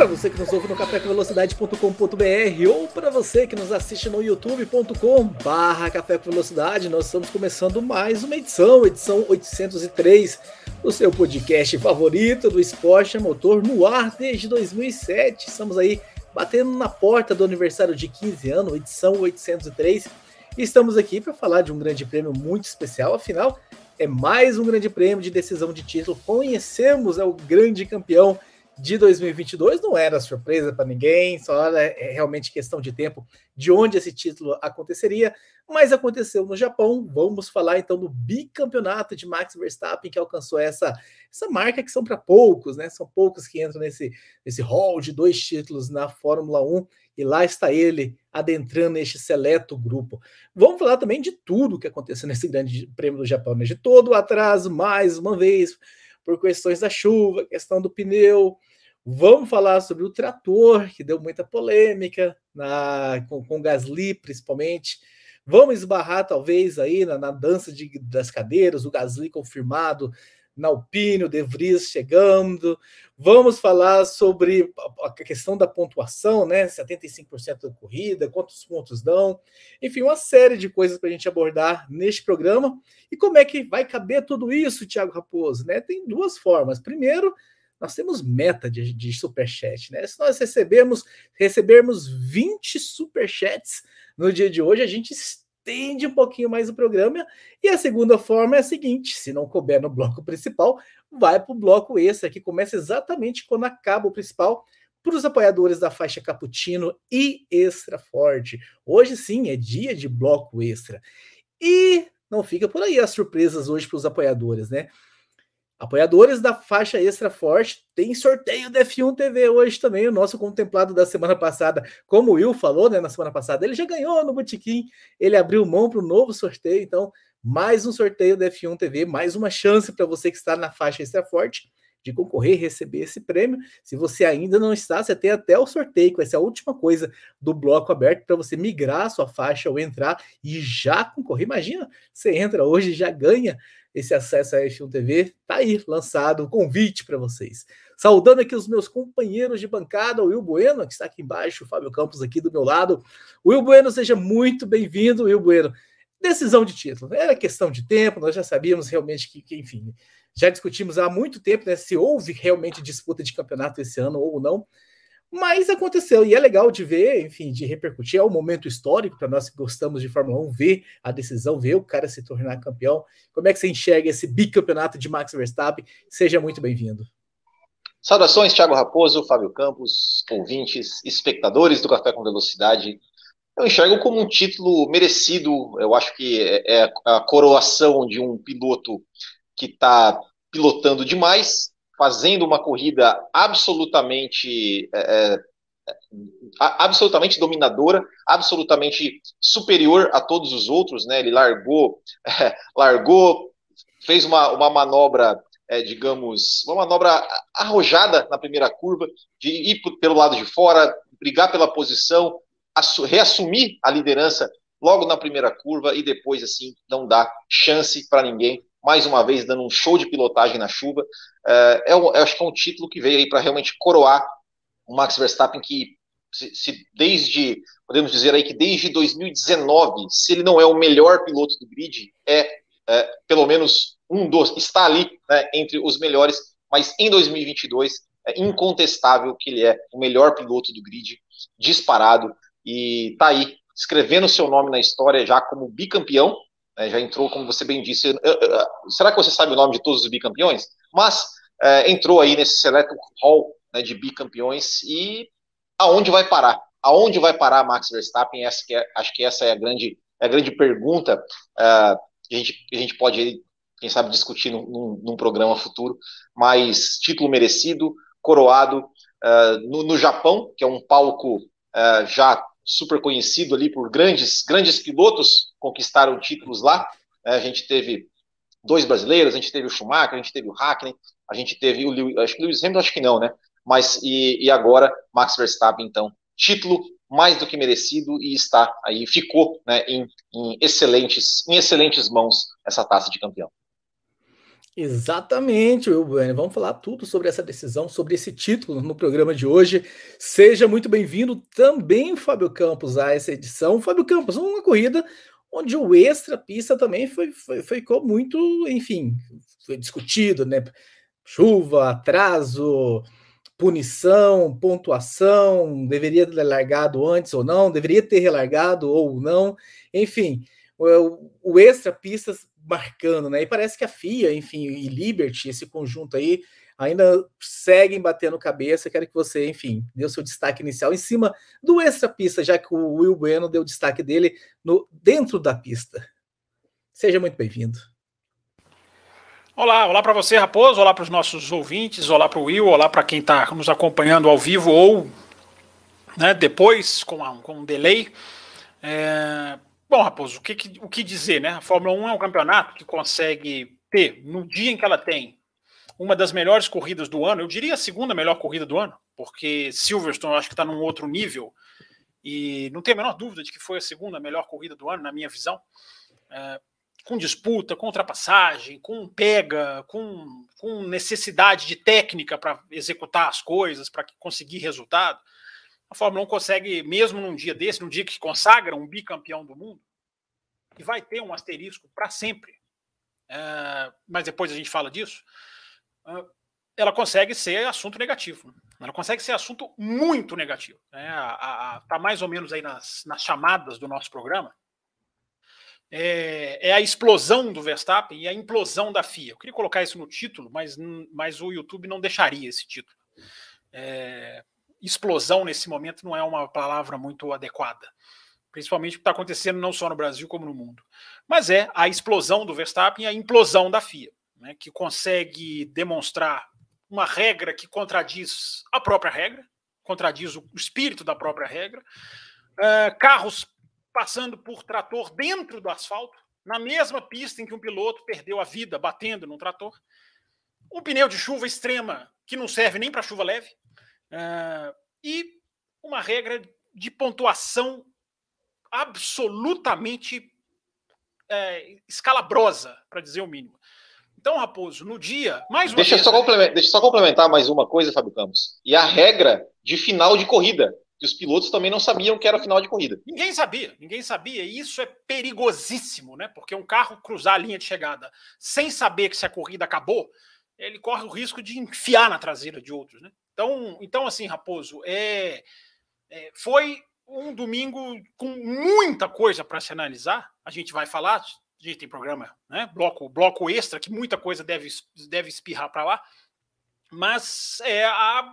Para você que nos ouve no cafécomvelocidade.com.br ou para você que nos assiste no youtube.com barra Café com Velocidade, nós estamos começando mais uma edição, edição 803 do seu podcast favorito do esporte a motor no ar desde 2007. Estamos aí batendo na porta do aniversário de 15 anos, edição 803. E estamos aqui para falar de um grande prêmio muito especial, afinal, é mais um grande prêmio de decisão de título. Conhecemos é o grande campeão de 2022, não era surpresa para ninguém, só era é realmente questão de tempo de onde esse título aconteceria mas aconteceu no Japão. Vamos falar então do bicampeonato de Max Verstappen, que alcançou essa, essa marca que são para poucos, né? São poucos que entram nesse, nesse hall de dois títulos na Fórmula 1, e lá está ele adentrando este seleto grupo. Vamos falar também de tudo que aconteceu nesse grande prêmio do Japão, né? de todo o atraso, mais uma vez, por questões da chuva, questão do pneu. Vamos falar sobre o trator, que deu muita polêmica na, com, com Gasly, principalmente Vamos esbarrar, talvez, aí na, na dança de, das cadeiras, o Gasly confirmado na Alpine, o De Vries chegando. Vamos falar sobre a questão da pontuação, né? 75% da corrida, quantos pontos dão. Enfim, uma série de coisas para a gente abordar neste programa. E como é que vai caber tudo isso, Thiago Raposo? Né? Tem duas formas. Primeiro, nós temos meta de, de superchat, né? Se nós recebemos, recebermos 20 superchats no dia de hoje, a gente estende um pouquinho mais o programa. E a segunda forma é a seguinte: se não couber no bloco principal, vai para o bloco extra, que começa exatamente quando acaba o principal. Para os apoiadores da faixa Cappuccino e Extra Forte. Hoje sim é dia de bloco extra. E não fica por aí as surpresas hoje para os apoiadores, né? Apoiadores da faixa extra forte, tem sorteio da F1 TV hoje também, o nosso contemplado da semana passada, como o Will falou, né, na semana passada, ele já ganhou no Botequim, ele abriu mão para o novo sorteio, então mais um sorteio da F1 TV, mais uma chance para você que está na faixa extra forte de concorrer e receber esse prêmio. Se você ainda não está, você tem até o sorteio, que vai ser a última coisa do bloco aberto para você migrar a sua faixa ou entrar e já concorrer. Imagina, você entra hoje e já ganha esse acesso à F1 TV. Tá aí, lançado o convite para vocês. Saudando aqui os meus companheiros de bancada, o Will Bueno, que está aqui embaixo, o Fábio Campos aqui do meu lado. Will Bueno, seja muito bem-vindo, Will Bueno. Decisão de título, era questão de tempo, nós já sabíamos realmente que, que enfim, já discutimos há muito tempo né, se houve realmente disputa de campeonato esse ano ou não. Mas aconteceu, e é legal de ver, enfim, de repercutir. É um momento histórico para nós que gostamos de Fórmula 1, ver a decisão, ver o cara se tornar campeão. Como é que você enxerga esse bicampeonato de Max Verstappen? Seja muito bem-vindo. Saudações, Thiago Raposo, Fábio Campos, ouvintes, espectadores do Café com Velocidade. Eu enxergo como um título merecido. Eu acho que é, é a coroação de um piloto que está pilotando demais, fazendo uma corrida absolutamente é, é absolutamente dominadora, absolutamente superior a todos os outros, né? Ele largou, é, largou, fez uma, uma manobra, é, digamos, uma manobra arrojada na primeira curva, de ir pelo lado de fora, brigar pela posição, reassumir a liderança logo na primeira curva e depois assim não dar chance para ninguém mais uma vez dando um show de pilotagem na chuva. É, é, eu acho que é um título que veio aí para realmente coroar o Max Verstappen, que se, se, desde, podemos dizer aí que desde 2019, se ele não é o melhor piloto do grid, é, é pelo menos um dos, está ali né, entre os melhores, mas em 2022 é incontestável que ele é o melhor piloto do grid, disparado, e tá aí, escrevendo seu nome na história já como bicampeão, né, já entrou, como você bem disse. será que você sabe o nome de todos os bicampeões? Mas é, entrou aí nesse seleto hall né, de bicampeões e aonde vai parar? Aonde vai parar Max Verstappen? Essa que é, acho que essa é a grande, é a grande pergunta uh, que, a gente, que a gente pode, quem sabe, discutir num, num programa futuro. Mas título merecido, coroado uh, no, no, Japão, que é um palco uh, já super conhecido ali por grandes, grandes pilotos conquistaram títulos lá. É, a gente teve dois brasileiros, a gente teve o Schumacher, a gente teve o Hackney, a gente teve o Lewis, acho que Lewis Hamilton, acho que não, né? Mas e, e agora Max Verstappen, então, título mais do que merecido e está aí, ficou né, em, em, excelentes, em excelentes mãos essa taça de campeão. Exatamente, Will Bueno. Vamos falar tudo sobre essa decisão, sobre esse título no programa de hoje. Seja muito bem-vindo também, Fábio Campos, a essa edição. Fábio Campos, uma corrida onde o extra pista também foi, foi, ficou muito, enfim, foi discutido, né? Chuva, atraso, punição, pontuação, deveria ter largado antes ou não, deveria ter relargado ou não, enfim, o, o extra pistas marcando, né? E parece que a FIA, enfim, e Liberty, esse conjunto aí, ainda seguem batendo cabeça. Quero que você, enfim, dê o seu destaque inicial em cima do extra pista, já que o Will Bueno deu o destaque dele no dentro da pista. Seja muito bem-vindo. Olá, olá para você, Raposo, olá para os nossos ouvintes, olá para o Will, olá para quem está nos acompanhando ao vivo ou né, depois, com, a, com um delay. É... Bom, Raposo, o que, o que dizer, né? A Fórmula 1 é um campeonato que consegue ter, no dia em que ela tem uma das melhores corridas do ano, eu diria a segunda melhor corrida do ano, porque Silverstone eu acho que está num outro nível, e não tenho a menor dúvida de que foi a segunda melhor corrida do ano, na minha visão. É, com disputa, com ultrapassagem, com pega, com, com necessidade de técnica para executar as coisas, para conseguir resultado. A Fórmula 1 consegue, mesmo num dia desse, num dia que consagra um bicampeão do mundo, que vai ter um asterisco para sempre, uh, mas depois a gente fala disso, uh, ela consegue ser assunto negativo. Ela consegue ser assunto muito negativo. Está né? mais ou menos aí nas, nas chamadas do nosso programa é, é, a explosão do Verstappen e a implosão da FIA. Eu queria colocar isso no título, mas, mas o YouTube não deixaria esse título. É, explosão nesse momento não é uma palavra muito adequada, principalmente o que está acontecendo não só no Brasil como no mundo. Mas é a explosão do Verstappen e a implosão da FIA, né, que consegue demonstrar uma regra que contradiz a própria regra, contradiz o espírito da própria regra. Uh, carros passando por trator dentro do asfalto, na mesma pista em que um piloto perdeu a vida batendo num trator. Um pneu de chuva extrema que não serve nem para chuva leve. Uh, e uma regra de pontuação absolutamente é, escalabrosa, para dizer o mínimo. Então, Raposo, no dia, mais uma deixa vez. Só complementar, deixa eu só complementar mais uma coisa, Fábio Campos. E a regra de final de corrida que os pilotos também não sabiam que era final de corrida. Ninguém sabia, ninguém sabia. E isso é perigosíssimo, né? Porque um carro cruzar a linha de chegada sem saber que se a corrida acabou, ele corre o risco de enfiar na traseira de outros, né? Então, então assim, Raposo, é, é foi um domingo com muita coisa para se analisar. A gente vai falar, a gente tem programa, né? Bloco, bloco extra, que muita coisa deve, deve espirrar para lá. Mas é a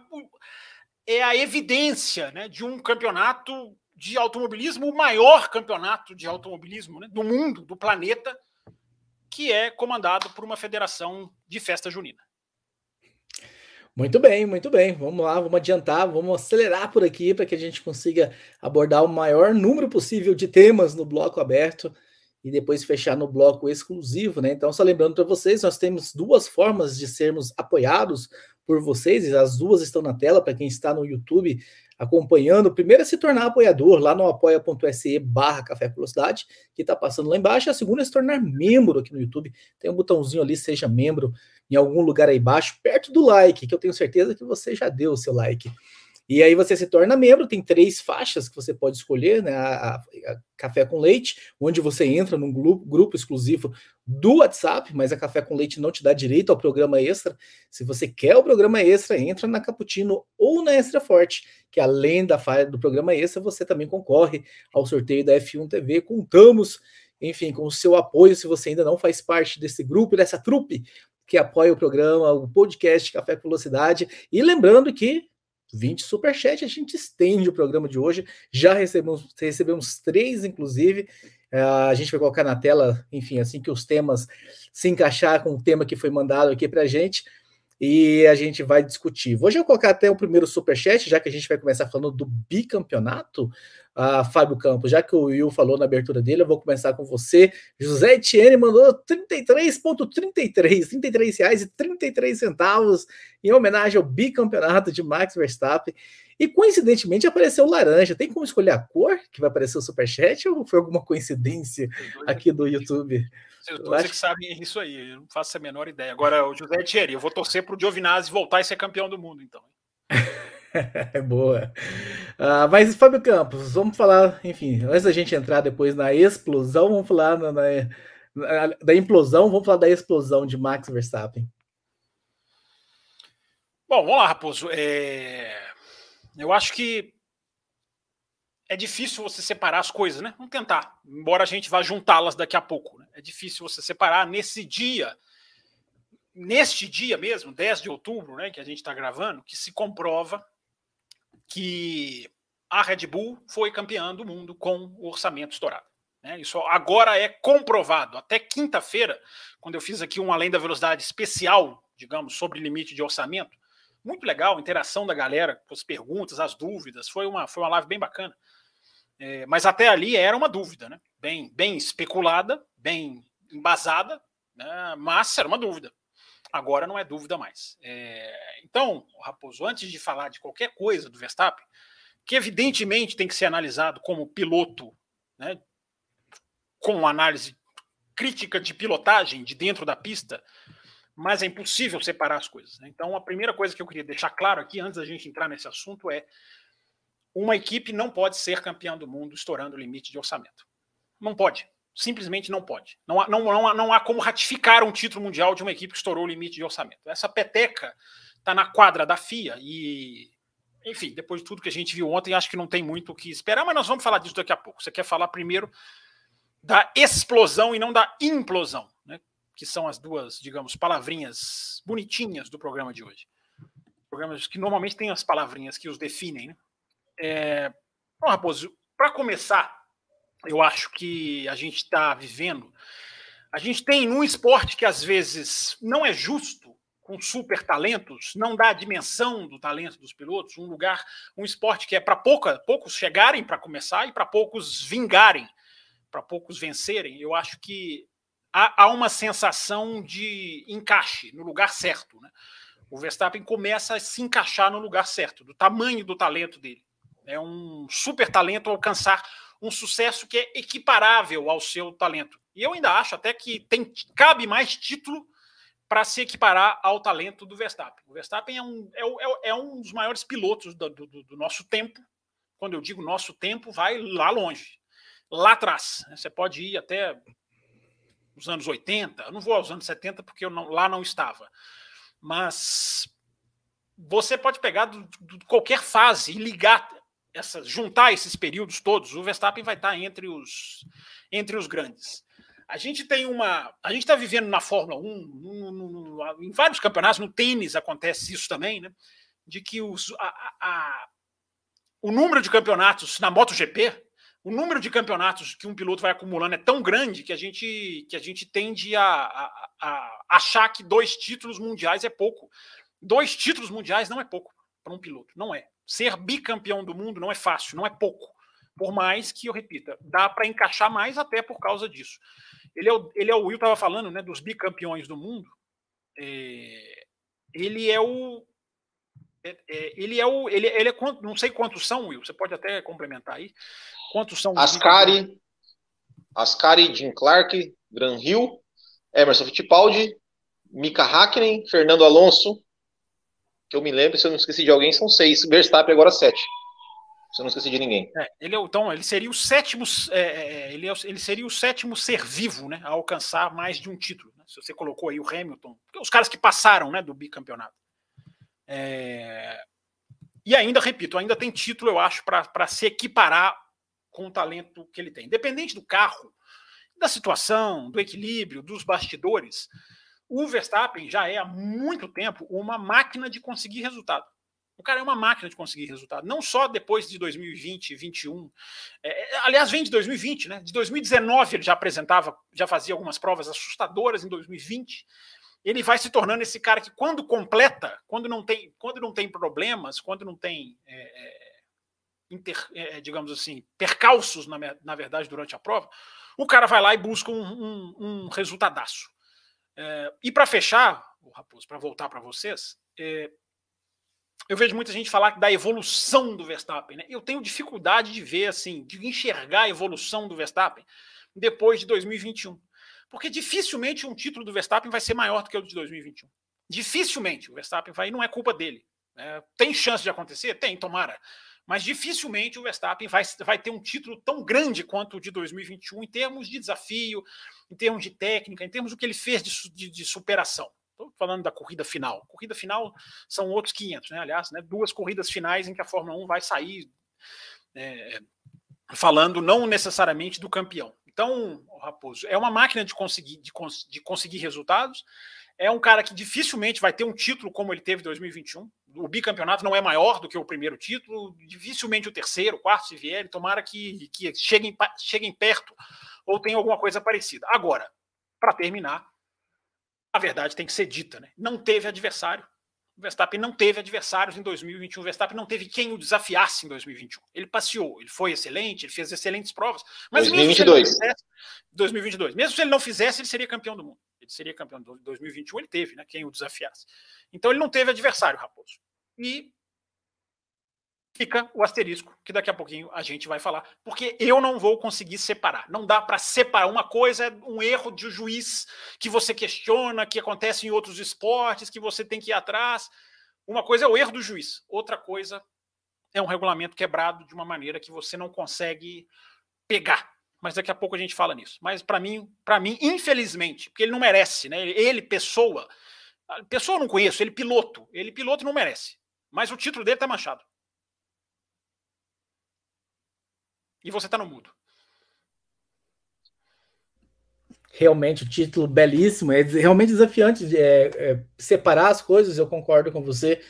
é a evidência né, de um campeonato de automobilismo, o maior campeonato de automobilismo né, do mundo, do planeta, que é comandado por uma federação de festa junina. Muito bem, muito bem. Vamos lá, vamos adiantar, vamos acelerar por aqui para que a gente consiga abordar o maior número possível de temas no bloco aberto e depois fechar no bloco exclusivo, né? Então, só lembrando para vocês, nós temos duas formas de sermos apoiados por vocês, as duas estão na tela para quem está no YouTube acompanhando. Primeiro é se tornar apoiador lá no apoia.se barra Café Velocidade, que está passando lá embaixo. A segunda é se tornar membro aqui no YouTube. Tem um botãozinho ali, seja membro, em algum lugar aí embaixo, perto do like, que eu tenho certeza que você já deu o seu like. E aí você se torna membro, tem três faixas que você pode escolher, né? A, a, Café com Leite, onde você entra num grupo, grupo exclusivo do WhatsApp, mas a Café com Leite não te dá direito ao programa extra. Se você quer o programa extra, entra na Cappuccino ou na Extra Forte, que além da falha do programa extra, você também concorre ao sorteio da F1 TV. Contamos, enfim, com o seu apoio, se você ainda não faz parte desse grupo, dessa trupe que apoia o programa, o podcast Café com Velocidade. E lembrando que 20 superchat, a gente estende o programa de hoje. Já recebemos, recebemos três, inclusive. Uh, a gente vai colocar na tela, enfim, assim que os temas se encaixar com o tema que foi mandado aqui para a gente. e a gente vai discutir. Vou já colocar até o primeiro superchat, já que a gente vai começar falando do bicampeonato. Uh, Fábio Campos, já que o Will falou na abertura dele, eu vou começar com você. José Etienne mandou 33,33, 33 reais e 33 centavos em homenagem ao bicampeonato de Max Verstappen. E coincidentemente apareceu laranja. Tem como escolher a cor que vai aparecer o superchat ou foi alguma coincidência aqui do YouTube? Vocês dois acho... que sabem isso aí, eu não faço a menor ideia. Agora, o José Thierry, eu vou torcer para o Giovinazzi voltar e ser campeão do mundo, então. É boa. Uh, mas, Fábio Campos, vamos falar, enfim, antes da gente entrar depois na explosão, vamos falar na, na, da implosão, vamos falar da explosão de Max Verstappen. Bom, vamos lá, Raposo. É... Eu acho que é difícil você separar as coisas, né? Vamos tentar, embora a gente vá juntá-las daqui a pouco. Né? É difícil você separar nesse dia, neste dia mesmo, 10 de outubro, né, que a gente está gravando, que se comprova que a Red Bull foi campeã do mundo com o orçamento estourado. Né? Isso agora é comprovado. Até quinta-feira, quando eu fiz aqui um Além da Velocidade especial, digamos, sobre limite de orçamento, muito legal, interação da galera, as perguntas, as dúvidas, foi uma, foi uma live bem bacana. É, mas até ali era uma dúvida, né? Bem, bem especulada, bem embasada, né? mas era uma dúvida. Agora não é dúvida mais. É, então, Raposo, antes de falar de qualquer coisa do Verstappen, que evidentemente tem que ser analisado como piloto, né, com análise crítica de pilotagem de dentro da pista, mas é impossível separar as coisas. Né? Então, a primeira coisa que eu queria deixar claro aqui, antes da gente entrar nesse assunto, é uma equipe não pode ser campeã do mundo estourando o limite de orçamento. Não pode. Simplesmente não pode. Não há, não, não, há, não há como ratificar um título mundial de uma equipe que estourou o limite de orçamento. Essa peteca está na quadra da FIA e, enfim, depois de tudo que a gente viu ontem, acho que não tem muito o que esperar, mas nós vamos falar disso daqui a pouco. Você quer falar primeiro da explosão e não da implosão, né? que são as duas, digamos, palavrinhas bonitinhas do programa de hoje. Programas que normalmente têm as palavrinhas que os definem, né? É... Bom, Raposo, para começar, eu acho que a gente está vivendo. A gente tem um esporte que às vezes não é justo com super talentos, não dá a dimensão do talento dos pilotos, um lugar, um esporte que é para poucos chegarem para começar e para poucos vingarem, para poucos vencerem. Eu acho que há, há, uma sensação de encaixe no lugar certo. Né? O Verstappen começa a se encaixar no lugar certo, do tamanho do talento dele. É um super talento alcançar um sucesso que é equiparável ao seu talento. E eu ainda acho até que tem, cabe mais título para se equiparar ao talento do Verstappen. O Verstappen é um, é, é, é um dos maiores pilotos do, do, do, nosso tempo. Quando eu digo nosso tempo, vai lá longe, lá atrás. Você pode ir até os anos 80, eu não vou aos anos 70 porque eu não, lá não estava. Mas você pode pegar de qualquer fase e ligar essa, juntar esses períodos todos, o Verstappen vai estar entre os, entre os grandes. A gente tem uma. A gente está vivendo na Fórmula 1, no, no, no, em vários campeonatos, no tênis acontece isso também, né? De que os, a, a, o número de campeonatos na MotoGP, o número de campeonatos que um piloto vai acumulando é tão grande que a gente, que a gente tende a, a, a achar que dois títulos mundiais é pouco. Dois títulos mundiais não é pouco para um piloto, não é ser bicampeão do mundo não é fácil, não é pouco. Por mais que, eu repita, dá para encaixar mais até por causa disso. Ele é o, ele é o Will estava falando né, dos bicampeões do mundo. É, ele é o. É, é, ele é o. Ele, ele é não sei quantos são, Will. Você pode até complementar aí. Quantos são? Ascari, Ascari, Jim Clark, Gran Hill, Emerson Fittipaldi, Mika Hakkinen, Fernando Alonso, que eu me lembro, se eu não esqueci de alguém, são seis. Verstappen agora sete. Se eu não esqueci de ninguém. É, ele é, então, ele seria o sétimo, é, é, é ele, é, ele seria o sétimo ser vivo, né, a alcançar mais de um título. Né? Se você colocou aí o Hamilton, os caras que passaram, né, do bicampeonato. É, e ainda, repito, ainda tem título, eu acho, para se equiparar com o talento que ele tem. Independente do carro, da situação, do equilíbrio, dos bastidores, o Verstappen já é há muito tempo uma máquina de conseguir resultado. O cara é uma máquina de conseguir resultado, não só depois de 2020, 2021. É, é, aliás, vem de 2020, né? De 2019 ele já apresentava, já fazia algumas provas assustadoras em 2020. ele vai se tornando esse cara que, quando completa, quando não tem, quando não tem problemas, quando não tem, é, é inter, é, digamos assim, percalços, na, na verdade, durante a prova, o cara vai lá e busca um, um, um resultadaço. É, e para fechar, o Raposo, para voltar para vocês, é, eu vejo muita gente falar da evolução do Verstappen. Né? Eu tenho dificuldade de ver, assim, de enxergar a evolução do Verstappen depois de 2021. Porque dificilmente um título do Verstappen vai ser maior do que o de 2021. Dificilmente o Verstappen vai, não é culpa dele. Né? Tem chance de acontecer? Tem, tomara. Mas dificilmente o Verstappen vai, vai ter um título tão grande quanto o de 2021 em termos de desafio, em termos de técnica, em termos do que ele fez de, de, de superação. Estou falando da corrida final. Corrida final são outros 500, né? Aliás, né, duas corridas finais em que a Fórmula 1 vai sair é, falando não necessariamente do campeão. Então, Raposo, é uma máquina de conseguir, de, de conseguir resultados. É um cara que dificilmente vai ter um título como ele teve em 2021. O bicampeonato não é maior do que o primeiro título, dificilmente o terceiro, o quarto, se vier. Tomara que, que cheguem, cheguem perto ou tenha alguma coisa parecida. Agora, para terminar, a verdade tem que ser dita, né? Não teve adversário. O Verstappen não teve adversários em 2021. O Verstappen não teve quem o desafiasse em 2021. Ele passeou, ele foi excelente, ele fez excelentes provas. Mas 2022. Fizesse, 2022. Mesmo se ele não fizesse, ele seria campeão do mundo. Ele seria campeão de 2021. Ele teve, né? Quem o desafiasse. Então ele não teve adversário, Raposo. E fica o asterisco, que daqui a pouquinho a gente vai falar, porque eu não vou conseguir separar. Não dá para separar. Uma coisa é um erro de juiz que você questiona, que acontece em outros esportes, que você tem que ir atrás. Uma coisa é o erro do juiz, outra coisa é um regulamento quebrado de uma maneira que você não consegue pegar. Mas daqui a pouco a gente fala nisso. Mas para mim, para mim, infelizmente, porque ele não merece, né? Ele, pessoa, pessoa eu não conheço, ele piloto, ele piloto não merece. Mas o título dele tá manchado. E você está no mudo. Realmente, o título belíssimo, é realmente desafiante de, é, é, separar as coisas, eu concordo com você.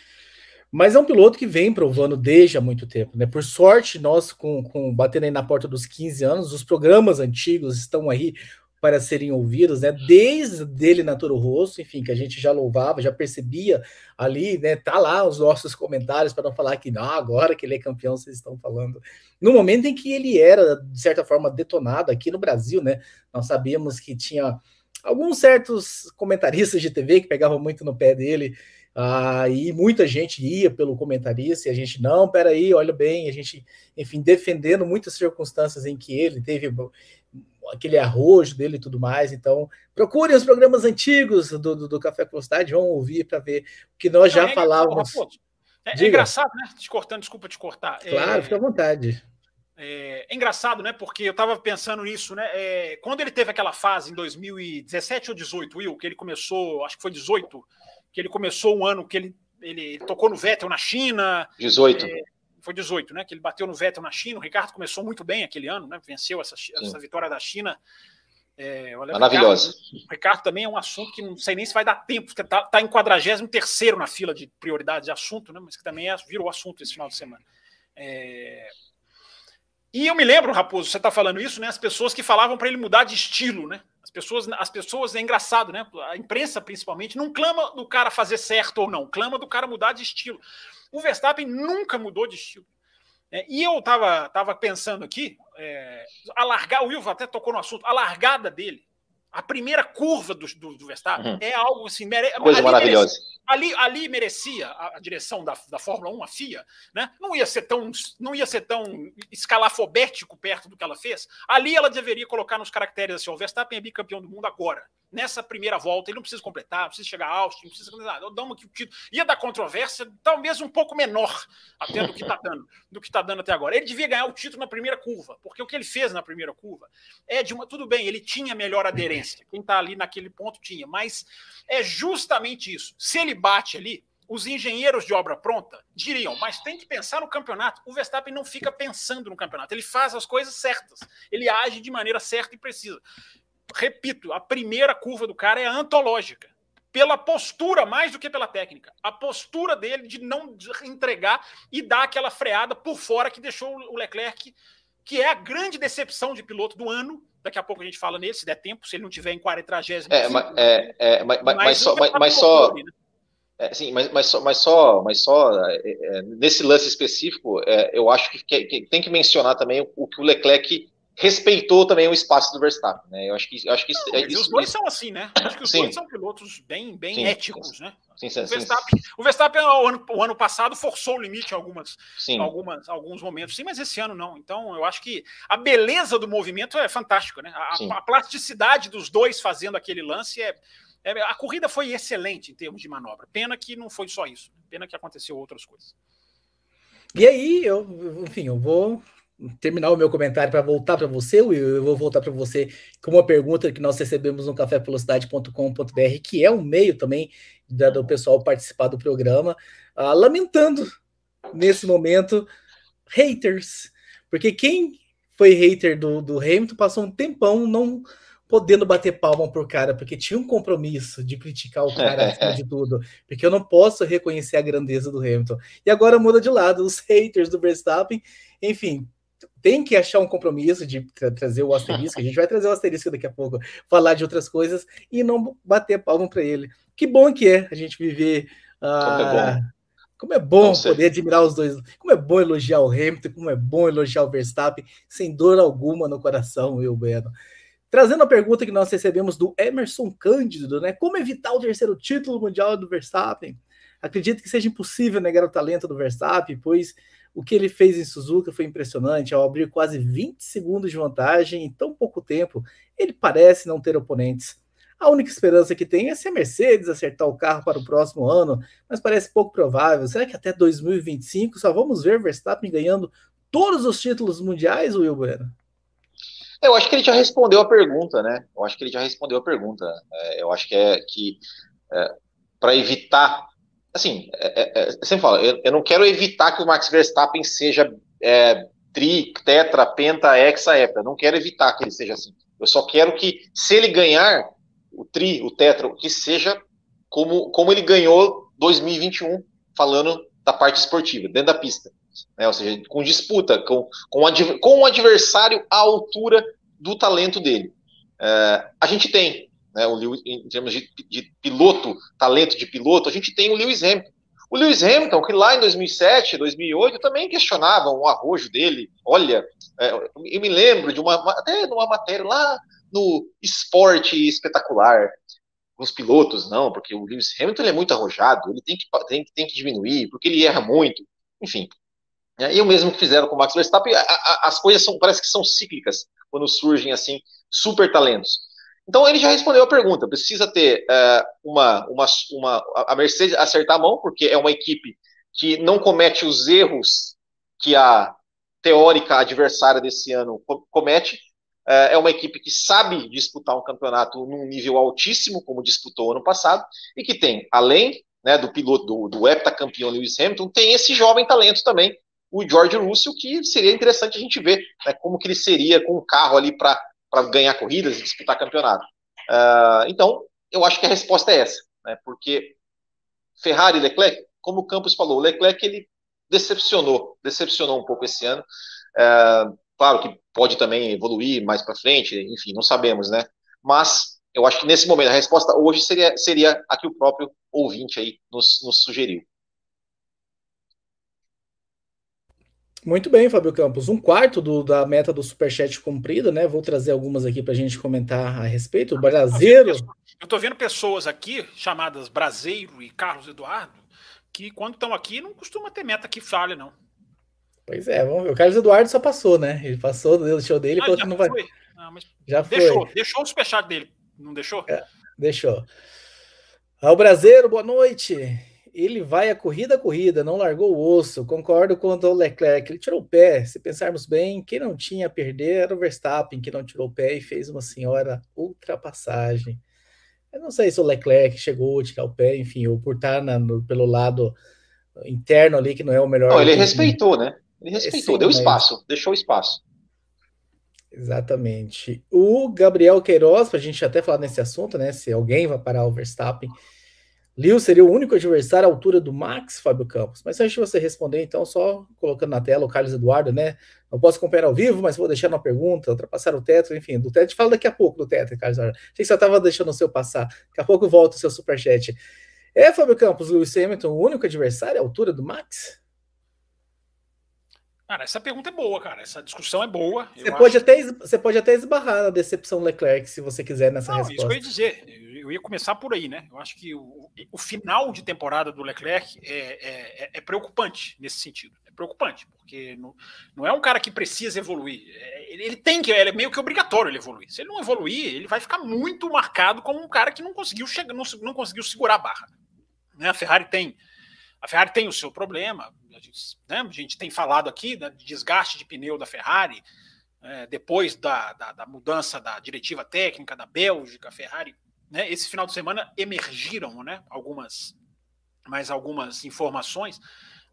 Mas é um piloto que vem provando desde há muito tempo, né? Por sorte, nós, com, com batendo aí na porta dos 15 anos, os programas antigos estão aí para serem ouvidos, né? Desde dele na Toro Rosso, enfim, que a gente já louvava, já percebia ali, né? Tá lá os nossos comentários para não falar que não, agora que ele é campeão, vocês estão falando. No momento em que ele era, de certa forma, detonado aqui no Brasil, né? Nós sabíamos que tinha alguns certos comentaristas de TV que pegavam muito no pé dele, ah, e muita gente ia pelo comentarista e a gente, não, peraí, olha bem, a gente, enfim, defendendo muitas circunstâncias em que ele teve aquele arrojo dele e tudo mais. Então, procurem os programas antigos do, do, do Café com Cidade, vão ouvir para ver o que nós já é falávamos. É, é, engraçado, né? Te cortando, desculpa te cortar. Claro, é, fica à vontade. É, é, engraçado, né? Porque eu estava pensando nisso, né? É, quando ele teve aquela fase em 2017 ou 18, Will, que ele começou, acho que foi 18, que ele começou um ano que ele, ele tocou no Vettel na China. 18. É, foi 18, né? Que ele bateu no Vettel na China. O Ricardo começou muito bem aquele ano, né? Venceu essa, essa vitória da China. É, Maravilhosa. O Ricardo também é um assunto que não sei nem se vai dar tempo, porque está tá em 43 na fila de prioridade de assunto, né? Mas que também é, virou assunto esse final de semana. É... E eu me lembro, Raposo, você está falando isso, né? As pessoas que falavam para ele mudar de estilo, né? As pessoas, as pessoas, é engraçado, né? A imprensa, principalmente, não clama do cara fazer certo ou não, clama do cara mudar de estilo. O Verstappen nunca mudou de estilo. É, e eu estava tava pensando aqui, é, a largar, o Wilson até tocou no assunto, a largada dele, a primeira curva do, do, do Verstappen uhum. é algo assim, mere, coisa maravilhosa. Merecia, ali, ali merecia a, a, direção da, da Fórmula 1, a FIA, né? Não ia ser tão, não ia ser tão escalafobético perto do que ela fez. Ali ela deveria colocar nos caracteres assim: o Verstappen é bicampeão do mundo agora nessa primeira volta, ele não precisa completar, não precisa chegar a Austin, não precisa nada. Dá uma que o título ia dar controvérsia, talvez um pouco menor até do que está dando, do que está dando até agora. Ele devia ganhar o título na primeira curva, porque o que ele fez na primeira curva é de uma tudo bem, ele tinha melhor aderência. Quem está ali naquele ponto tinha, mas é justamente isso. Se ele bate ali, os engenheiros de obra pronta diriam, mas tem que pensar no campeonato. O Verstappen não fica pensando no campeonato, ele faz as coisas certas, ele age de maneira certa e precisa repito, a primeira curva do cara é antológica. Pela postura, mais do que pela técnica. A postura dele de não entregar e dar aquela freada por fora que deixou o Leclerc, que é a grande decepção de piloto do ano, Daqui a pouco a gente fala nele, se der tempo, se ele não tiver em 40 é, é, é, mas, mas, mas, só, mas, mas só né? É, sim, mas, mas só, mas só, mas só é, é, nesse lance específico, é, eu acho que, que, que, tem que mencionar também o, o que o Leclerc respeitou também o espaço do Verstappen, né? Eu acho que, eu acho que Não, é, isso, os dois isso... são assim, né? Acho que os sim. dois são pilotos bem, bem sim, éticos, sim, né? o, Verstappen, o Verstappen o ano, o ano passado forçou o limite em algumas, algumas, alguns momentos, sim, mas esse ano não. Então, eu acho que a beleza do movimento é fantástica, né? A, a plasticidade dos dois fazendo aquele lance é, é, a corrida foi excelente em termos de manobra. Pena que não foi só isso. Pena que aconteceu outras coisas. E aí, eu, enfim, eu vou terminar o meu comentário para voltar para você, Will, eu vou voltar para você com uma pergunta que nós recebemos no cafévelocidade.com.br, que é um meio também do pessoal participar do programa, uh, lamentando nesse momento haters, porque quem foi hater do, do Hamilton passou um tempão não podendo bater palma pro cara, porque tinha um compromisso de criticar o cara acima de tudo, porque eu não posso reconhecer a grandeza do Hamilton. E agora muda de lado, os haters do Verstappen, enfim, tem que achar um compromisso de tra trazer o asterisco. A gente vai trazer o asterisco daqui a pouco, falar de outras coisas e não bater palma para ele. Que bom que é a gente viver. Uh, como é bom, poder admirar os dois. Como é bom elogiar o Hamilton, como é bom elogiar o Verstappen, sem dor alguma no coração, eu, Bueno. Trazendo a pergunta que nós recebemos do Emerson Cândido, né? Como evitar o terceiro título mundial do Verstappen? Acredito que seja impossível negar o talento do Verstappen, pois o que ele fez em Suzuka foi impressionante, ao abrir quase 20 segundos de vantagem em tão pouco tempo, ele parece não ter oponentes. A única esperança que tem é se a Mercedes acertar o carro para o próximo ano, mas parece pouco provável. Será que até 2025 só vamos ver Verstappen ganhando todos os títulos mundiais, Will Bueno? Eu acho que ele já respondeu a pergunta, né? Eu acho que ele já respondeu a pergunta. É, eu acho que é que é, para evitar assim, é, é, é sempre falo, eu, eu, não quero evitar que o Max Verstappen seja é, tri, tetra, penta, hexa, hepta. Não quero evitar que ele seja assim. Eu só quero que, se ele ganhar o tri, o tetra, que seja como, como ele ganhou 2021, falando da parte esportiva, dentro da pista. Né? Ou seja, com disputa, com, com, com um adversário à altura do talento dele. É, a gente tem, né, o Lewis, em termos de, de, piloto, talento de piloto, a gente tem o Lewis Hamilton. O Lewis Hamilton, que lá em 2007, 2008, também questionava o arrojo dele. Olha, é, eu me lembro de uma, até numa matéria lá no Esporte Espetacular, os pilotos, não, porque o Lewis Hamilton é muito arrojado, ele tem que, tem, tem que diminuir, porque ele erra muito, enfim. E o mesmo que fizeram com o Max Verstappen, a, a, as coisas são, parece que são cíclicas quando surgem assim super talentos. Então ele já respondeu a pergunta. Precisa ter é, uma, uma, uma, a Mercedes acertar a mão, porque é uma equipe que não comete os erros que a teórica adversária desse ano comete. É, é uma equipe que sabe disputar um campeonato num nível altíssimo, como disputou ano passado, e que tem, além né, do piloto, do, do heptacampeão Lewis Hamilton, tem esse jovem talento também, o George Russell, que seria interessante a gente ver né, como que ele seria com um carro ali para para ganhar corridas e disputar campeonato. Uh, então, eu acho que a resposta é essa, né? porque Ferrari e Leclerc, como o Campos falou, o Leclerc ele decepcionou, decepcionou um pouco esse ano. Uh, claro que pode também evoluir mais para frente, enfim, não sabemos, né? Mas eu acho que nesse momento a resposta hoje seria, seria a que o próprio ouvinte aí nos, nos sugeriu. Muito bem, Fábio Campos. Um quarto do, da meta do Superchat cumprida, né? Vou trazer algumas aqui para a gente comentar a respeito. O Braseiro. Eu estou vendo pessoas aqui, chamadas Braseiro e Carlos Eduardo, que quando estão aqui não costuma ter meta que falha, não. Pois é, vamos ver. O Carlos Eduardo só passou, né? Ele passou do show dele e ah, falou que não vai. Não, já deixou, foi. Deixou o superchat dele, não deixou? É, deixou. Ah, o Braseiro, boa noite ele vai a corrida a corrida, não largou o osso. Concordo com o Leclerc, ele tirou o pé. Se pensarmos bem, quem não tinha a perder era o Verstappen, que não tirou o pé e fez uma senhora ultrapassagem. Eu não sei se o Leclerc chegou a tirar o pé, enfim, ou por estar na, no, pelo lado interno ali, que não é o melhor. Não, ele respeitou, né? Ele respeitou, Sim, deu mas... espaço, deixou espaço. Exatamente. O Gabriel Queiroz, para a gente até falar nesse assunto, né? Se alguém vai parar o Verstappen Lewis seria o único adversário à altura do Max, Fábio Campos. Mas antes de você responder, então, só colocando na tela o Carlos Eduardo, né? Não posso acompanhar ao vivo, mas vou deixar uma pergunta, ultrapassar o teto, enfim, do teto. Fala daqui a pouco do teto, Carlos Eduardo. Achei que você estava deixando o seu passar. Daqui a pouco volta o seu superchat. É, Fábio Campos, Lewis Hamilton, o único adversário à altura do Max? Cara, essa pergunta é boa, cara. Essa discussão é boa. Você pode, acho... até, você pode até esbarrar na decepção Leclerc, se você quiser, nessa Não, resposta. Isso que eu ia dizer. Eu ia começar por aí, né? Eu acho que o, o final de temporada do Leclerc é, é, é, é preocupante nesse sentido. É preocupante, porque não, não é um cara que precisa evoluir. É, ele, ele tem que, é meio que obrigatório ele evoluir. Se ele não evoluir, ele vai ficar muito marcado como um cara que não conseguiu chegar, não, não conseguiu segurar a barra. Né? A Ferrari tem a Ferrari tem o seu problema, a gente, né, a gente tem falado aqui né, de desgaste de pneu da Ferrari, é, depois da, da, da, mudança da diretiva técnica da Bélgica, a Ferrari, né, esse final de semana emergiram né, algumas, mais algumas informações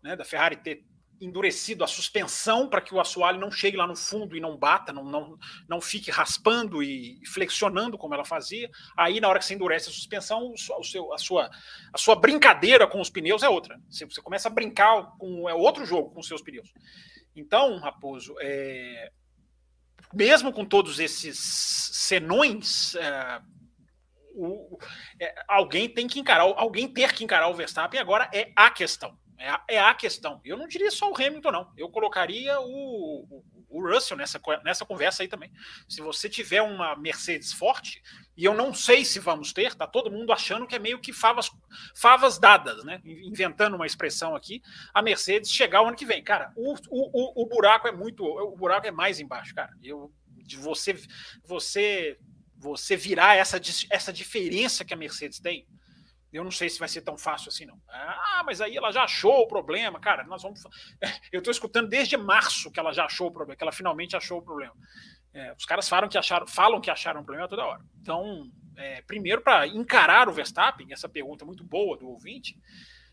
né, da Ferrari ter endurecido a suspensão para que o assoalho não chegue lá no fundo e não bata, não, não, não fique raspando e flexionando como ela fazia. Aí, na hora que você endurece a suspensão, o seu, a, sua, a sua brincadeira com os pneus é outra. Você, você começa a brincar com é outro jogo com os seus pneus. Então, Raposo, é, mesmo com todos esses senões, é, o, é, alguém tem que encarar, alguém ter que encarar o Verstappen agora é a questão. É a, é a questão. Eu não diria só o Hamilton, não. Eu colocaria o, o, o, Russell nessa, nessa conversa aí também. Se você tiver uma Mercedes forte, e eu não sei se vamos ter, tá todo mundo achando que é meio que favas, favas dadas, né? Inventando uma expressão aqui, a Mercedes chegar o ano que vem. Cara, o, o, o buraco é muito. O buraco é mais embaixo, cara. Eu, de você, você, você virar essa, essa diferença que a Mercedes tem eu não sei se vai ser tão fácil assim, não. Ah, mas aí ela já achou o problema. Cara, nós vamos. Eu estou escutando desde março que ela já achou o problema, que ela finalmente achou o problema. É, os caras falam que acharam, falam que acharam o problema toda hora. Então, é, primeiro, para encarar o Verstappen, essa pergunta muito boa do ouvinte,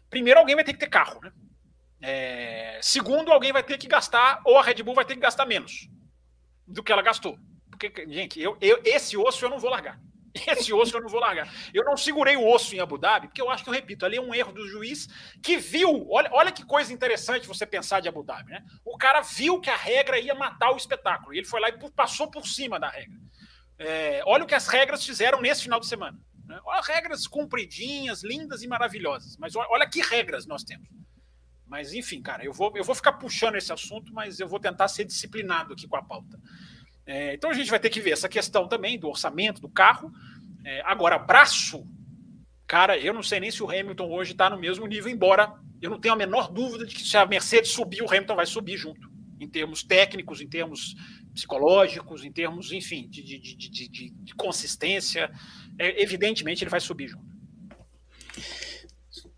primeiro alguém vai ter que ter carro, né? É, segundo, alguém vai ter que gastar, ou a Red Bull vai ter que gastar menos do que ela gastou. Gente, eu, eu, esse osso eu não vou largar. Esse osso eu não vou largar. Eu não segurei o osso em Abu Dhabi, porque eu acho que eu repito, ali é um erro do juiz que viu. Olha, olha que coisa interessante você pensar de Abu Dhabi, né? O cara viu que a regra ia matar o espetáculo. E ele foi lá e passou por cima da regra. É, olha o que as regras fizeram nesse final de semana. Né? Olha regras compridinhas, lindas e maravilhosas. Mas olha, olha que regras nós temos. Mas, enfim, cara, eu vou, eu vou ficar puxando esse assunto, mas eu vou tentar ser disciplinado aqui com a pauta. É, então a gente vai ter que ver essa questão também do orçamento do carro. É, agora, braço, cara, eu não sei nem se o Hamilton hoje está no mesmo nível, embora eu não tenha a menor dúvida de que se a Mercedes subir, o Hamilton vai subir junto, em termos técnicos, em termos psicológicos, em termos, enfim, de, de, de, de, consistência. É, evidentemente, ele vai subir junto.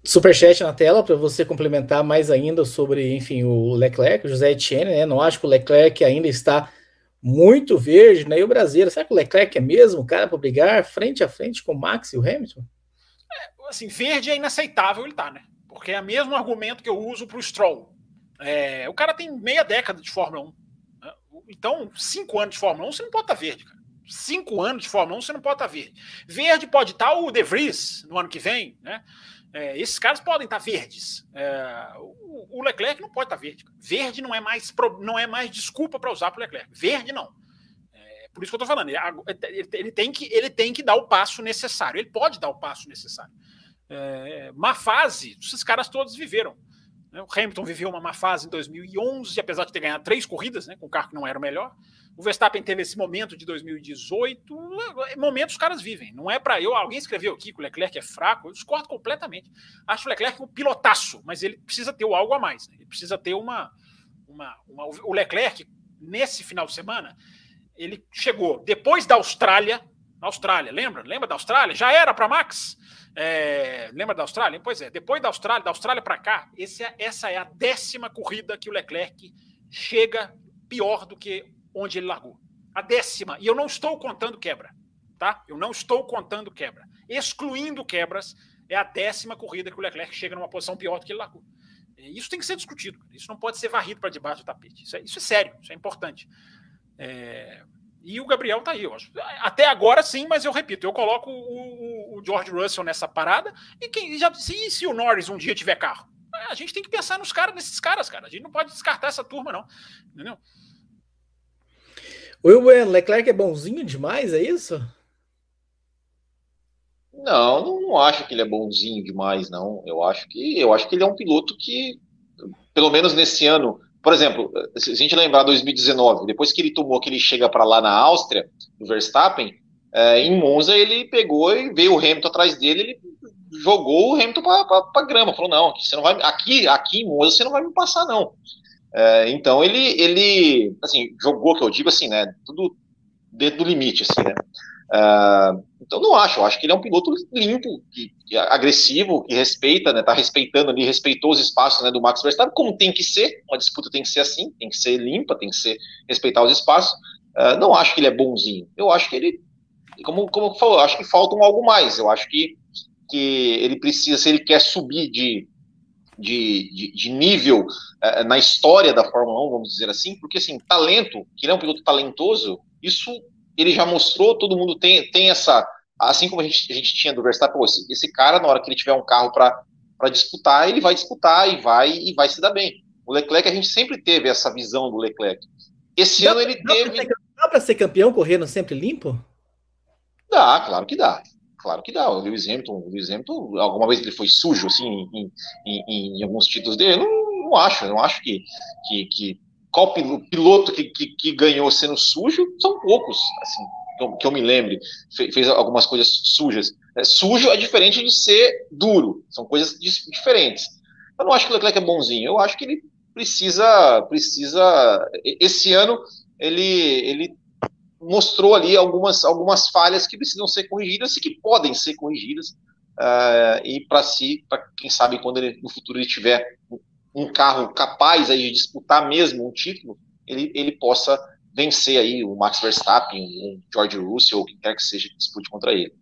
Superchat na tela para você complementar mais ainda sobre, enfim, o Leclerc, José Etienne, né? Não acho que o Leclerc ainda está muito verde, né? E o brasileiro, será que o Leclerc é mesmo o cara para brigar frente a frente com o Max e o Hamilton? É, assim, verde é inaceitável ele tá, né? Porque é o mesmo argumento que eu uso para o Stroll. É, o cara tem meia década de Fórmula 1. Né? Então, cinco anos de Fórmula 1, você não pode estar tá verde, cara. Cinco anos de Fórmula 1, você não pode estar tá verde. Verde pode estar tá o De Vries no ano que vem, né? É, esses caras podem estar verdes. É, o, o, Leclerc não pode estar verde. Verde não é mais, não é mais desculpa para usar para o Leclerc. Verde não. É, por isso que eu estou falando. Ele, ele, tem que, ele tem que dar o passo necessário. Ele pode dar o passo necessário. É, má fase, esses caras todos viveram. Né? O Hamilton viveu uma má fase em 2011, apesar de ter ganhado três corridas, né, com o carro que não era o melhor. O Verstappen teve esse momento de 2018. Momentos os caras vivem. Não é para eu. Alguém escreveu aqui que o Leclerc é fraco. Eu discordo completamente. Acho o Leclerc um pilotaço, mas ele precisa ter algo a mais. Né? Ele precisa ter uma, uma, uma. O Leclerc, nesse final de semana, ele chegou depois da Austrália. Na Austrália, lembra? Lembra da Austrália? Já era para Max? É, lembra da Austrália? Pois é, depois da Austrália, da Austrália para cá, é, essa é a décima corrida que o Leclerc chega pior do que onde ele largou. A décima. E eu não estou contando quebra. Tá? Eu não estou contando quebra. Excluindo quebras, é a décima corrida que o Leclerc chega numa posição pior do que ele largou. Isso tem que ser discutido. Isso não pode ser varrido para debaixo do tapete. Isso é, isso é sério, isso é importante. É... E o Gabriel tá aí, eu acho. Até agora sim, mas eu repito, eu coloco o, o, o George Russell nessa parada. E quem já se, se o Norris um dia tiver carro? É, a gente tem que pensar nos caras, nesses caras, cara. A gente não pode descartar essa turma, não. Entendeu? O Leclerc é bonzinho demais, é isso? Não, não acho que ele é bonzinho demais, não. Eu acho que eu acho que ele é um piloto que, pelo menos nesse ano, por exemplo, se a gente lembrar 2019, depois que ele tomou que ele chega para lá na Áustria, do Verstappen, é, em Monza ele pegou e veio o Hamilton atrás dele, ele jogou o Hamilton para grama, falou não, aqui você não vai, aqui, aqui em Monza você não vai me passar não. É, então ele, ele, assim, jogou que eu digo assim, né, tudo dentro do limite, assim, né. Uh, então não acho, eu acho que ele é um piloto limpo, que, que agressivo, que respeita, né, tá respeitando ali, respeitou os espaços né, do Max Verstappen, como tem que ser, uma disputa tem que ser assim, tem que ser limpa, tem que ser respeitar os espaços. Uh, não acho que ele é bonzinho, eu acho que ele, como, como falou, acho que falta um algo mais, eu acho que, que ele precisa, se ele quer subir de, de, de, de nível uh, na história da Fórmula 1, vamos dizer assim, porque assim, talento, que ele é um piloto talentoso, isso ele já mostrou, todo mundo tem, tem essa. Assim como a gente, a gente tinha do Verstappen, esse, esse cara, na hora que ele tiver um carro para disputar, ele vai disputar e vai e vai se dar bem. O Leclerc, a gente sempre teve essa visão do Leclerc. Esse dá, ano ele dá teve. Pra dá para ser campeão correndo sempre limpo? Dá, claro que dá. Claro que dá. O Lewis Hamilton, o Lewis Hamilton alguma vez ele foi sujo assim em, em, em, alguns títulos dele? Não, não acho. Não acho que, que, que qual piloto que, que, que, ganhou sendo sujo, são poucos, assim, que eu me lembre, fez algumas coisas sujas. É, sujo é diferente de ser duro, são coisas diferentes. Eu não acho que o Leclerc é bonzinho, eu acho que ele precisa, precisa, esse ano ele, ele mostrou ali algumas, algumas falhas que precisam ser corrigidas e que podem ser corrigidas, uh, e para si, para quem sabe quando ele, no futuro ele tiver um carro capaz aí de disputar mesmo um título, ele, ele possa vencer aí o Max Verstappen, o George Russell, ou quem quer que seja que dispute contra ele.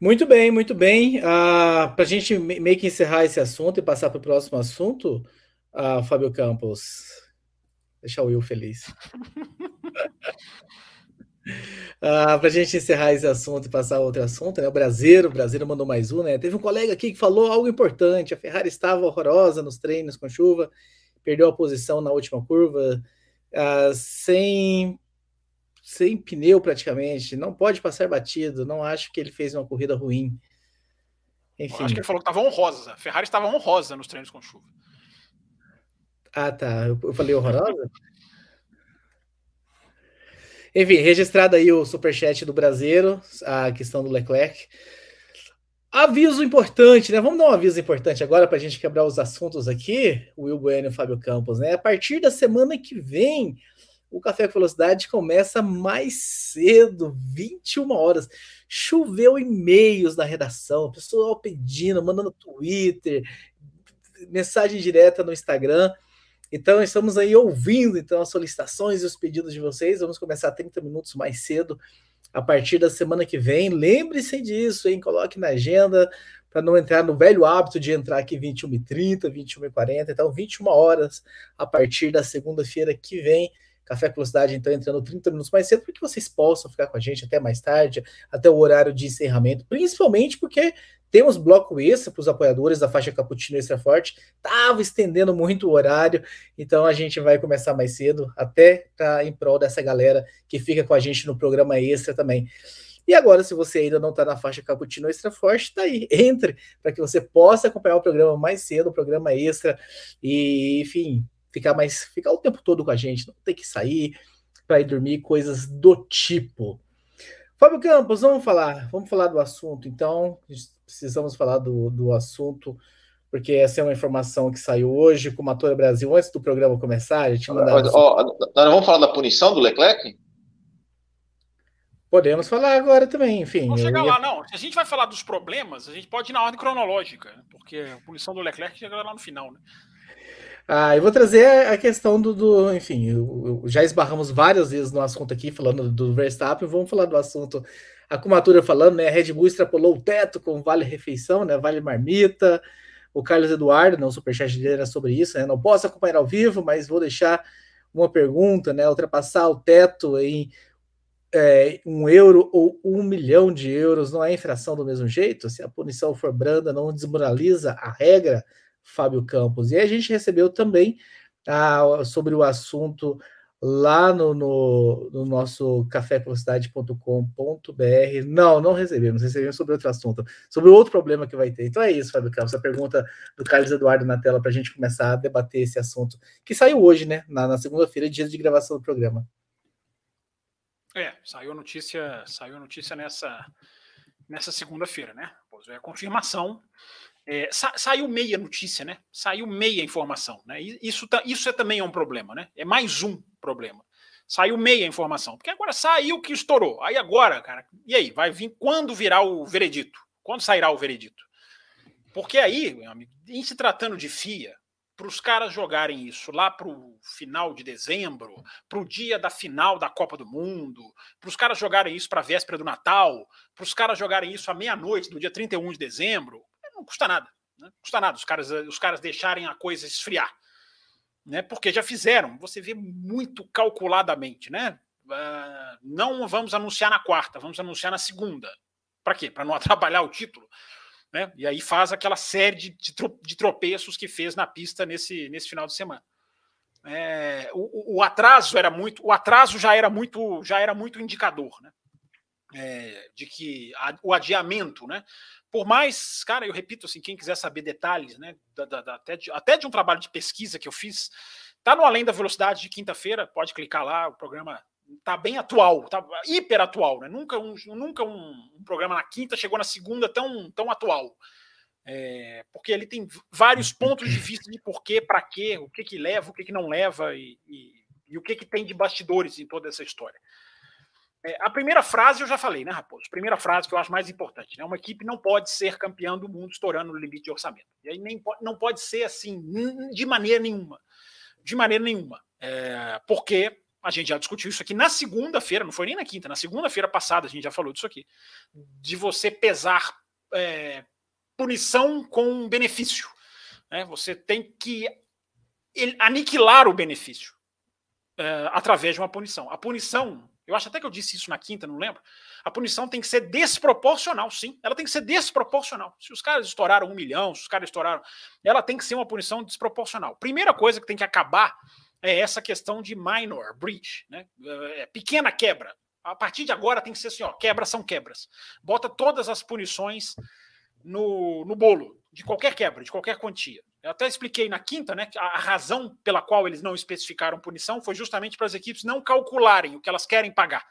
Muito bem, muito bem. Uh, para a gente meio que encerrar esse assunto e passar para o próximo assunto, uh, Fábio Campos, deixa o Will feliz. Ah, para a gente encerrar esse assunto e passar a outro assunto, né? O Brasileiro, o Brasileiro mandou mais um, né? Teve um colega aqui que falou algo importante. A Ferrari estava horrorosa nos treinos com chuva, perdeu a posição na última curva, uh, sem, sem pneu praticamente, não pode passar batido. Não acho que ele fez uma corrida ruim. Enfim. Eu acho que ele falou que estava honrosa. A Ferrari estava honrosa nos treinos com chuva. Ah, tá. Eu, eu falei horrorosa? Enfim, registrado aí o superchat do Brasileiro, a questão do Leclerc. Aviso importante, né? Vamos dar um aviso importante agora para a gente quebrar os assuntos aqui, o Will Bueno e o Fábio Campos, né? A partir da semana que vem, o Café com Velocidade começa mais cedo, 21 horas. Choveu e-mails na redação, pessoal pedindo, mandando Twitter, mensagem direta no Instagram. Então, estamos aí ouvindo então as solicitações e os pedidos de vocês. Vamos começar 30 minutos mais cedo a partir da semana que vem. Lembre-se disso, hein? Coloque na agenda para não entrar no velho hábito de entrar aqui 21h30, 21h40. Então, 21 horas a partir da segunda-feira que vem. Café Velocidade, então, entrando 30 minutos mais cedo, para que vocês possam ficar com a gente até mais tarde, até o horário de encerramento, principalmente porque temos bloco extra para os apoiadores da faixa Cappuccino Extra Forte. Tava estendendo muito o horário, então a gente vai começar mais cedo, até tá em prol dessa galera que fica com a gente no programa extra também. E agora, se você ainda não está na faixa Cappuccino Extra Forte, tá aí, entre para que você possa acompanhar o programa mais cedo, o programa extra, e enfim, ficar mais, ficar o tempo todo com a gente, não ter que sair para ir dormir, coisas do tipo. Fábio Campos, vamos falar, vamos falar do assunto, então precisamos falar do, do assunto, porque essa é uma informação que saiu hoje com o Matora Brasil, antes do programa começar. A mandado... oh, nós vamos falar da punição do Leclerc? Podemos falar agora também, enfim. Vamos chegar ia... lá, não. Se a gente vai falar dos problemas, a gente pode ir na ordem cronológica, porque a punição do Leclerc chega lá no final, né? Ah, eu vou trazer a questão do, do enfim, eu, eu já esbarramos várias vezes no assunto aqui, falando do Verstappen, vamos falar do assunto a Kumatura falando, né? A Red Bull extrapolou o teto com Vale Refeição, né? Vale Marmita. O Carlos Eduardo, não, né, o superchat dele era sobre isso, né? Não posso acompanhar ao vivo, mas vou deixar uma pergunta, né? Ultrapassar o teto em é, um euro ou um milhão de euros não é infração do mesmo jeito? Se a punição for branda, não desmoraliza a regra, Fábio Campos. E a gente recebeu também ah, sobre o assunto lá no, no, no nosso cafévelocidade.com.br. Não, não recebemos, recebemos sobre outro assunto, sobre outro problema que vai ter. Então é isso, Fábio Campos, a pergunta do Carlos Eduardo na tela para a gente começar a debater esse assunto, que saiu hoje, né, na, na segunda-feira, dia de gravação do programa. É, saiu a notícia, saiu a notícia nessa, nessa segunda-feira, né? Pois é, a confirmação é, sa saiu meia notícia, né? Saiu meia informação, né? Isso, isso é também é um problema, né? É mais um problema. Saiu meia informação, porque agora saiu que estourou. Aí agora, cara, e aí? Vai vir quando virá o veredito? Quando sairá o veredito? Porque aí, meu amigo, em se tratando de FIA, para os caras jogarem isso lá para o final de dezembro, para o dia da final da Copa do Mundo, para os caras jogarem isso para a véspera do Natal, para os caras jogarem isso à meia-noite do dia 31 de dezembro, não custa nada. Né? Não custa nada os caras, os caras deixarem a coisa esfriar. Né? Porque já fizeram, você vê muito calculadamente, né? Uh, não vamos anunciar na quarta, vamos anunciar na segunda. Para quê? Para não atrapalhar o título. Né? E aí faz aquela série de, de tropeços que fez na pista nesse, nesse final de semana. É, o, o, atraso era muito, o atraso já era muito, já era muito indicador, né? É, de que a, o adiamento, né? Por mais, cara, eu repito assim, quem quiser saber detalhes, né, da, da, até, de, até de um trabalho de pesquisa que eu fiz, tá no Além da Velocidade de quinta-feira, pode clicar lá, o programa tá bem atual, tá hiper atual, né? Nunca um, nunca um, um programa na quinta chegou na segunda tão, tão atual. É, porque ele tem vários pontos de vista de porquê, para quê, o que que leva, o que que não leva e, e, e o que que tem de bastidores em toda essa história. É, a primeira frase eu já falei, né, Raposo? Primeira frase que eu acho mais importante, né? Uma equipe não pode ser campeã do mundo estourando o limite de orçamento. E aí nem não pode ser assim de maneira nenhuma, de maneira nenhuma, é, porque a gente já discutiu isso aqui na segunda-feira, não foi nem na quinta, na segunda-feira passada a gente já falou disso aqui, de você pesar é, punição com benefício. Né? Você tem que aniquilar o benefício é, através de uma punição. A punição eu acho até que eu disse isso na quinta, não lembro. A punição tem que ser desproporcional, sim. Ela tem que ser desproporcional. Se os caras estouraram um milhão, se os caras estouraram. Ela tem que ser uma punição desproporcional. Primeira coisa que tem que acabar é essa questão de minor breach, né? É, pequena quebra. A partir de agora tem que ser assim: ó, quebras são quebras. Bota todas as punições no, no bolo, de qualquer quebra, de qualquer quantia. Eu até expliquei na quinta, né, a razão pela qual eles não especificaram punição foi justamente para as equipes não calcularem o que elas querem pagar.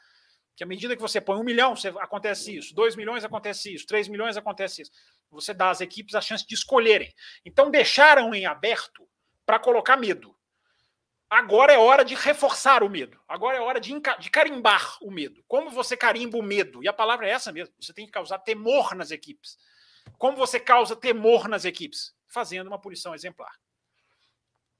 Que à medida que você põe um milhão, você, acontece isso, dois milhões acontece isso, três milhões acontece isso. Você dá às equipes a chance de escolherem. Então deixaram em aberto para colocar medo. Agora é hora de reforçar o medo. Agora é hora de, de carimbar o medo. Como você carimba o medo? E a palavra é essa mesmo. Você tem que causar temor nas equipes. Como você causa temor nas equipes? fazendo uma punição exemplar.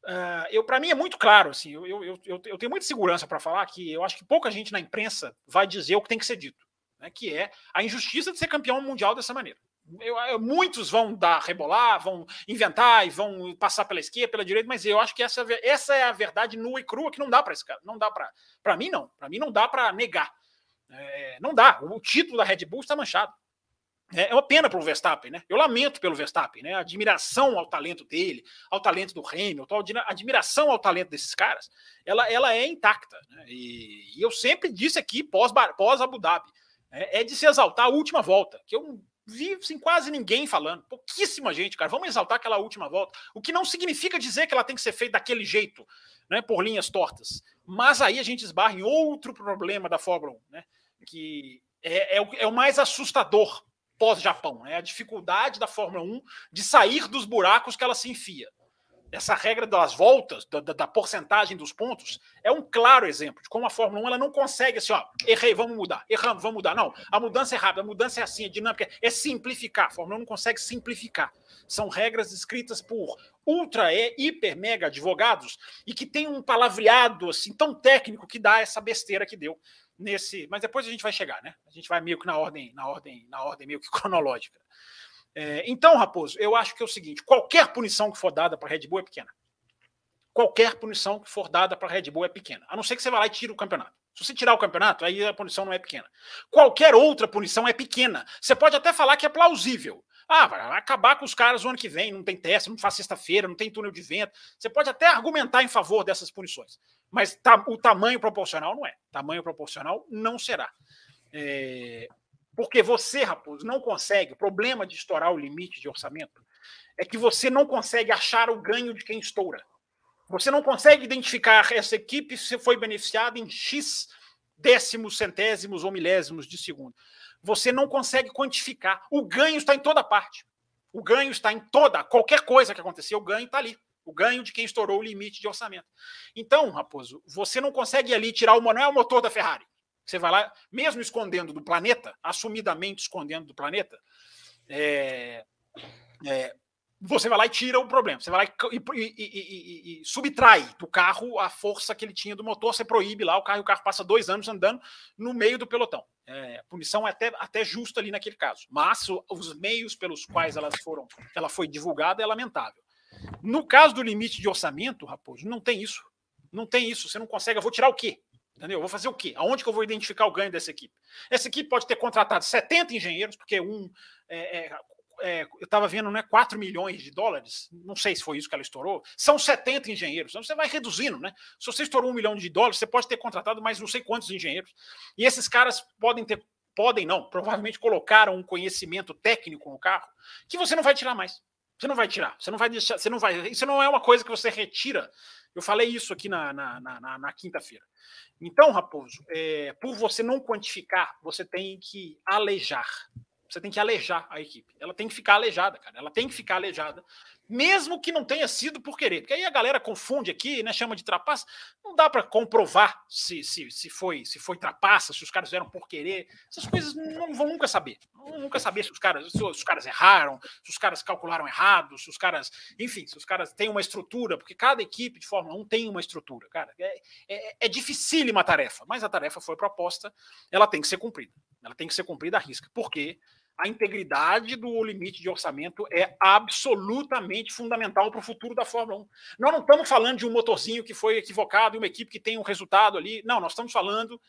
Uh, eu para mim é muito claro assim eu, eu, eu, eu tenho muita segurança para falar que eu acho que pouca gente na imprensa vai dizer o que tem que ser dito né, que é a injustiça de ser campeão mundial dessa maneira eu, muitos vão dar rebolar vão inventar e vão passar pela esquerda pela direita mas eu acho que essa, essa é a verdade nua e crua que não dá para esse cara não dá para para mim não para mim não dá para negar é, não dá o título da Red Bull está manchado é, é uma pena para o Verstappen, né? Eu lamento pelo Verstappen, né? Admiração ao talento dele, ao talento do Hamilton, a admiração ao talento desses caras, ela, ela é intacta. Né? E, e, eu sempre disse aqui, pós, pós Abu Dhabi, é, é, de se exaltar a última volta, que eu vi assim, quase ninguém falando, pouquíssima gente, cara. Vamos exaltar aquela última volta, o que não significa dizer que ela tem que ser feita daquele jeito, né? Por linhas tortas. Mas aí a gente esbarra em outro problema da Fórmula 1, né? Que é, é, o, é o mais assustador pós-Japão, né? a dificuldade da Fórmula 1 de sair dos buracos que ela se enfia. Essa regra das voltas, da, da, porcentagem dos pontos, é um claro exemplo de como a Fórmula 1 ela não consegue assim, ó, errei, vamos mudar, erramos, vamos mudar. Não, a mudança é rápida, a mudança é assim, a dinâmica é simplificar. A Fórmula 1 não consegue simplificar. São regras escritas por ultra, e hiper, mega advogados e que tem um palavreado assim tão técnico que dá essa besteira que deu nesse, mas depois a gente vai chegar, né? A gente vai meio que na ordem, na ordem, na ordem meio que cronológica. É, então, Raposo, eu acho que é o seguinte: qualquer punição que for dada para Red Bull é pequena. Qualquer punição que for dada para Red Bull é pequena. A não ser que você vá lá e tire o campeonato. Se você tirar o campeonato, aí a punição não é pequena. Qualquer outra punição é pequena. Você pode até falar que é plausível. Ah, vai acabar com os caras o ano que vem, não tem teste, não faz sexta-feira, não tem túnel de vento. Você pode até argumentar em favor dessas punições, mas tá, o tamanho proporcional não é. Tamanho proporcional não será. É, porque você, Raposo, não consegue. O problema de estourar o limite de orçamento é que você não consegue achar o ganho de quem estoura. Você não consegue identificar essa equipe se foi beneficiada em X décimos, centésimos ou milésimos de segundo você não consegue quantificar. O ganho está em toda parte. O ganho está em toda, qualquer coisa que aconteceu, o ganho está ali. O ganho de quem estourou o limite de orçamento. Então, Raposo, você não consegue ali tirar o o motor da Ferrari. Você vai lá, mesmo escondendo do planeta, assumidamente escondendo do planeta, é, é, você vai lá e tira o problema. Você vai lá e, e, e, e, subtrai do carro a força que ele tinha do motor, você proíbe lá o carro e o carro passa dois anos andando no meio do pelotão. É, a punição é até, até justa ali naquele caso. Mas os meios pelos quais elas foram, ela foi divulgada é lamentável. No caso do limite de orçamento, Raposo, não tem isso. Não tem isso. Você não consegue. Eu vou tirar o quê? Entendeu? Eu vou fazer o quê? Aonde que eu vou identificar o ganho dessa equipe? Essa equipe pode ter contratado 70 engenheiros, porque um é, é, é, eu estava vendo, né, 4 milhões de dólares, não sei se foi isso que ela estourou, são 70 engenheiros. Então você vai reduzindo, né? Se você estourou um milhão de dólares, você pode ter contratado mais não sei quantos engenheiros. E esses caras podem ter, podem não, provavelmente colocaram um conhecimento técnico no carro que você não vai tirar mais. Você não vai tirar, você não vai deixar, você não vai. Isso não é uma coisa que você retira. Eu falei isso aqui na, na, na, na quinta-feira. Então, Raposo, é, por você não quantificar, você tem que alejar. Você tem que alejar a equipe. Ela tem que ficar aleijada, cara. Ela tem que ficar aleijada, mesmo que não tenha sido por querer. Porque aí a galera confunde aqui, né? Chama de trapaça. Não dá para comprovar se, se, se, foi se foi trapaça, se os caras fizeram por querer. Essas coisas não vão nunca saber. Não vão nunca saber se os caras, se os caras erraram, se os caras calcularam errado, se os caras, enfim, se os caras têm uma estrutura, porque cada equipe de Fórmula 1 tem uma estrutura, cara. É, é, é dificílima a tarefa, mas a tarefa foi proposta, ela tem que ser cumprida. Ela tem que ser cumprida à risca. Por quê? a integridade do limite de orçamento é absolutamente fundamental para o futuro da Fórmula 1. Nós não estamos falando de um motorzinho que foi equivocado e uma equipe que tem um resultado ali. Não, nós estamos falando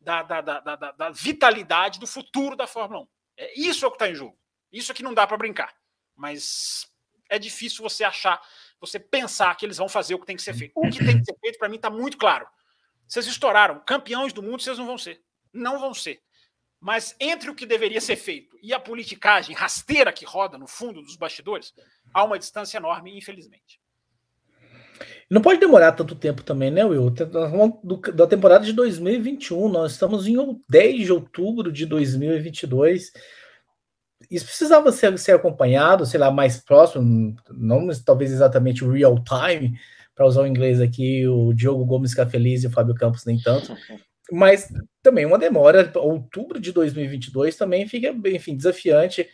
da, da, da, da, da vitalidade do futuro da Fórmula 1. É, isso é o que está em jogo. Isso é que não dá para brincar. Mas é difícil você achar, você pensar que eles vão fazer o que tem que ser feito. O que tem que ser feito, para mim, está muito claro. Vocês estouraram. Campeões do mundo, vocês não vão ser. Não vão ser. Mas entre o que deveria ser feito e a politicagem rasteira que roda no fundo dos bastidores, há uma distância enorme, infelizmente. Não pode demorar tanto tempo também, né, Will? Da temporada de 2021, nós estamos em 10 de outubro de 2022. Isso precisava ser, ser acompanhado, sei lá, mais próximo, não talvez exatamente real time, para usar o inglês aqui, o Diogo Gomes fica feliz e o Fábio Campos nem tanto. Mas também uma demora, outubro de 2022 também fica, enfim, desafiante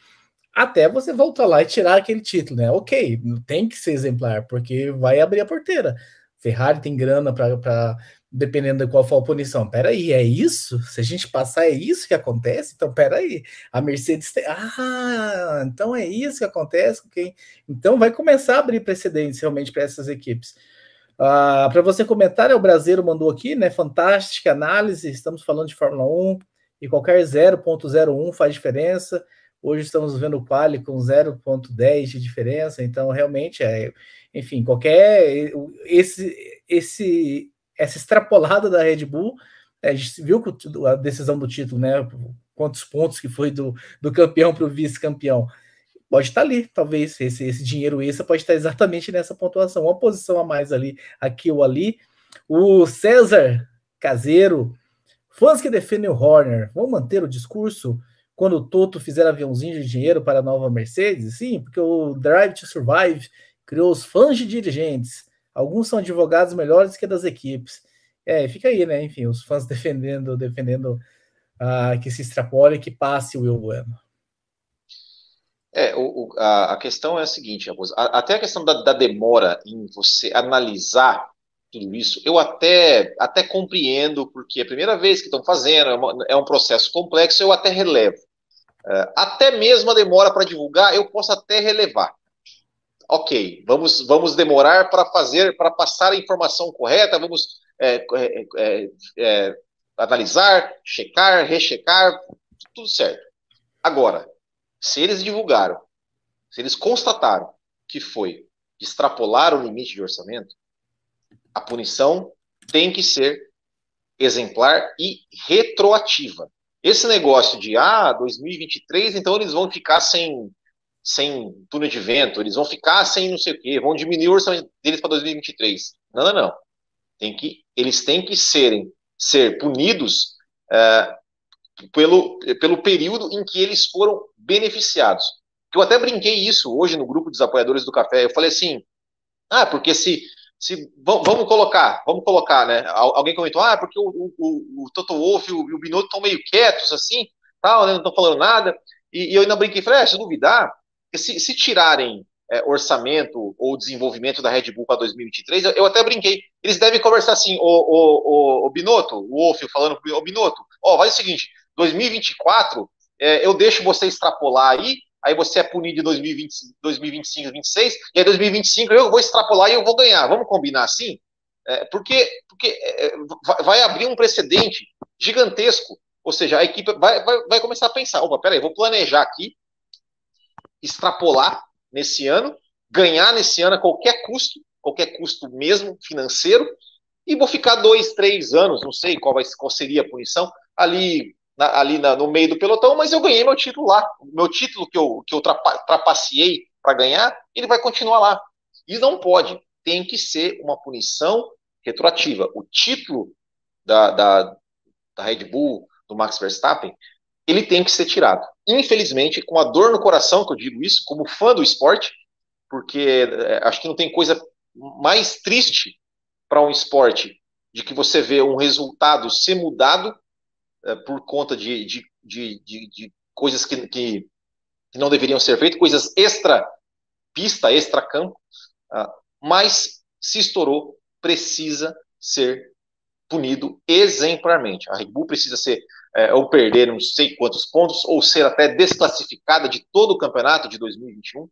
até você voltar lá e tirar aquele título, né? Ok, tem que ser exemplar, porque vai abrir a porteira. Ferrari tem grana para dependendo de qual for a punição. Peraí, é isso? Se a gente passar, é isso que acontece? Então, peraí. A Mercedes tem. Ah, então é isso que acontece. Okay? Então vai começar a abrir precedentes realmente para essas equipes. Uh, para você comentar, é o Brasileiro mandou aqui, né? Fantástica análise. Estamos falando de Fórmula 1 e qualquer 0.01 faz diferença. Hoje estamos vendo o Quali com 0.10 de diferença, então realmente é, enfim, qualquer esse esse essa extrapolada da Red Bull, a gente viu a decisão do título, né? Quantos pontos que foi do, do campeão para o vice-campeão pode estar ali, talvez esse, esse dinheiro extra pode estar exatamente nessa pontuação, uma posição a mais ali, aqui ou ali. O César Caseiro, fãs que defendem o Horner, vão manter o discurso quando o Toto fizer aviãozinho de dinheiro para a nova Mercedes? Sim, porque o Drive to Survive criou os fãs de dirigentes. Alguns são advogados melhores que das equipes. É, fica aí, né? Enfim, os fãs defendendo, defendendo uh, que se extrapole que passe o Will Bueno. É, o, o, a, a, questão é a seguinte, a, até a questão da, da, demora em você analisar tudo isso, eu até, até compreendo, porque é a primeira vez que estão fazendo, é, uma, é um processo complexo, eu até relevo. É, até mesmo a demora para divulgar, eu posso até relevar. Ok, vamos, vamos demorar para fazer, para passar a informação correta, vamos é, é, é, é analisar, checar, rechecar, tudo certo. Agora, se eles divulgaram, se eles constataram que foi extrapolar o limite de orçamento, a punição tem que ser exemplar e retroativa. Esse negócio de ah, 2023, então eles vão ficar sem sem túnel de vento, eles vão ficar sem não sei o quê, vão diminuir o orçamento deles para 2023. Não, não, não. Tem que, eles têm que serem ser punidos é, pelo, pelo período em que eles foram beneficiados. Eu até brinquei isso hoje no grupo dos apoiadores do café. Eu falei assim: ah, porque se. se vamos colocar, vamos colocar, né? Alguém comentou, ah, porque o, o, o Toto Wolff e o, o Binotto estão meio quietos assim, tal, né, não estão falando nada. E, e, eu ainda brinquei, falei, ah, se duvidar, se, se tirarem é, orçamento ou desenvolvimento da Red Bull para 2023, eu, eu, até brinquei. Eles devem conversar assim, o, o, o, o Binotto, o Wolff falando o Binotto, ó, vai o seguinte, 2024, é, eu deixo você extrapolar aí, aí você é punido em 2020, 2025, 2026, e aí 2025 eu vou extrapolar e eu vou ganhar. Vamos combinar assim? É, porque porque é, vai abrir um precedente gigantesco. Ou seja, a equipe vai, vai, vai começar a pensar: opa, peraí, vou planejar aqui, extrapolar nesse ano, ganhar nesse ano a qualquer custo, qualquer custo mesmo financeiro, e vou ficar dois, três anos, não sei qual, vai, qual seria a punição, ali, na, ali na, no meio do pelotão, mas eu ganhei meu título lá. O meu título que eu, que eu trapa, trapaceei para ganhar, ele vai continuar lá. E não pode, tem que ser uma punição retroativa. O título da, da, da Red Bull, do Max Verstappen, ele tem que ser tirado. Infelizmente, com a dor no coração que eu digo isso, como fã do esporte, porque é, acho que não tem coisa mais triste para um esporte de que você vê um resultado ser mudado é, por conta de, de, de, de coisas que, que, que, não deveriam ser feitas, coisas extra pista, extra campo, uh, mas se estourou, precisa ser punido exemplarmente. A Red Bull precisa ser é, ou perder não sei quantos pontos, ou ser até desclassificada de todo o campeonato de 2021. Uh,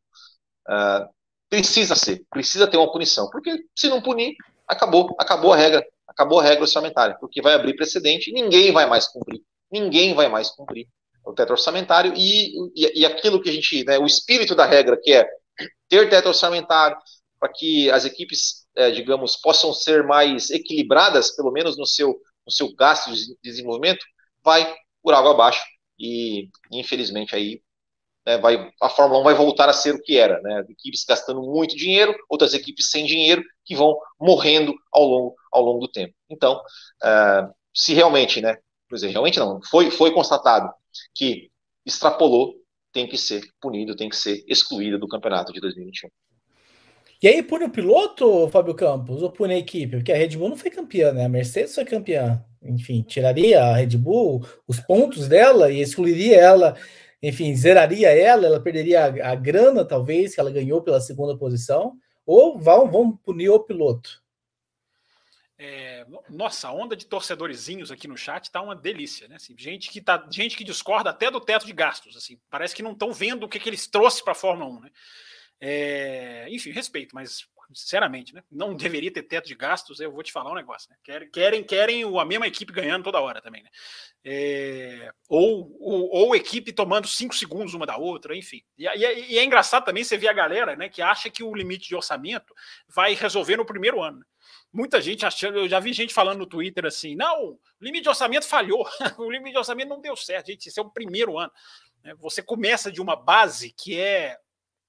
ah, precisa ser, precisa ter uma punição, porque se não punir, acabou, acabou a regra, acabou a regra orçamentária, porque vai abrir precedente e ninguém vai mais cumprir, ninguém vai mais cumprir o teto orçamentário e, e, e aquilo que a gente, né, o espírito da regra, que é ter teto orçamentário, para que as equipes, é, digamos, possam ser mais equilibradas, pelo menos no seu, no seu gasto de desenvolvimento, vai por água abaixo e infelizmente aí né, vai, a Fórmula 1 vai voltar a ser o que era, né? Equipes gastando muito dinheiro, outras equipes sem dinheiro que vão morrendo ao longo, ao longo do tempo. Então, uh, se realmente, né? Quer dizer, realmente não, foi, foi constatado que extrapolou, tem que ser punido, tem que ser excluído do campeonato de 2021. E aí, pune o piloto, Fábio Campos, ou pune a equipe? Porque a Red Bull não foi campeã, né? A Mercedes foi campeã enfim, tiraria a Red Bull, os pontos dela e excluiria ela, enfim, zeraria ela, ela perderia a, a grana, talvez, que ela ganhou pela segunda posição, ou vão, vão punir o piloto. É, nossa, a onda de torcedorzinhos aqui no chat tá uma delícia, né? Assim, gente que tá, gente que discorda até do teto de gastos, assim, parece que não estão vendo o que, que eles trouxeram para a Fórmula 1, né? É, enfim, respeito, mas sinceramente, né? Não deveria ter teto de gastos, eu vou te falar um negócio, né? Querem, querem, querem a mesma equipe ganhando toda hora também, né? É, ou, ou, ou, equipe tomando cinco segundos uma da outra, enfim. E, e, e, é engraçado também você ver a galera né, que acha que o limite de orçamento vai resolver no primeiro ano. Muita gente achando, eu já vi gente falando no Twitter assim: não, o limite de orçamento falhou, o limite de orçamento não deu certo, gente, esse é o primeiro ano. Né? Você começa de uma base que é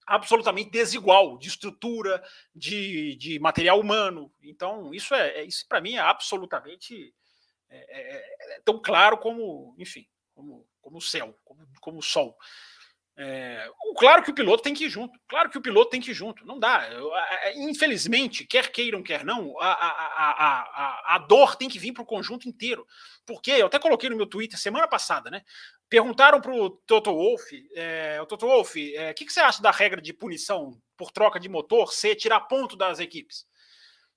absolutamente desigual de estrutura, de, de material humano. Então, isso é, é isso para mim é absolutamente é, é, é, tão claro como, enfim, como, como o céu, como, como o sol. É, claro que o piloto tem que ir junto. Claro que o piloto tem que ir junto. Não dá. Infelizmente, quer queiram, quer não, a, a, a, a, dor tem que vir para o conjunto inteiro. Porque eu até coloquei no meu Twitter semana passada, né? Perguntaram para o Toto Wolff, é, o Toto Wolff, o é, que, que você acha da regra de punição por troca de motor ser tirar ponto das equipes?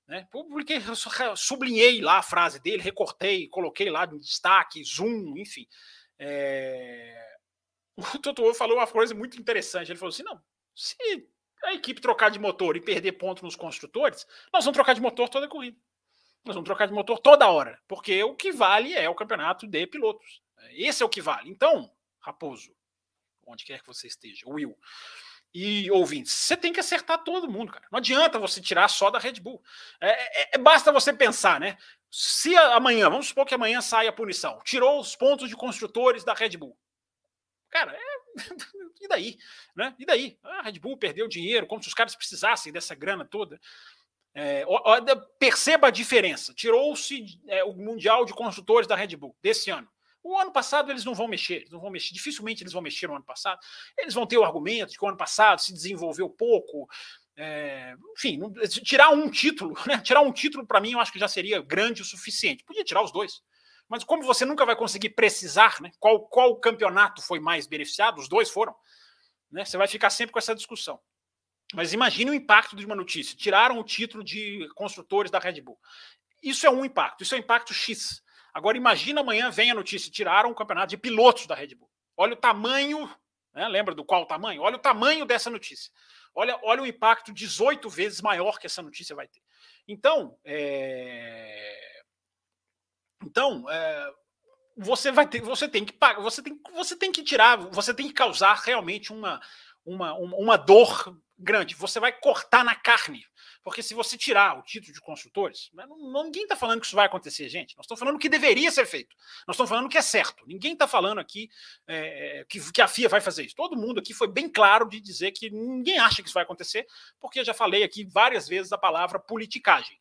Né? Publiquei, sublinhei lá a frase dele, recortei, coloquei lá em destaque, zoom, enfim. É, o Toto falou uma coisa muito interessante. Ele falou assim: não, se a equipe trocar de motor e perder ponto nos construtores, nós vamos trocar de motor toda a corrida. Nós vamos trocar de motor toda hora, porque o que vale é o campeonato de pilotos. Esse é o que vale. Então, Raposo, onde quer que você esteja, Will, e ouvintes, você tem que acertar todo mundo, cara. Não adianta você tirar só da Red Bull. É, é, é, basta você pensar, né? Se amanhã, vamos supor que amanhã saia a punição, tirou os pontos de construtores da Red Bull. Cara, é... e daí? Né? E daí? A Red Bull perdeu dinheiro, como se os caras precisassem dessa grana toda. É, perceba a diferença. Tirou-se é, o Mundial de Construtores da Red Bull desse ano. O ano passado eles não vão mexer, não vão mexer, dificilmente eles vão mexer no ano passado. Eles vão ter o argumento de que o ano passado se desenvolveu pouco. É, enfim, tirar um título, né? Tirar um título para mim eu acho que já seria grande o suficiente. Podia tirar os dois. Mas como você nunca vai conseguir precisar né, qual, qual campeonato foi mais beneficiado, os dois foram, né, você vai ficar sempre com essa discussão. Mas imagine o impacto de uma notícia. Tiraram o título de construtores da Red Bull. Isso é um impacto, isso é um impacto X. Agora imagina amanhã vem a notícia, tiraram o campeonato de pilotos da Red Bull. Olha o tamanho, né, lembra do qual tamanho? Olha o tamanho dessa notícia. Olha, olha o impacto 18 vezes maior que essa notícia vai ter. Então, é... então é... você vai ter, você tem que pagar, você tem, você tem que tirar, você tem que causar realmente uma, uma, uma dor grande. Você vai cortar na carne. Porque se você tirar o título de construtores, não, ninguém está falando que isso vai acontecer, gente. Nós estamos falando que deveria ser feito. Nós estamos falando que é certo. Ninguém está falando aqui é, que, que, a FIA vai fazer isso. Todo mundo aqui foi bem claro de dizer que ninguém acha que isso vai acontecer, porque eu já falei aqui várias vezes a palavra politicagem.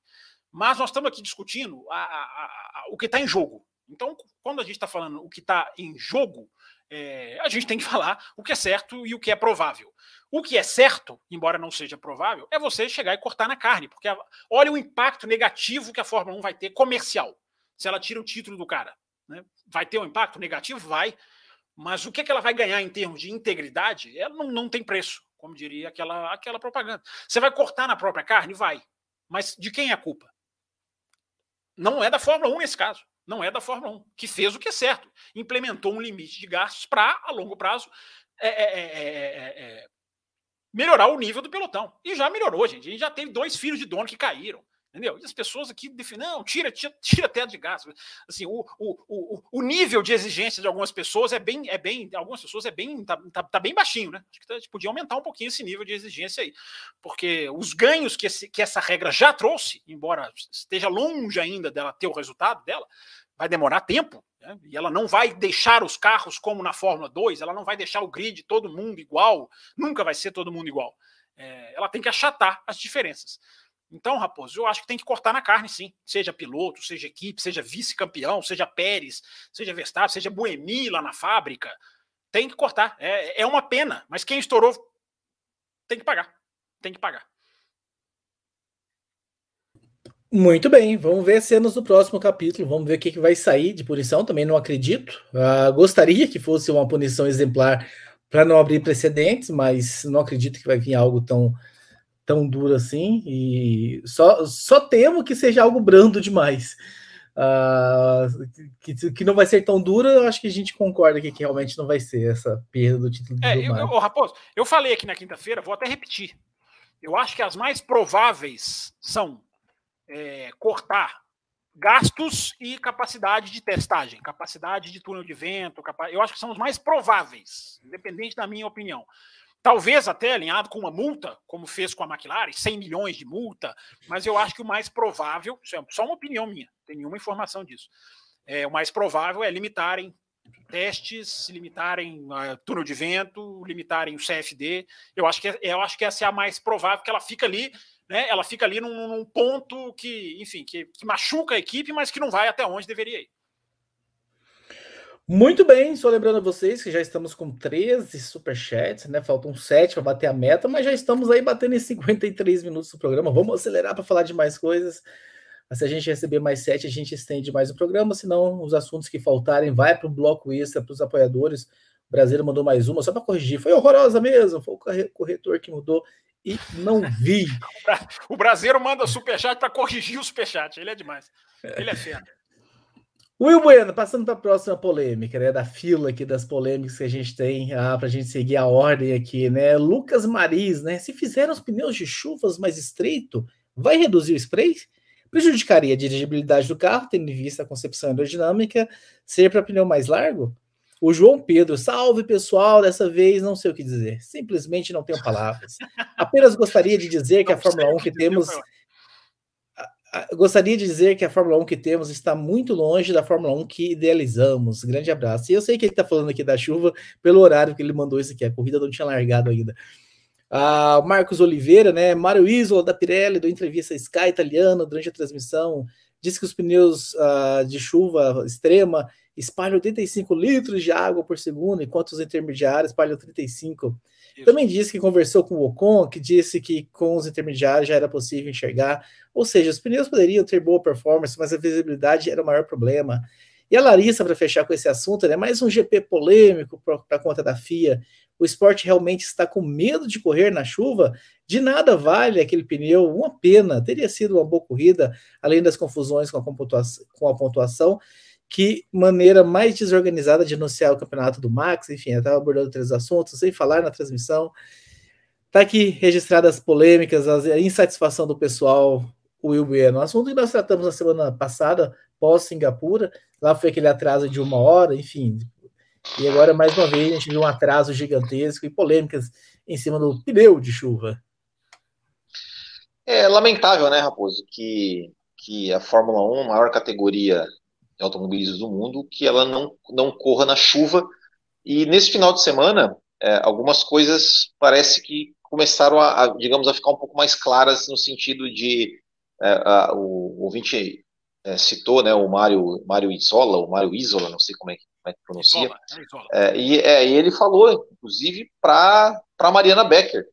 Mas nós estamos aqui discutindo a, a, a, o que está em jogo. Então, quando a gente está falando o que está em jogo, é, a gente tem que falar o que é certo e o que é provável. O que é certo, embora não seja provável, é você chegar e cortar na carne, porque a, olha o impacto negativo que a Fórmula 1 vai ter comercial, se ela tira o título do cara. Né? Vai ter um impacto negativo? Vai. Mas o que, é que ela vai ganhar em termos de integridade? Ela não, não tem preço, como diria aquela, aquela propaganda. Você vai cortar na própria carne? Vai. Mas de quem é a culpa? Não é da Fórmula 1 nesse caso não é da Fórmula 1, que fez o que é certo, implementou um limite de gastos para, a longo prazo, é é, é, é, é, melhorar o nível do pelotão. E já melhorou, gente. A gente já teve dois filhos de dono que caíram. Entendeu? E as pessoas aqui definem, não, tira, tira, tira teto de gás. Assim, o, o, o, o nível de exigência de algumas pessoas é bem, é bem, algumas pessoas é bem, tá, tá, tá bem baixinho, né? Acho que a gente podia aumentar um pouquinho esse nível de exigência aí. Porque os ganhos que, esse, que essa regra já trouxe, embora esteja longe ainda dela ter o resultado dela, vai demorar tempo, né? e ela não vai deixar os carros como na Fórmula 2, ela não vai deixar o grid todo mundo igual, nunca vai ser todo mundo igual. É, ela tem que achatar as diferenças. Então, Raposo, eu acho que tem que cortar na carne, sim. Seja piloto, seja equipe, seja vice-campeão, seja Pérez, seja Verstappen, seja Buemi lá na fábrica. Tem que cortar. É, é uma pena, mas quem estourou tem que pagar. Tem que pagar. Muito bem, vamos ver cenas do próximo capítulo, vamos ver o que, que vai sair de punição. Também não acredito. Uh, gostaria que fosse uma punição exemplar para não abrir precedentes, mas não acredito que vai vir algo tão tão duro assim, e só, só temo que seja algo brando demais. Uh, que, que não vai ser tão duro, eu acho que a gente concorda aqui que realmente não vai ser essa perda do título do é, eu, eu, Raposo, eu falei aqui na quinta-feira, vou até repetir. Eu acho que as mais prováveis são é, cortar gastos e capacidade de testagem, capacidade de túnel de vento. Capa... Eu acho que são os mais prováveis, independente da minha opinião. Talvez até alinhado com uma multa, como fez com a McLaren, 100 milhões de multa, mas eu acho que o mais provável, é só uma opinião minha, não tem nenhuma informação disso. É, o mais provável é limitarem testes, limitarem uh, túnel de vento, limitarem o CFD. Eu acho que é, eu acho que essa é a mais provável, que ela fica ali, né? Ela fica ali num, num ponto que, enfim, que, que machuca a equipe, mas que não vai até onde deveria ir. Muito bem, só lembrando a vocês que já estamos com 13 superchats, né? Faltam 7 para bater a meta, mas já estamos aí batendo em 53 minutos do programa. Vamos acelerar para falar de mais coisas. Se a gente receber mais 7, a gente estende mais o programa, senão os assuntos que faltarem vai para o bloco extra para os apoiadores. O Brasileiro mandou mais uma, só para corrigir. Foi horrorosa mesmo, foi o corretor que mudou e não vi. o Brasileiro manda superchat para corrigir o superchat. Ele é demais. Ele é fera. Will Bueno, passando para a próxima polêmica, né? Da fila aqui das polêmicas que a gente tem, ah, para a gente seguir a ordem aqui, né? Lucas Maris, né? Se fizer os pneus de chuvas mais estreito, vai reduzir o spray? prejudicaria a dirigibilidade do carro, tendo em vista a concepção aerodinâmica, ser para pneu mais largo? O João Pedro, salve pessoal, dessa vez não sei o que dizer, simplesmente não tenho palavras. Apenas gostaria de dizer que a Fórmula 1 que temos gostaria de dizer que a Fórmula 1 que temos está muito longe da Fórmula 1 que idealizamos. Grande abraço. E eu sei que ele está falando aqui da chuva pelo horário que ele mandou isso aqui. A corrida não tinha largado ainda. Ah, Marcos Oliveira, né? Mário Isola da Pirelli, do Entrevista Sky Italiano, durante a transmissão, disse que os pneus ah, de chuva extrema espalham 85 litros de água por segundo, enquanto os intermediários espalham 35. Isso. Também disse que conversou com o Ocon, que disse que com os intermediários já era possível enxergar. Ou seja, os pneus poderiam ter boa performance, mas a visibilidade era o maior problema. E a Larissa, para fechar com esse assunto, né, mais um GP polêmico para conta da FIA. O esporte realmente está com medo de correr na chuva? De nada vale aquele pneu, uma pena. Teria sido uma boa corrida, além das confusões com a. Com a pontuação que maneira mais desorganizada de anunciar o campeonato do Max, enfim, eu estava abordando três assuntos, sem falar na transmissão. Está aqui registradas as polêmicas, a insatisfação do pessoal, o Will Bueno. Assunto que nós tratamos na semana passada, pós-Singapura, lá foi aquele atraso de uma hora, enfim. E agora, mais uma vez, a gente viu um atraso gigantesco e polêmicas em cima do pneu de chuva. É lamentável, né, Raposo, que, que a Fórmula 1, maior categoria de automobilismo do mundo, que ela não, não corra na chuva. E nesse final de semana, é, algumas coisas parece que começaram a, a, digamos, a ficar um pouco mais claras no sentido de é, a, o, o ouvinte é, citou, né, o Mário Mário Isola, o Mário Isola, não sei como é, como é que pronuncia, Isola, é Isola. É, e, é, ele falou, inclusive, para Mariana Becker,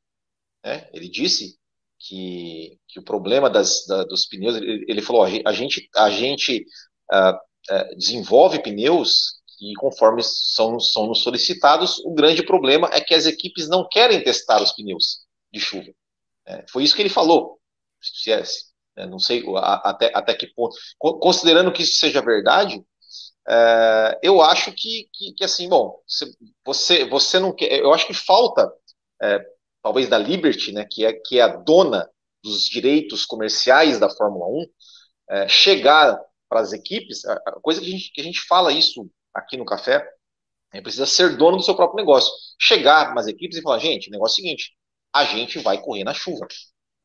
né, ele disse que, que o problema das, da, dos pneus, ele, ele falou, a gente, a gente uh, é, desenvolve pneus e conforme são, são solicitados, o grande problema é que as equipes não querem testar os pneus de chuva. É, foi isso que ele falou. Se é, é não sei até, até que ponto. Considerando que isso seja verdade, é, eu acho que, que, que, assim, bom, você, você não quer. Eu acho que falta, é, talvez da Liberty, né, que é, que é a dona dos direitos comerciais da Fórmula 1, é, chegar para as equipes, a coisa que a, gente, que a gente fala isso aqui no café, é precisa ser dono do seu próprio negócio. Chegar nas equipes e falar, gente, o negócio é o seguinte, a gente vai correr na chuva.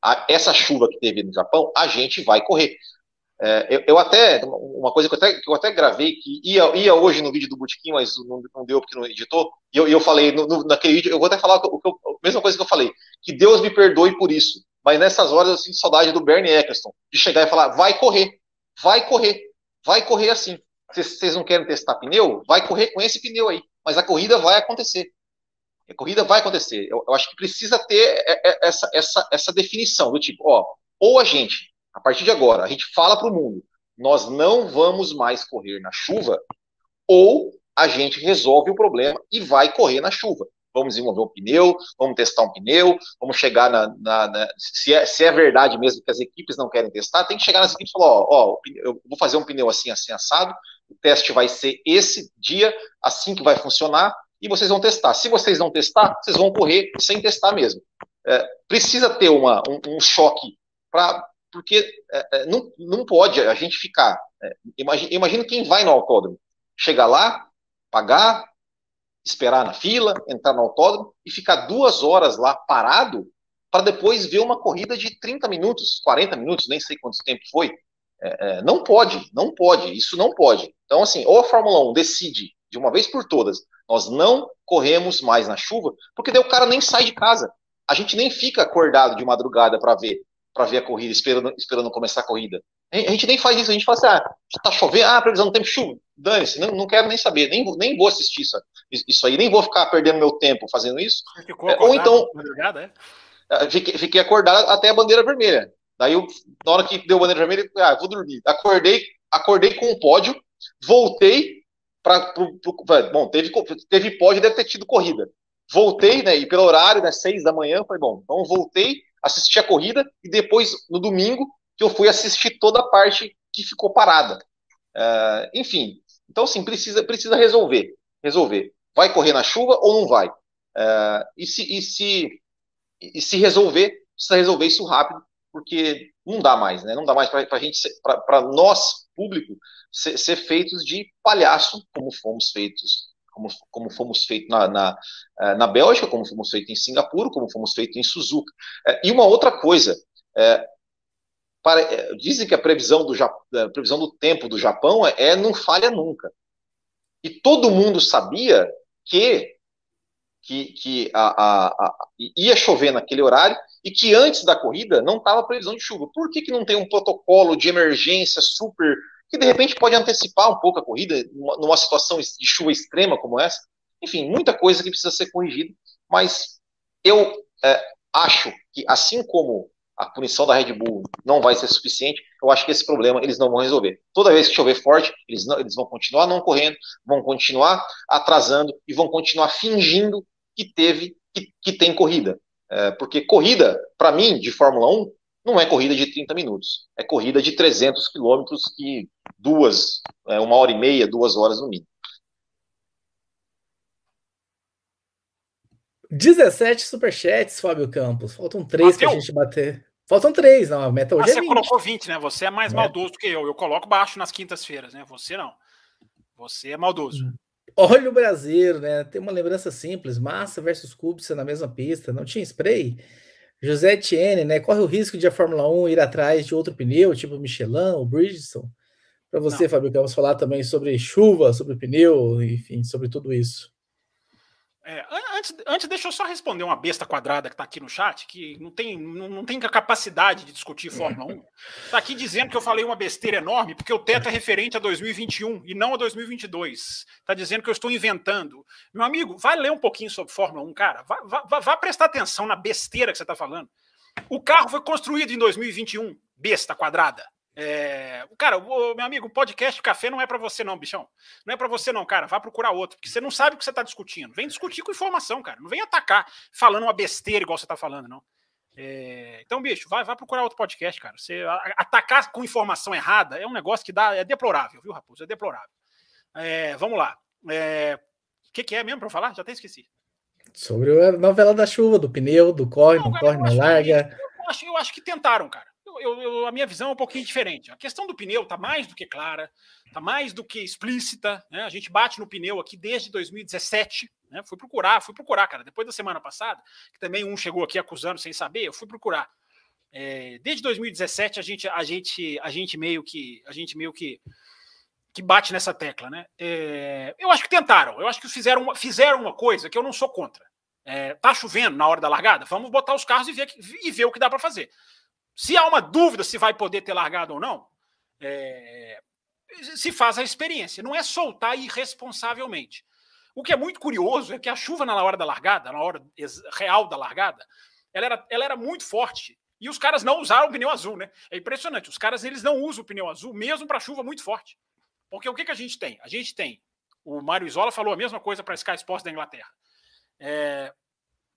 A, essa chuva que teve no Japão, a gente vai correr. É, eu, eu, até, uma coisa que eu até, que eu até gravei, que ia, ia hoje no vídeo do Botequim, mas não, não, deu porque não editou, e eu, eu falei no, no, naquele vídeo, eu vou até falar o que eu, a mesma coisa que eu falei, que Deus me perdoe por isso, mas nessas horas eu sinto saudade do Bernie Eccleston, de chegar e falar, vai correr, vai correr, vai correr assim. Vocês não querem testar pneu, vai correr com esse pneu aí. Mas a corrida vai acontecer. A corrida vai acontecer. Eu, eu acho que precisa ter é, é, essa, essa, essa definição do tipo, ó, ou a gente, a partir de agora, a gente fala para o mundo, nós não vamos mais correr na chuva, ou a gente resolve o problema e vai correr na chuva vamos desenvolver um pneu, vamos testar um pneu, vamos chegar na. na, na se, é, se é verdade mesmo que as equipes não querem testar, tem que chegar nas equipes e falar: ó, ó, eu vou fazer um pneu assim, assim, assado, o teste vai ser esse dia, assim que vai funcionar, e vocês vão testar. Se vocês não testar, vocês vão correr sem testar mesmo. É, precisa ter uma, um, um choque para. Porque é, é, não, não pode a gente ficar. É, imagina, imagina quem vai no autódromo. Chegar lá, pagar, esperar na fila, entrar no autódromo e ficar duas horas lá parado para depois ver uma corrida de 30 minutos, 40 minutos, nem sei quanto tempo foi. É, é, não pode, não pode, isso não pode. Então, assim, ou a Fórmula 1 decide de uma vez por todas, nós não corremos mais na chuva, porque daí o cara nem sai de casa. A gente nem fica acordado de madrugada para ver para ver a corrida, esperando, esperando começar a corrida. A gente nem faz isso, a gente fala assim, ah, tá chovendo, ah, previsão do tempo, chuva, dane-se, não, não quero nem saber, nem, nem vou assistir isso, isso aí, nem vou ficar perdendo meu tempo fazendo isso. É, ou então, é? Ah, fiquei, fiquei acordado até a bandeira vermelha. Daí, eu, na hora que deu a bandeira vermelha, ah, vou dormir. Acordei, acordei com o pódio, voltei para. Bom, teve, teve pódio, deve ter tido corrida. Voltei, né, e pelo horário, né, seis da manhã, falei, bom, então voltei, assisti a corrida, e depois, no domingo, que eu fui assistir toda a parte que ficou parada. Uh, enfim, então, sim, precisa, precisa resolver. Resolver. Vai correr na chuva ou não vai? Uh, e, se, e, se, e se resolver, precisa resolver isso rápido, porque não dá mais, né? Não dá mais para gente, para nós, público, ser, ser, feitos de palhaço, como fomos feitos, como, como fomos feitos na, na, eh, na Bélgica, como fomos feitos em Singapura, como fomos feitos em Suzuka. Eh, e uma outra coisa, é, para, dizem que a previsão do, a previsão do tempo do Japão é, é não falha nunca. E todo mundo sabia que que, que a, a, a, ia chover naquele horário e que antes da corrida não estava previsão de chuva. Por que, que não tem um protocolo de emergência super que de repente pode antecipar um pouco a corrida numa, situação de chuva extrema como essa? Enfim, muita coisa que precisa ser corrigida, mas eu é, acho que assim como a punição da Red Bull não vai ser suficiente, eu acho que esse problema eles não vão resolver. Toda vez que chover forte, eles, não, eles vão continuar não correndo, vão continuar atrasando e vão continuar fingindo que teve, que, que tem corrida. É, porque corrida, para mim, de Fórmula 1, não é corrida de 30 minutos. É corrida de 300 quilômetros que duas, é, uma hora e meia, duas horas no mínimo. 17 superchats, Fábio Campos. Faltam três para a gente bater. Faltam três, não. A meta hoje ah, é você 20. colocou 20, né? Você é mais é. maldoso que eu. Eu coloco baixo nas quintas-feiras, né? Você não. Você é maldoso. Hum. Olha o Brasileiro, né? Tem uma lembrança simples: Massa versus Kubica na mesma pista, não tinha spray. José Etienne, né? Corre o risco de a Fórmula 1 ir atrás de outro pneu, tipo Michelin ou Bridgestone. Para você, não. Fábio, vamos falar também sobre chuva, sobre pneu, enfim, sobre tudo isso. É, antes, antes, deixa eu só responder uma besta quadrada que está aqui no chat, que não tem, não, não tem capacidade de discutir Fórmula 1. Está aqui dizendo que eu falei uma besteira enorme, porque o teto é referente a 2021 e não a 2022. Está dizendo que eu estou inventando. Meu amigo, vai ler um pouquinho sobre Fórmula 1, cara. Vá, vá, vá prestar atenção na besteira que você está falando. O carro foi construído em 2021, besta quadrada. É, cara, meu amigo, o podcast café não é para você não, bichão. Não é para você não, cara. Vá procurar outro, porque você não sabe o que você está discutindo. Vem discutir com informação, cara. Não vem atacar falando uma besteira igual você está falando, não. É, então, bicho, vai, vai procurar outro podcast, cara. Você atacar com informação errada é um negócio que dá, é deplorável, viu, Raposo? É deplorável. É, vamos lá. O é, que, que, é mesmo para falar? Já até esqueci. Sobre a novela da chuva, do pneu, do corre, não, não cara, corre, não larga. Eu acho, eu acho que tentaram, cara eu, eu, a minha visão é um pouquinho diferente. A questão do pneu está mais do que clara, está mais do que explícita. Né? A gente bate no pneu aqui desde 2017. Né? Fui procurar, fui procurar, cara. Depois da semana passada, que também um chegou aqui acusando sem saber, eu fui procurar. É, desde 2017 a gente, a gente, a gente meio que, a gente meio que que bate nessa tecla, né? É, eu acho que tentaram, eu acho que fizeram uma, fizeram uma coisa que eu não sou contra. É, tá chovendo na hora da largada? Vamos botar os carros e ver, e ver o que dá para fazer. Se há uma dúvida se vai poder ter largado ou não, é, se faz a experiência. Não é soltar irresponsavelmente. O que é muito curioso é que a chuva na hora da largada, na hora real da largada, ela era, ela era muito forte. E os caras não usaram o pneu azul, né? É impressionante. Os caras eles não usam o pneu azul, mesmo para chuva muito forte. Porque o que, que a gente tem? A gente tem. O Mário Isola falou a mesma coisa para a Sky Sports da Inglaterra. É,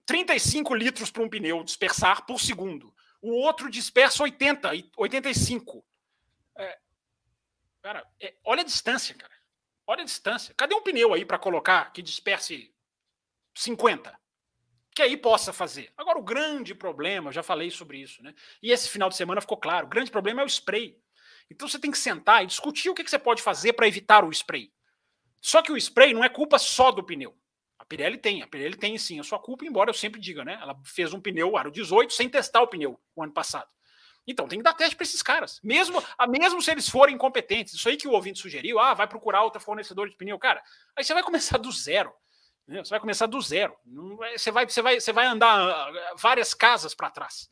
35 litros para um pneu dispersar por segundo o outro dispersa 80, 85. É, cara, é, olha a distância, cara. Olha a distância. Cadê um pneu aí para colocar que disperse 50? Que aí possa fazer. Agora, o grande problema, já falei sobre isso, né? E esse final de semana ficou claro: o grande problema é o spray. Então você tem que sentar e discutir o que, que você pode fazer para evitar o spray. Só que o spray não é culpa só do pneu. Pirelli tem, a Pirelli tem sim a sua culpa, embora eu sempre diga, né? Ela fez um pneu aro 18 sem testar o pneu o ano passado. Então tem que dar teste para esses caras, mesmo, mesmo se eles forem incompetentes. Isso aí que o ouvinte sugeriu, ah, vai procurar outro fornecedor de pneu, cara. Aí você vai começar do zero. Você vai começar do zero. Você vai, você vai, você vai andar ah, várias casas para trás.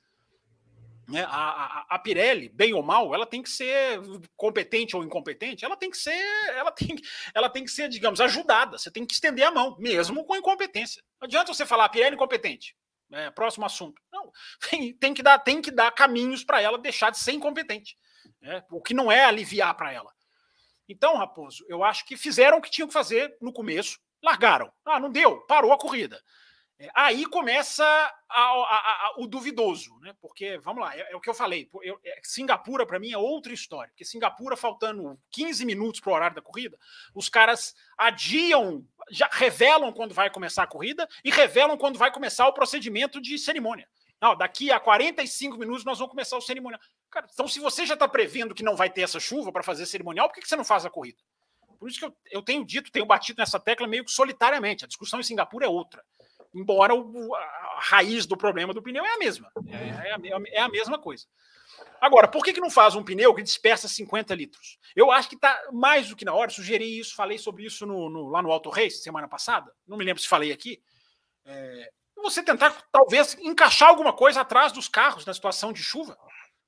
Né? A, a, a, Pirelli, bem ou mal, ela tem que ser competente ou incompetente, ela tem que ser, ela tem, ela tem que ser, digamos, ajudada. Você tem que estender a mão, mesmo com incompetência. Não adianta você falar Pirelli incompetente. É, próximo assunto. Não, tem, tem, que dar, tem que dar caminhos para ela deixar de ser incompetente. Né? O que não é aliviar para ela. Então, Raposo, eu acho que fizeram o que tinham que fazer no começo, largaram. Ah, não deu, parou a corrida. É, aí começa a, a, a, o duvidoso, né? Porque, vamos lá, é, é o que eu falei. Eu, é, Singapura, para mim, é outra história. Porque Singapura, faltando 15 minutos para o horário da corrida, os caras adiam, já revelam quando vai começar a corrida e revelam quando vai começar o procedimento de cerimônia. Não, daqui a 45 minutos nós vamos começar o cerimonial. Cara, então, se você já está prevendo que não vai ter essa chuva para fazer cerimonial, por que, que você não faz a corrida? Por isso que eu, eu tenho dito, tenho batido nessa tecla meio que solitariamente. A discussão em Singapura é outra. Embora o, a raiz do problema do pneu é a mesma. É, é, a, é a mesma coisa. Agora, por que, que não faz um pneu que dispersa 50 litros? Eu acho que está mais do que na hora. Sugeri isso, falei sobre isso no, no, lá no Auto Race semana passada. Não me lembro se falei aqui. É, você tentar, talvez, encaixar alguma coisa atrás dos carros na situação de chuva.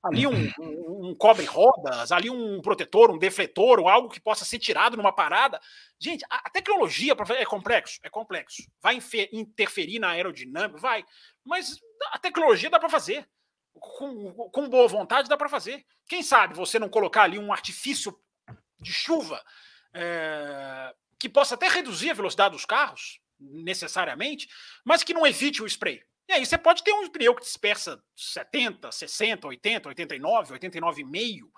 Ali um, um, um cobre-rodas, ali um protetor, um defletor, ou algo que possa ser tirado numa parada. Gente, a, a tecnologia é complexo, é complexo. Vai interferir na aerodinâmica, vai. Mas a tecnologia dá para fazer com, com boa vontade dá para fazer. Quem sabe você não colocar ali um artifício de chuva é, que possa até reduzir a velocidade dos carros, necessariamente, mas que não evite o spray. E aí você pode ter um pneu que dispersa 70, 60, 80, 89, 89,5,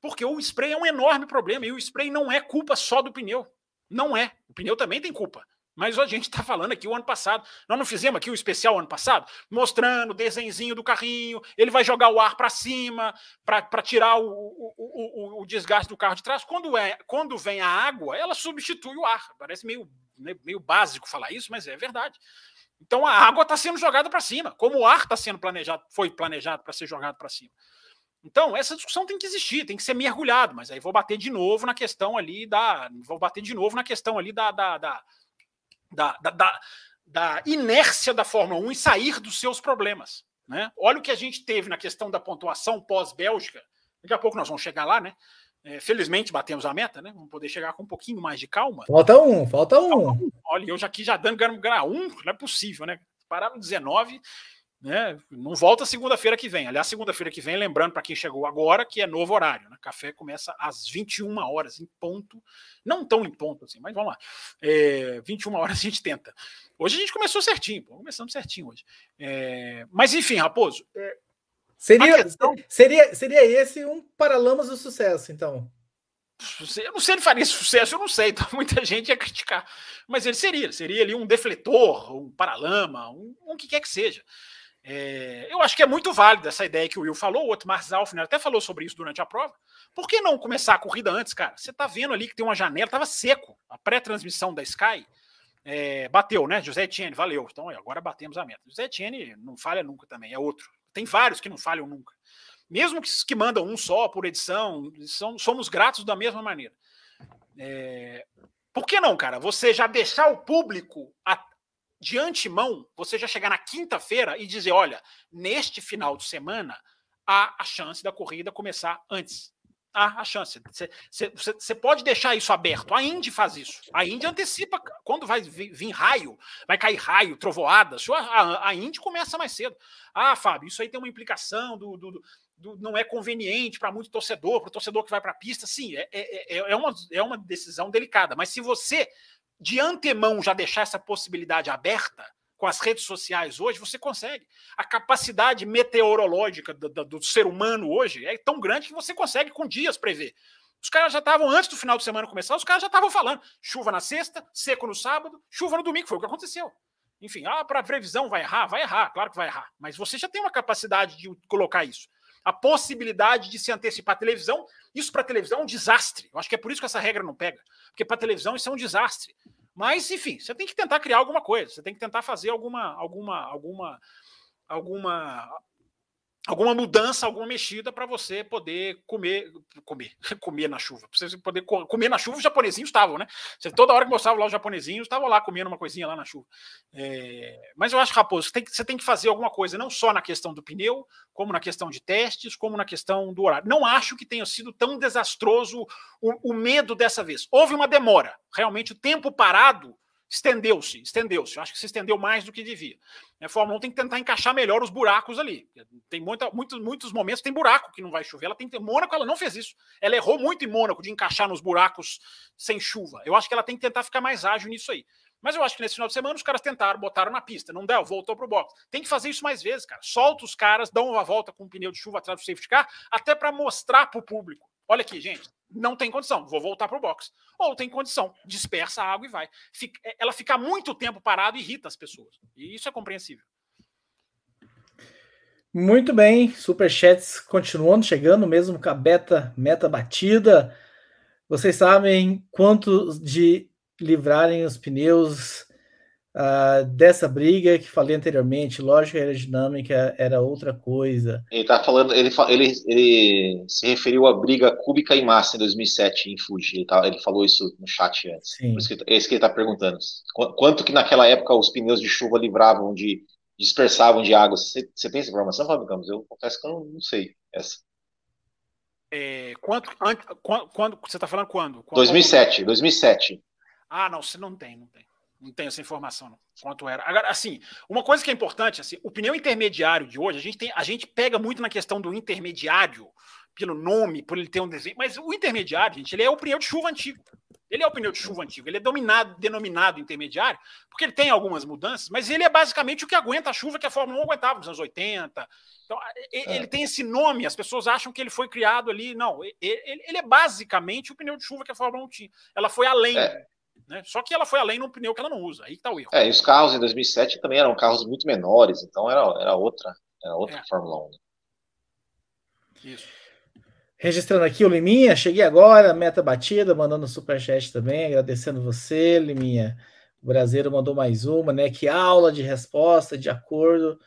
porque o spray é um enorme problema e o spray não é culpa só do pneu. Não é. O pneu também tem culpa. Mas a gente está falando aqui o ano passado. Nós não fizemos aqui o especial ano passado? Mostrando o desenho do carrinho, ele vai jogar o ar para cima para tirar o, o, o, o, desgaste do carro de trás. Quando, é, quando vem a água, ela substitui o ar. Parece meio, meio básico falar isso, mas é verdade. Então a água está sendo jogada para cima, como o ar está sendo planejado, foi planejado para ser jogado para cima. Então, essa discussão tem que existir, tem que ser mergulhado, mas aí vou bater de novo na questão ali da. Vou bater de novo na questão ali da, da, da da, da, da, inércia da Fórmula 1 e sair dos seus problemas. Né? Olha o que a gente teve na questão da pontuação pós-Bélgica. Daqui a pouco nós vamos chegar lá, né? É, felizmente batemos a meta, né? Vamos poder chegar com um pouquinho mais de calma. Falta um, falta um. Olha, eu já aqui já dando ganhar um, não é possível, né? Pararam 19, né? Não volta segunda-feira que vem. Aliás, segunda-feira que vem, lembrando para quem chegou agora que é novo horário. Né? Café começa às 21 horas, em ponto. Não tão em ponto assim, mas vamos lá. É, 21 horas a gente tenta. Hoje a gente começou certinho, pô, começamos certinho hoje. É, mas enfim, Raposo. É, seria, questão... seria, seria esse um paralamas do sucesso, então. Eu não sei se ele faria sucesso, eu não sei, então muita gente ia criticar. Mas ele seria, seria ali um defletor, um paralama, um, um que quer que seja. É, eu acho que é muito válido essa ideia que o Will falou, o outro Zalfner até falou sobre isso durante a prova. Por que não começar a corrida antes, cara? Você tá vendo ali que tem uma janela, tava seco. A pré-transmissão da Sky é, bateu, né? José Etienne, valeu. Então agora batemos a meta. José Etienne não falha nunca também, é outro. Tem vários que não falham nunca. Mesmo que, que mandam um só por edição, são, somos gratos da mesma maneira. É, por que não, cara? Você já deixar o público a, de antemão, você já chegar na quinta-feira e dizer: olha, neste final de semana, há a chance da corrida começar antes. Há a chance. Você pode deixar isso aberto. A Indy faz isso. A Indy antecipa quando vai vir raio, vai cair raio, trovoada. A, a Indy começa mais cedo. Ah, Fábio, isso aí tem uma implicação do, do, do não é conveniente para muito torcedor, para o torcedor que vai para a pista. Sim, é, é, é, é, uma, é uma decisão delicada. Mas se você de antemão já deixar essa possibilidade aberta com as redes sociais hoje, você consegue. A capacidade meteorológica do, do, do, ser humano hoje é tão grande que você consegue com dias prever. Os caras já estavam, antes do final de semana começar, os caras já estavam falando: chuva na sexta, seco no sábado, chuva no domingo. Foi o que aconteceu. Enfim, ah, para previsão vai errar? Vai errar, claro que vai errar. Mas você já tem uma capacidade de colocar isso. A possibilidade de se antecipar a televisão, isso para televisão é um desastre. Eu acho que é por isso que essa regra não pega. Porque para televisão isso é um desastre. Mas, enfim, você tem que tentar criar alguma coisa, você tem que tentar fazer alguma, alguma, alguma, alguma alguma mudança, alguma mexida para você poder comer, comer, comer na chuva. Pra você poder comer na chuva, os japonesinhos estavam, né? Você, toda hora que mostrava lá os japonesinhos, estavam lá comendo uma coisinha lá na chuva. É, mas eu acho, Raposo, você tem, que, você tem que fazer alguma coisa, não só na questão do pneu, como na questão de testes, como na questão do horário. Não acho que tenha sido tão desastroso o, o medo dessa vez. Houve uma demora. Realmente, o tempo parado estendeu-se, estendeu-se. Acho que se estendeu mais do que devia. A Fórmula 1 tem que tentar encaixar melhor os buracos ali. Tem muita, muitos, muitos momentos tem buraco que não vai chover. Ela tem que ter. Mônaco, ela não fez isso. Ela errou muito em Mônaco de encaixar nos buracos sem chuva. Eu acho que ela tem que tentar ficar mais ágil nisso aí. Mas eu acho que nesse final de semana os caras tentaram, botaram na pista. Não deu, voltou pro box. Tem que fazer isso mais vezes, cara. Solta os caras, dão uma volta com um pneu de chuva atrás do safety car, até para mostrar pro público. Olha aqui, gente não tem condição, vou voltar para o box. Ou tem condição, dispersa a água e vai. Fica, é, ela fica muito tempo parada irrita as pessoas. E isso é compreensível. Muito bem, superchats continuando chegando, mesmo com a beta meta batida. Vocês sabem quanto de livrarem os pneus uh, dessa briga que falei anteriormente, lógica aerodinâmica era outra coisa. Ele tá falando, ele, ele, ele se referiu à briga cúbica e massa em 2007 em Fuji. Ele, tá, ele falou isso no chat antes. Sim. Por isso que, é isso que ele está perguntando. Quanto que naquela época os pneus de chuva livravam de dispersavam de água? Você, você tem essa informação, Fábio Campos? Eu confesso que eu não, não sei essa. É, quanto, quando, quando, você está falando quando? quando? 2007, 2007. Ah, não, você não tem, não tem. Não tenho essa informação, não. Quanto era. Agora, assim, uma coisa que é importante, assim, o pneu intermediário de hoje, a gente, tem, a gente pega muito na questão do intermediário, pelo nome, por ele ter um desenho, mas o intermediário, gente, ele é o pneu de chuva antigo. Ele é o pneu de chuva antigo, ele é dominado, denominado intermediário, porque ele tem algumas mudanças, mas ele é basicamente o que aguenta a chuva que a Fórmula 1 aguentava nos anos 80. Então, ele é. tem esse nome, as pessoas acham que ele foi criado ali. Não, ele, ele é basicamente o pneu de chuva que a Fórmula 1 tinha. Ela foi além. É. Né? Só que ela foi além num pneu que ela não usa. Aí tá o erro. É, e os carros em 2007 também eram carros muito menores, então era, era outra, era outra é. Fórmula 1. Né? Isso. Registrando aqui o Liminha, cheguei agora, meta batida, mandando superchat também, agradecendo você, Liminha. O brasileiro mandou mais uma, né? Que aula de resposta, de acordo.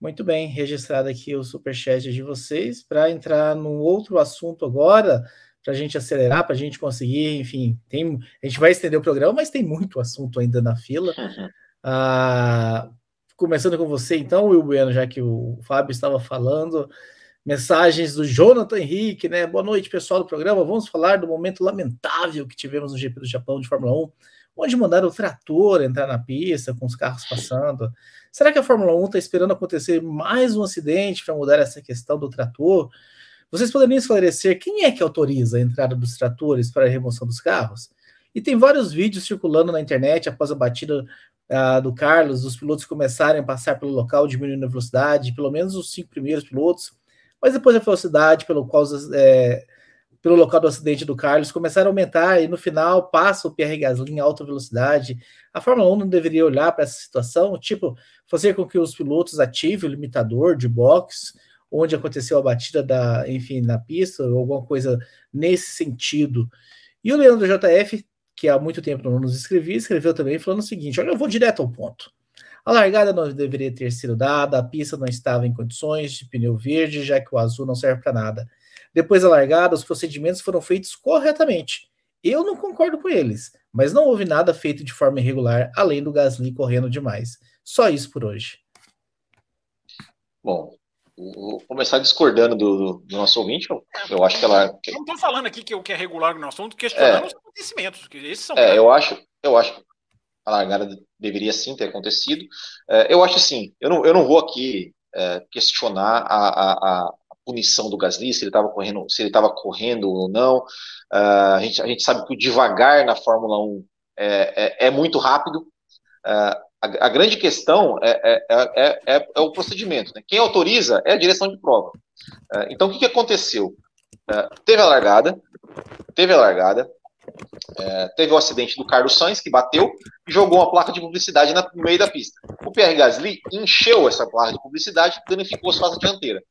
Muito bem, registrado aqui o superchat de vocês. Para entrar num outro assunto agora, para a gente acelerar, para a gente conseguir, enfim, tem, a gente vai estender o programa, mas tem muito assunto ainda na fila. Ah, começando com você, então, Will Bueno, já que o Fábio estava falando, mensagens do Jonathan Henrique, né? Boa noite, pessoal do programa. Vamos falar do momento lamentável que tivemos no GP do Japão de Fórmula 1, onde mandaram o trator entrar na pista com os carros passando. Será que a Fórmula 1 está esperando acontecer mais um acidente para mudar essa questão do trator? Vocês poderiam esclarecer quem é que autoriza a entrada dos tratores para a remoção dos carros? E tem vários vídeos circulando na internet após a batida uh, do Carlos, os pilotos começarem a passar pelo local diminuindo a velocidade, pelo menos os cinco primeiros pilotos, mas depois a velocidade pelo qual é, pelo local do acidente do Carlos começaram a aumentar e no final passa o Pierre Gasly em alta velocidade. A Fórmula 1 não deveria olhar para essa situação, tipo, fazer com que os pilotos ativem o limitador de box onde aconteceu a batida da, enfim, na pista, ou alguma coisa nesse sentido. E o Leandro JF, que há muito tempo não nos escrevia, escreveu também falando o seguinte: olha, eu vou direto ao ponto. A largada não deveria ter sido dada, a pista não estava em condições de pneu verde, já que o azul não serve para nada. Depois da largada, os procedimentos foram feitos corretamente. Eu não concordo com eles, mas não houve nada feito de forma irregular, além do Gasly correndo demais. Só isso por hoje. Bom, Vou começar discordando do, do, do nosso ouvinte. Eu, eu, acho que ela. Eu não estou falando aqui que o que é regular no assunto, questionando é, os acontecimentos. Que esses são é, eu acho, eu acho que a largada deveria sim ter acontecido. É, eu acho assim, eu não, eu não vou aqui é, questionar a, a, a, punição do Gasly, se ele estava correndo, se ele estava correndo ou não. É, a, gente, a gente sabe que o devagar na Fórmula 1 é, é, é muito rápido. Uh, a, a, grande questão é, é, é, é, o procedimento. Né? Quem autoriza é a direção de prova. Uh, então, o que, que aconteceu? Uh, teve a largada, teve a largada, teve o acidente do Carlos Sainz, que bateu e jogou uma placa de publicidade na, no meio da pista. O Pierre Gasly encheu essa placa de publicidade e danificou a sua dianteira.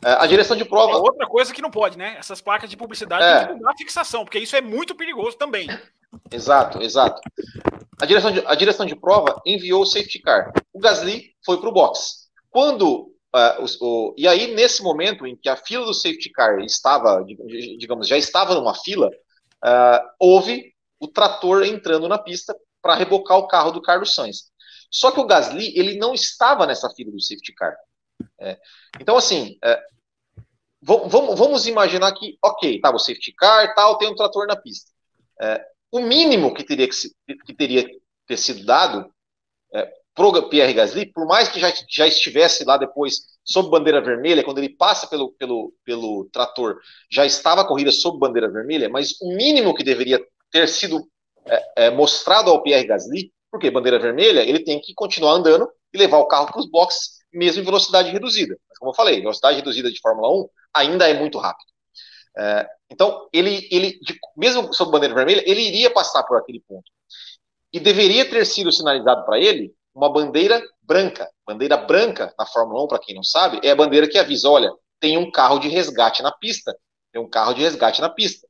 A direção de prova. É outra coisa que não pode, né? Essas placas de publicidade é. tem que mudar a fixação, porque isso é muito perigoso também. Exato, exato. A direção, de, a direção de prova enviou o safety car. O Gasly foi para o box. Quando. O, o, e aí, nesse momento em que a fila do safety car estava, digamos, já estava numa fila, uh, houve o trator entrando na pista para rebocar o carro do Carlos Sainz. Só que o Gasly, ele não estava nessa fila do safety car. É, então, assim, é, vamos, vamos imaginar que, ok, tá, o safety car tal, tem um trator na pista. É, o mínimo que teria que, se, que teria ter sido dado é, pro Pierre Gasly, por mais que já, já estivesse lá depois sob bandeira vermelha, quando ele passa pelo, pelo, pelo trator, já estava a corrida sob bandeira vermelha, mas o mínimo que deveria ter sido é, é, mostrado ao Pierre Gasly, porque bandeira vermelha, ele tem que continuar andando e levar o carro para os boxes, mesmo em velocidade reduzida. Mas, como eu falei, velocidade reduzida de Fórmula 1 ainda é muito rápido. É, então, ele, ele de, mesmo sob bandeira vermelha, ele iria passar por aquele ponto. E deveria ter sido sinalizado para ele uma bandeira branca. Bandeira branca na Fórmula 1, para quem não sabe, é a bandeira que avisa: olha, tem um carro de resgate na pista. Tem um carro de resgate na pista.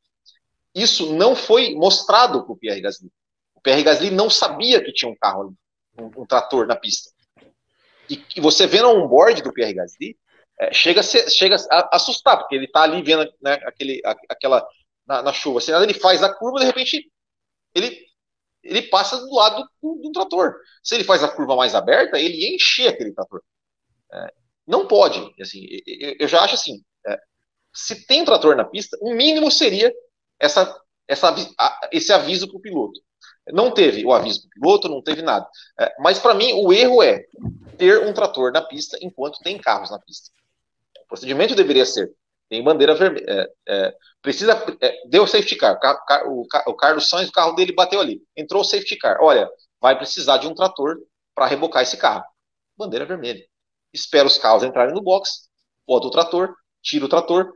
Isso não foi mostrado para o Pierre Gasly. O Pierre Gasly não sabia que tinha um carro um, um trator na pista. E, e você vendo o onboard do Pierre Gasly, é, chega, a ser, chega a assustar, porque ele está ali vendo né, aquele, aquela na, na chuva. Assim, ele faz a curva, de repente ele ele passa do lado do, do, trator. Se ele faz a curva mais aberta, ele ia encher aquele trator. É, não pode. Assim, eu, eu, já acho assim: é, se tem trator na pista, o mínimo seria essa, essa, esse aviso para o piloto. Não teve o aviso para o piloto, não teve nada. É, mas para mim, o erro é ter um trator na pista enquanto tem carros na pista. Procedimento deveria ser tem bandeira vermelha. É, é, precisa. É, deu safety car. O, o, Carlos Sainz, o carro dele bateu ali. Entrou o safety car. Olha, vai precisar de um trator para rebocar esse carro. Bandeira vermelha. Espera os carros entrarem no box, bota o trator, tira o trator,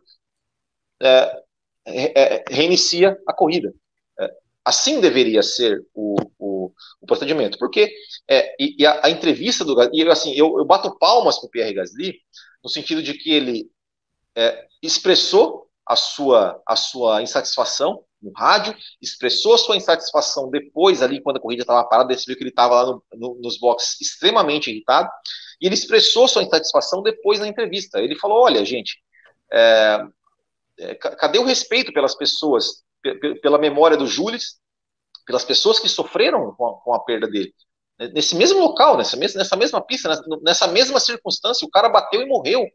é, é, reinicia a corrida. É, assim deveria ser o, o, o procedimento. Porque e, e a, a, entrevista do. E assim, eu, eu bato palmas para o Pierre Gasly, no sentido de que ele é, expressou a sua, a sua insatisfação no rádio, expressou a sua insatisfação depois ali, quando a corrida estava parada, você viu que ele estava lá no, no, nos boxes extremamente irritado, e ele expressou sua insatisfação depois na entrevista. Ele falou, olha, gente, é, é, cadê o respeito pelas pessoas, pela memória do Júlio, pelas pessoas que sofreram com a, com a perda dele? Nesse mesmo local, nessa mesma, nessa mesma pista, nessa mesma circunstância, o cara bateu e morreu.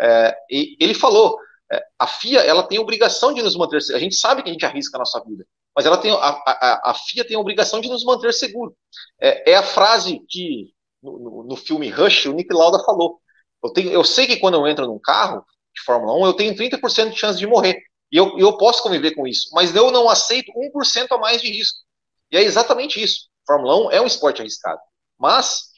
É, e ele falou, é, a FIA ela tem obrigação de nos manter, a gente sabe que a gente arrisca a nossa vida, mas ela tem, a, a, a FIA tem a obrigação de nos manter seguro. É, é a frase que no, no, no, filme Rush o Nick Lauda falou. Eu, tenho, eu sei que quando eu entro num carro de Fórmula 1, eu tenho 30% de chance de morrer. E eu, eu posso conviver com isso, mas eu não aceito 1% a mais de risco. E é exatamente isso. Fórmula 1 é um esporte arriscado. Mas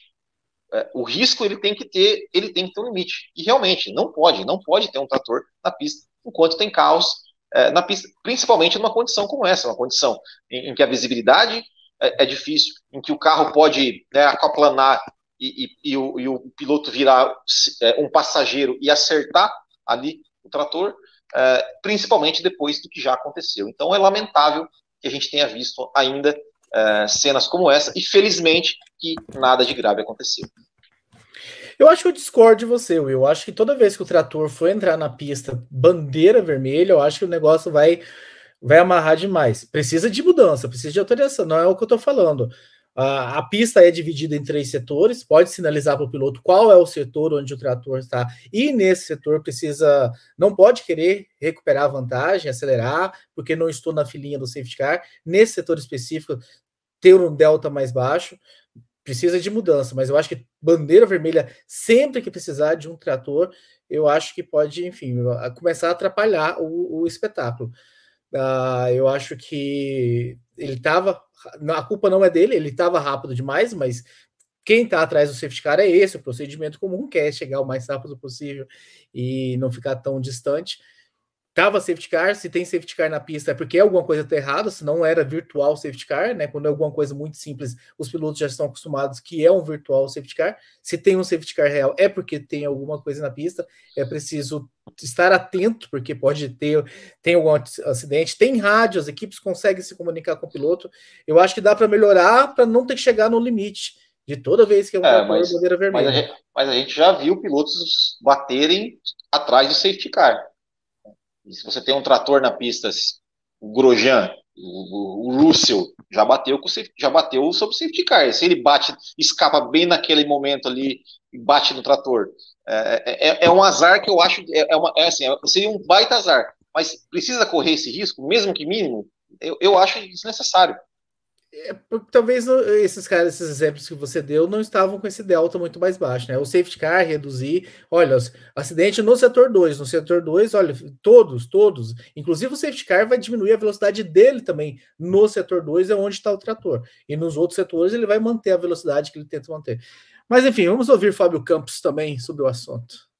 é, o risco ele tem que ter, ele tem que ter um limite. E realmente, não pode, não pode ter um trator na pista enquanto tem caos é, na pista, principalmente numa condição como essa, uma condição em, em que a visibilidade é, é, difícil, em que o carro pode né, aquaplanar e, e, e, o, e, o, piloto virar é, um passageiro e acertar ali o trator, é, principalmente depois do que já aconteceu. Então é lamentável que a gente tenha visto ainda é, cenas como essa, e felizmente que nada de grave aconteceu. Eu acho que eu discordo de você, Will. Eu acho que toda vez que o trator for entrar na pista, bandeira vermelha, eu acho que o negócio vai vai amarrar demais. Precisa de mudança, precisa de autorização, não é o que eu estou falando. A, a, pista é dividida em três setores, pode sinalizar para o piloto qual é o setor onde o trator está, e nesse setor precisa, não pode querer recuperar a vantagem, acelerar, porque não estou na filinha do safety car. Nesse setor específico, ter um delta mais baixo, precisa de mudança, mas eu acho que bandeira vermelha, sempre que precisar de um trator, eu acho que pode, enfim, começar a atrapalhar o, o espetáculo. Uh, eu acho que ele estava. A culpa não é dele, ele estava rápido demais, mas quem está atrás do safety car é esse, o procedimento comum, que é chegar o mais rápido possível e não ficar tão distante. Tava safety car, se tem safety car na pista é porque alguma coisa está errada, se não era virtual safety car, né? Quando é alguma coisa muito simples, os pilotos já estão acostumados que é um virtual safety car. Se tem um safety car real, é porque tem alguma coisa na pista. É preciso estar atento, porque pode ter tem algum acidente. Tem rádio, as equipes conseguem se comunicar com o piloto. Eu acho que dá para melhorar para não ter que chegar no limite de toda vez que é um é, mas, bandeira vermelha. Mas a, gente, mas a gente já viu pilotos baterem atrás do safety car. E se você tem um trator na pista, o Grosjean, o, o, Russell já bateu com já bateu sobre o safety car. Se ele bate, escapa bem naquele momento ali e bate no trator, é, é, é um azar que eu acho é, é uma, é assim, é, seria um baita azar. Mas precisa correr esse risco, mesmo que mínimo. Eu, eu acho desnecessário. É, talvez esses caras, esses exemplos que você deu, não estavam com esse delta muito mais baixo, né? O safety car reduzir, olha, acidente no setor 2, no setor 2, olha, todos, todos, inclusive o safety car vai diminuir a velocidade dele também no setor 2, é onde está o trator. E nos outros setores ele vai manter a velocidade que ele tenta manter. Mas enfim, vamos ouvir Fábio Campos também sobre o assunto.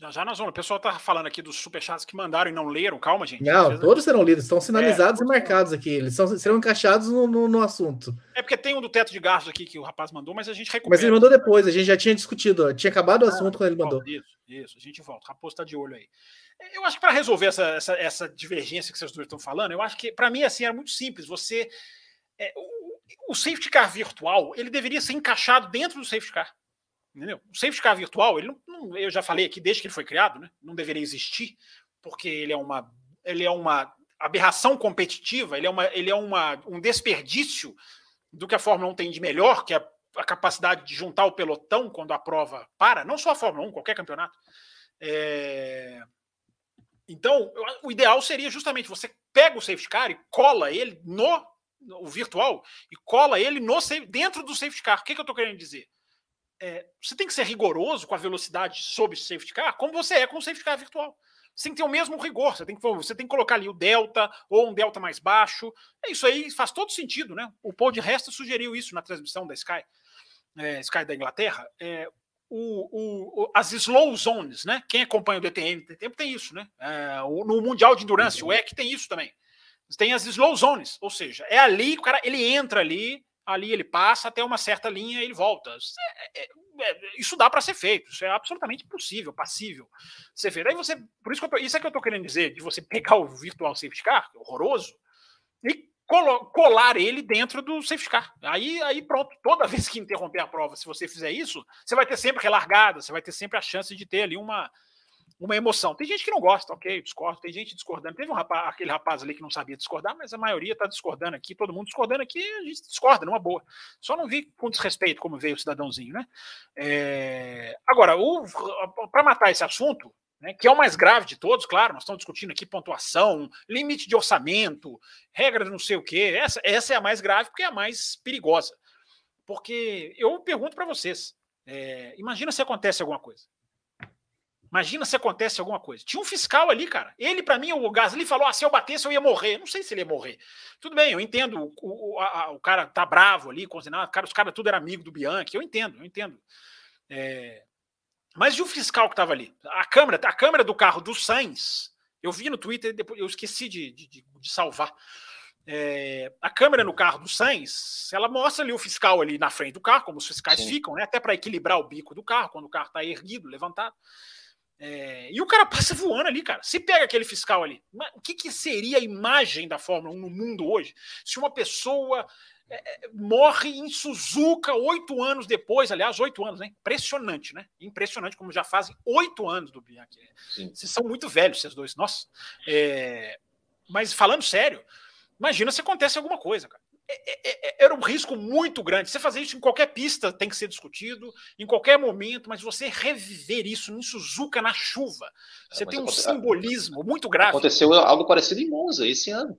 Já já nós vamos. O pessoal tá falando aqui dos superchats que mandaram e não leram. Calma, gente. Não, todos serão lidos, estão sinalizados é, e marcados aqui. Eles são, serão encaixados no, no, no, assunto. É porque tem um do teto de gastos aqui que o rapaz mandou, mas a gente recupera. Mas ele mandou depois, a gente já tinha discutido. Tinha acabado o ah, assunto ah, quando ele mandou. Isso, isso, a gente volta. O Raposo tá de olho aí. Eu acho que para resolver essa, essa, essa, divergência que vocês dois estão falando, eu acho que para mim assim era muito simples. Você. É, o, o safety car virtual ele deveria ser encaixado dentro do safety car. Entendeu? O safety car virtual, ele não, não, eu já falei aqui desde que ele foi criado, né? não deveria existir, porque ele é uma, ele é uma aberração competitiva, ele é, uma, ele é uma, um desperdício do que a Fórmula 1 tem de melhor, que é a capacidade de juntar o pelotão quando a prova para, não só a Fórmula 1, qualquer campeonato. É... Então, o ideal seria justamente você pega o safety car e cola ele no, no virtual e cola ele no dentro do safety car. O que, que eu estou querendo dizer? É, você tem que ser rigoroso com a velocidade sob safety car, como você é com o safety car virtual. Você tem que ter o mesmo rigor, você tem que, você tem que colocar ali o delta ou um delta mais baixo. É isso aí faz todo sentido, né? O Paul de Resta sugeriu isso na transmissão da Sky, é, Sky da Inglaterra. É, o, o, as slow zones, né? Quem acompanha o DTM tem tempo tem isso, né? É, no Mundial de Endurance, o EC tem isso também. Tem as slow zones, ou seja, é ali que o cara ele entra ali ali ele passa até uma certa linha e ele volta. É, é, é, isso dá para ser feito, isso é absolutamente possível, passível ser feito. Aí você, por isso que eu tô, isso é que eu estou querendo dizer, de você pegar o virtual safety car, horroroso, e colar ele dentro do safety car. Aí, aí pronto, toda vez que interromper a prova, se você fizer isso, você vai ter sempre relargada, você vai ter sempre a chance de ter ali uma, uma emoção. Tem gente que não gosta, ok, discordo, tem gente discordando. Teve um rapaz, aquele rapaz ali que não sabia discordar, mas a maioria está discordando aqui, todo mundo discordando aqui, a gente discorda, numa boa. Só não vi com desrespeito como veio o cidadãozinho, né? É... Agora, para matar esse assunto, né, que é o mais grave de todos, claro, nós estamos discutindo aqui pontuação, limite de orçamento, regra de não sei o quê. Essa, essa é a mais grave porque é a mais perigosa. Porque eu pergunto para vocês: é, imagina se acontece alguma coisa. Imagina se acontece alguma coisa. Tinha um fiscal ali, cara. Ele, para mim, o Gasly falou: ah, se eu batesse, eu ia morrer. Não sei se ele ia morrer. Tudo bem, eu entendo. O, o, a, o cara tá bravo ali, cozinhado. Cara, os caras tudo era amigo do Bianchi. Eu entendo, eu entendo. É... Mas e o fiscal que estava ali? A câmera, a câmera do carro do Sainz, eu vi no Twitter, depois eu esqueci de, de, de salvar. É, a câmera no carro do Sainz, ela mostra ali o fiscal ali na frente do carro, como os fiscais Sim. ficam, né? Até para equilibrar o bico do carro, quando o carro está erguido, levantado. É, e o cara passa voando ali, cara. Se pega aquele fiscal ali, o que, que seria a imagem da Fórmula 1 no mundo hoje se uma pessoa é, é, morre em Suzuka oito anos depois, aliás, oito anos, né? Impressionante, né? Impressionante como já fazem oito anos do Bianchi. Vocês são muito velhos, vocês dois, nossa. É, mas falando sério, imagina se acontece alguma coisa, cara. É, é, é, era um risco muito grande. Você fazer isso em qualquer pista tem que ser discutido, em qualquer momento, mas você reviver isso em Suzuka na chuva, você tem um simbolismo muito grave. Aconteceu algo parecido em Monza esse ano.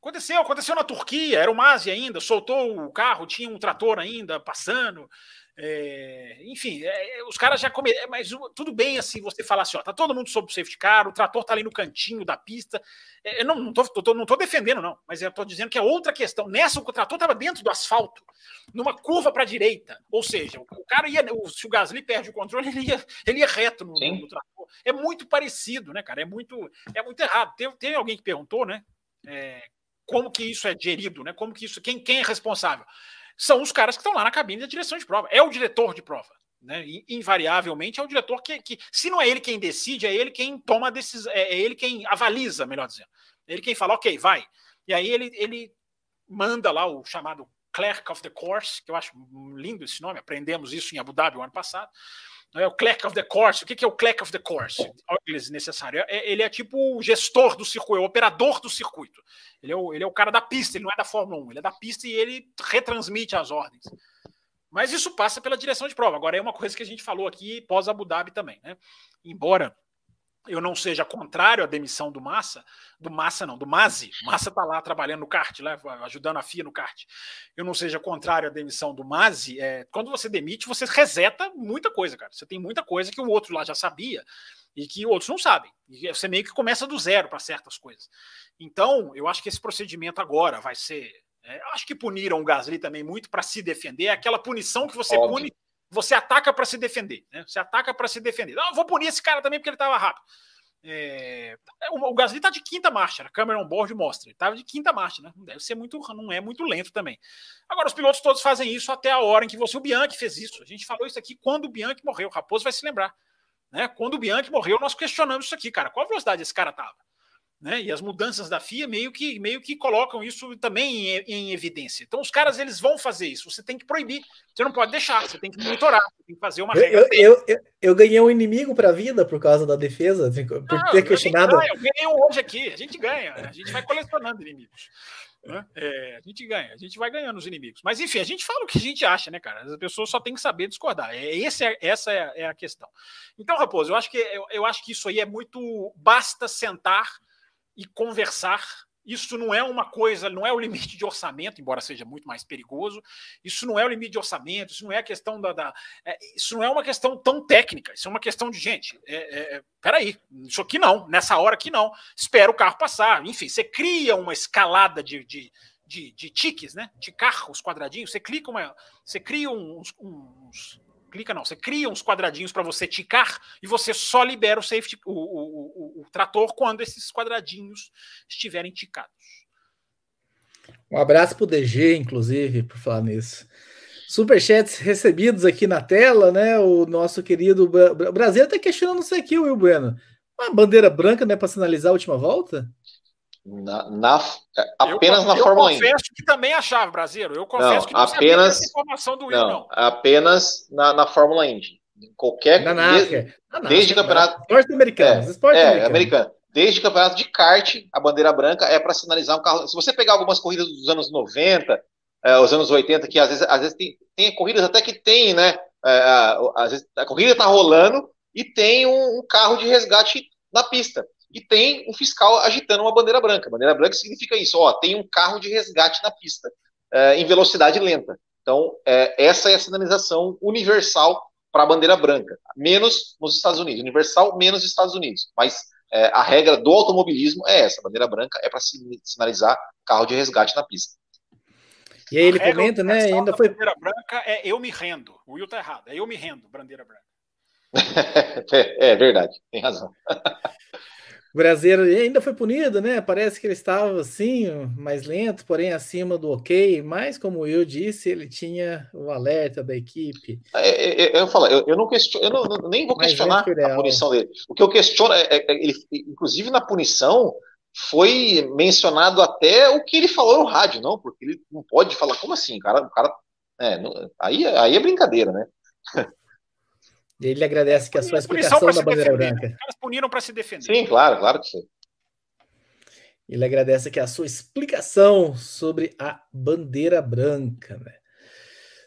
Aconteceu, aconteceu na Turquia, era o Masi ainda, soltou o carro, tinha um trator ainda passando. É, enfim, é, é os caras já começaram. É, mas tudo bem assim você falar assim: ó, tá todo mundo sob o safety car, o trator tá ali no cantinho da pista. É, eu não, não, tô, tô, não tô defendendo, não, mas eu tô dizendo que é outra questão. Nessa, o trator tava dentro do asfalto, numa curva para a direita. Ou seja, o, o cara ia. O, se o Gasly perde o controle, ele ia, ele ia reto no, no, trator. É muito parecido, né, cara? É muito, é muito errado. Tem, tem alguém que perguntou, né? É, como que isso é gerido, né? Como que isso. Quem, quem é responsável? São os caras que estão lá na cabine da direção de prova. É o diretor de prova. Né? invariavelmente é o diretor que, que, se não é ele quem decide, é ele quem toma a decisão, é, é ele quem avaliza, melhor dizendo. É ele quem fala, ok, vai. E aí ele, ele manda lá o chamado Clerk of the Course, que eu acho lindo esse nome, aprendemos isso em Abu Dhabi o ano passado. É o clerk of the course. O que é o clerk of the course? inglês necessário. É, ele é tipo o gestor do circuito, é o operador do circuito. Ele é o, ele é o cara da pista, ele não é da Fórmula 1, ele é da pista e ele retransmite as ordens. Mas isso passa pela direção de prova. Agora é uma coisa que a gente falou aqui pós Abu Dhabi também, né? Embora eu não seja contrário à demissão do Massa, do Massa não, do Mazi, Massa está lá trabalhando no kart, né, ajudando a FIA no kart. Eu não seja contrário à demissão do Mazi, é, quando você demite, você reseta muita coisa, cara. Você tem muita coisa que o outro lá já sabia e que outros não sabem. E você meio que começa do zero para certas coisas. Então, eu acho que esse procedimento agora vai ser. É, acho que puniram o Gasly também muito para se defender. É aquela punição que você Óbvio. pune você ataca para se defender. Né? Você ataca para se defender. Não, vou punir esse cara também porque ele estava rápido. É, o, Gasly está de quinta marcha, a câmera on board mostra. Ele estava de quinta marcha, né? Não deve ser muito, não é muito lento também. Agora, os pilotos todos fazem isso até a hora em que você. O Bianchi fez isso. A gente falou isso aqui quando o Bianchi morreu. O Raposo vai se lembrar. Né? Quando o Bianchi morreu, nós questionamos isso aqui, cara. Qual velocidade esse cara estava? Né? E as mudanças da FIA meio que, meio que colocam isso também em, em, evidência. Então, os caras eles vão fazer isso. Você tem que proibir. Você não pode deixar. Você tem que monitorar. Você tem que fazer uma. Eu, eu, eu, eu ganhei um inimigo para a vida por causa da defesa, por não, ter questionado. Eu ganhei um hoje aqui. A gente ganha. A gente vai colecionando inimigos. Né? É, a gente ganha, a gente vai ganhando os inimigos. Mas enfim, a gente fala o que a gente acha, né, cara? As pessoas só têm que saber discordar. É, esse é, essa é, é, a questão. Então, Raposo, eu acho que eu, eu acho que isso aí é muito. Basta sentar e conversar. Isso não é uma coisa, não é o limite de orçamento, embora seja muito mais perigoso. Isso não é o limite de orçamento, isso não é a questão da. da é, isso não é uma questão tão técnica, isso é uma questão de, gente, é, é, é peraí, isso aqui não, nessa hora aqui não. Espera o carro passar. Enfim, você cria uma escalada de, de, de, de tiques, né? De carros quadradinhos, você clica uma. Você cria uns, uns clica não, você cria uns quadradinhos para você ticar e você só libera o safety, o, o, o, o trator quando esses quadradinhos estiverem ticados. Um abraço para o DG, inclusive, por falar nisso. Superchats recebidos aqui na tela, né? O nosso querido Brasil está questionando isso aqui, Will Bueno. Uma bandeira branca, né, para sinalizar a última volta? Na, na, apenas eu, na eu Fórmula 1. Eu confesso que também achava, Brasileiro. Eu confesso não, que não apenas, sabia informação do Will, não. não. Apenas na, na Fórmula Indy. Qualquer. Na desde, desde campeonato. Esporte americano. É, esporte é, americano. americano. Desde campeonato de kart, a bandeira branca é para sinalizar um carro. Se você pegar algumas corridas dos anos 90, é, os anos 80, que às vezes, às vezes tem, tem corridas até que tem, né? É, às vezes a corrida está rolando e tem um, um carro de resgate na pista e tem um fiscal agitando uma bandeira branca. Bandeira branca significa isso, ó, tem um carro de resgate na pista é, em velocidade lenta. Então, é, essa é a sinalização universal para a bandeira branca, menos nos Estados Unidos, universal menos nos Estados Unidos. Mas é, a regra do automobilismo é essa: a bandeira branca é para sinalizar carro de resgate na pista. E aí ele comenta, né? Ainda foi. Bandeira branca é eu me rendo. O Will tá errado. É eu me rendo, bandeira branca. é, é verdade, tem razão. O brasileiro ainda foi punido, né? Parece que ele estava assim, mais lento, porém acima do ok. Mas, como eu disse, ele tinha o alerta da equipe. É, é, é eu falo, eu, eu não questiono, eu não, nem vou questionar a punição dele. O que eu questiono é, é, é, ele, inclusive na punição, foi mencionado até o que ele falou no rádio, não? Porque ele não pode falar, como assim? O cara, o cara é, não, aí, aí é brincadeira, né? Ele agradece que a sua explicação da bandeira defender. branca. Os caras puniram para se defender. Sim, claro, claro que sim. Ele agradece que a sua explicação sobre a bandeira branca, né?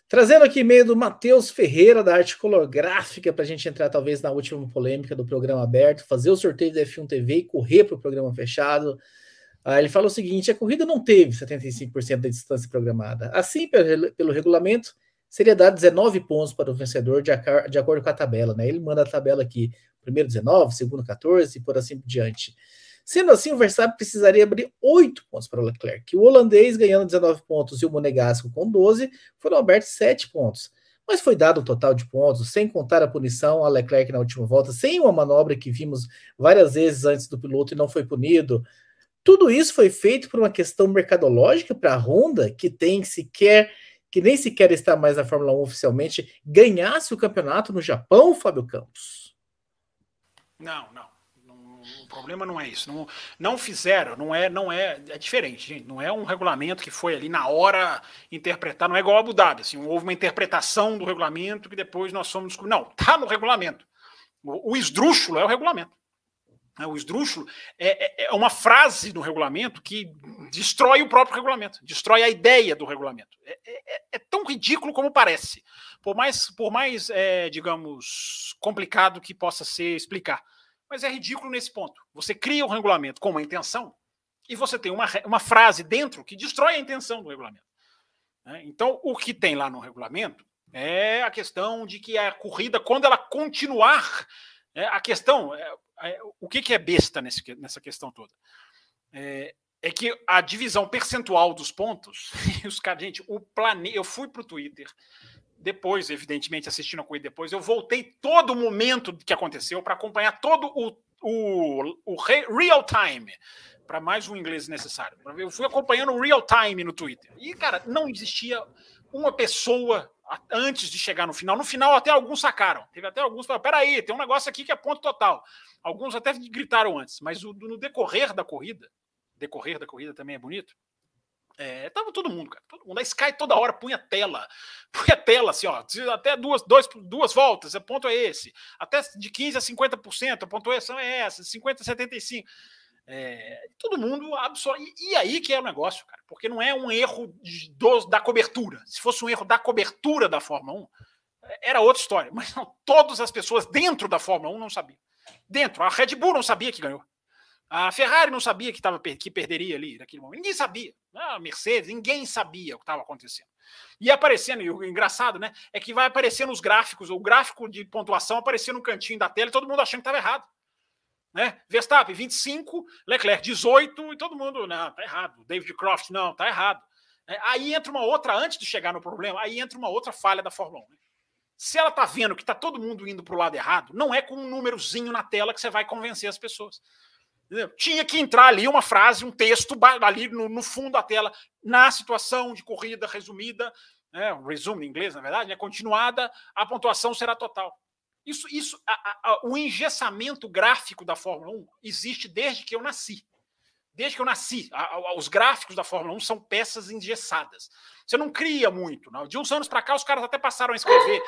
Trazendo aqui e-mail do Matheus Ferreira, da Arte Colorgráfica, para a gente entrar talvez na última polêmica do programa aberto, fazer o sorteio da F1 TV e correr para o programa fechado. Ah, ele fala o seguinte: a corrida não teve 75% da distância programada. Assim, pelo, pelo regulamento, seria dado 19 pontos para o vencedor de, de acordo com a tabela. Né? Ele manda a tabela aqui, primeiro 19, segundo 14 e por assim por diante. Sendo assim, o Verstappen precisaria abrir 8 pontos para o Leclerc. O holandês, ganhando 19 pontos, e o Monegasco com 12, foram abertos 7 pontos. Mas foi dado o total de pontos, sem contar a punição a Leclerc na última volta, sem uma manobra que vimos várias vezes antes do piloto e não foi punido. Tudo isso foi feito por uma questão mercadológica para a Honda, que tem sequer que nem sequer está mais na Fórmula 1 oficialmente, ganhasse o campeonato no Japão, Fábio Campos? Não, não. O problema não é isso. Não, não fizeram, não é, não é, é diferente, gente. Não é um regulamento que foi ali na hora interpretar, não é igual a Abu Dhabi. Assim, houve uma interpretação do regulamento que depois nós somos. Não, tá no regulamento. O, o esdrúxulo é o regulamento. Né, o esdrúxulo é, é, é, uma frase no regulamento que destrói o próprio regulamento, destrói a ideia do regulamento. É, é, é tão ridículo como parece, por mais, por mais é, digamos, complicado que possa ser explicar. Mas é ridículo nesse ponto. Você cria o um regulamento com uma intenção e você tem uma, uma frase dentro que destrói a intenção do regulamento. Né? Então, o que tem lá no regulamento é a questão de que a corrida, quando ela continuar é, a questão, é, é, o que, que é besta nesse, nessa questão toda? É, é, que a divisão percentual dos pontos, os caras, gente, o planeta. Eu fui para o Twitter depois, evidentemente, assistindo a corrida depois, eu voltei todo o momento que aconteceu para acompanhar todo o, o, o real time para mais um inglês necessário. Eu fui acompanhando o real time no Twitter. E, cara, não existia uma pessoa antes de chegar no final. No final, até alguns sacaram. Teve até alguns que falaram: peraí, tem um negócio aqui que é ponto total. Alguns até gritaram antes, mas no decorrer da corrida, decorrer da corrida também é bonito. É, tava todo mundo, cara. Todo mundo. A Sky toda hora punha tela. Punha tela, assim, ó. Até duas, dois, duas voltas, o ponto é esse. Até de 15% a 50%, a pontuação é essa. 50% a 75%. É, todo mundo absorve. E, aí que é o negócio, cara, porque não é um erro do, da cobertura. Se fosse um erro da cobertura da Fórmula 1, era outra história. Mas não, todas as pessoas dentro da Fórmula 1 não sabiam. Dentro, a Red Bull não sabia que ganhou. A Ferrari não sabia que, tava, que perderia ali naquele momento. Ninguém sabia. A Mercedes, ninguém sabia o que estava acontecendo. E aparecendo, e o engraçado, né? É que vai aparecendo os gráficos, o gráfico de pontuação aparecendo no cantinho da tela e todo mundo achando que estava errado. Né? Verstappen, 25, Leclerc, 18, e todo mundo, não, tá errado. David Croft, não, tá errado. É, aí entra uma outra, antes de chegar no problema, aí entra uma outra falha da Fórmula 1. Né? Se ela tá vendo que tá todo mundo indo para o lado errado, não é com um númerozinho na tela que você vai convencer as pessoas. Entendeu? Tinha que entrar ali uma frase, um texto ali no, no fundo da tela, na situação de corrida resumida, né, em inglês, na verdade, né, continuada, a pontuação será total. Isso, isso, a, a, o engessamento gráfico da Fórmula 1 existe desde que eu nasci. Desde que eu nasci, a, os gráficos da Fórmula 1 são peças engessadas. Você não cria muito. Não. De uns anos para cá, os caras até passaram a escrever.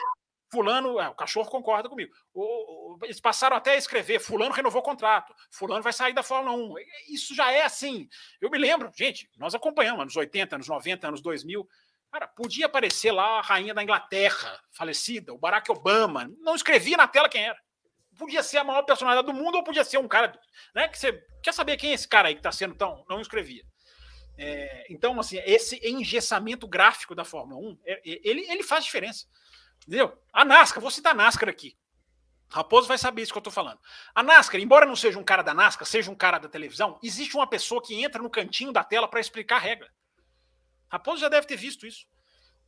Fulano, é, o cachorro concorda comigo. O, o, eles passaram até a escrever: Fulano renovou o contrato, Fulano vai sair da Fórmula 1. Isso já é assim. Eu me lembro, gente, nós acompanhamos anos 80, anos 90, anos 2000. Cara, podia aparecer lá a rainha da Inglaterra, falecida, o Barack Obama. Não escrevia na tela quem era. Podia ser a maior personalidade do mundo ou podia ser um cara, né? Que você quer saber quem é esse cara aí que está sendo tão. Não escrevia. É, então, assim, esse engessamento gráfico da Fórmula 1, é, é, ele, ele faz diferença. Entendeu? A NASCAR, vou citar a NASCAR aqui. Raposo vai saber isso que eu estou falando. A NASCAR, embora não seja um cara da NASCAR, seja um cara da televisão, existe uma pessoa que entra no cantinho da tela para explicar a regra. Raposo já deve ter visto isso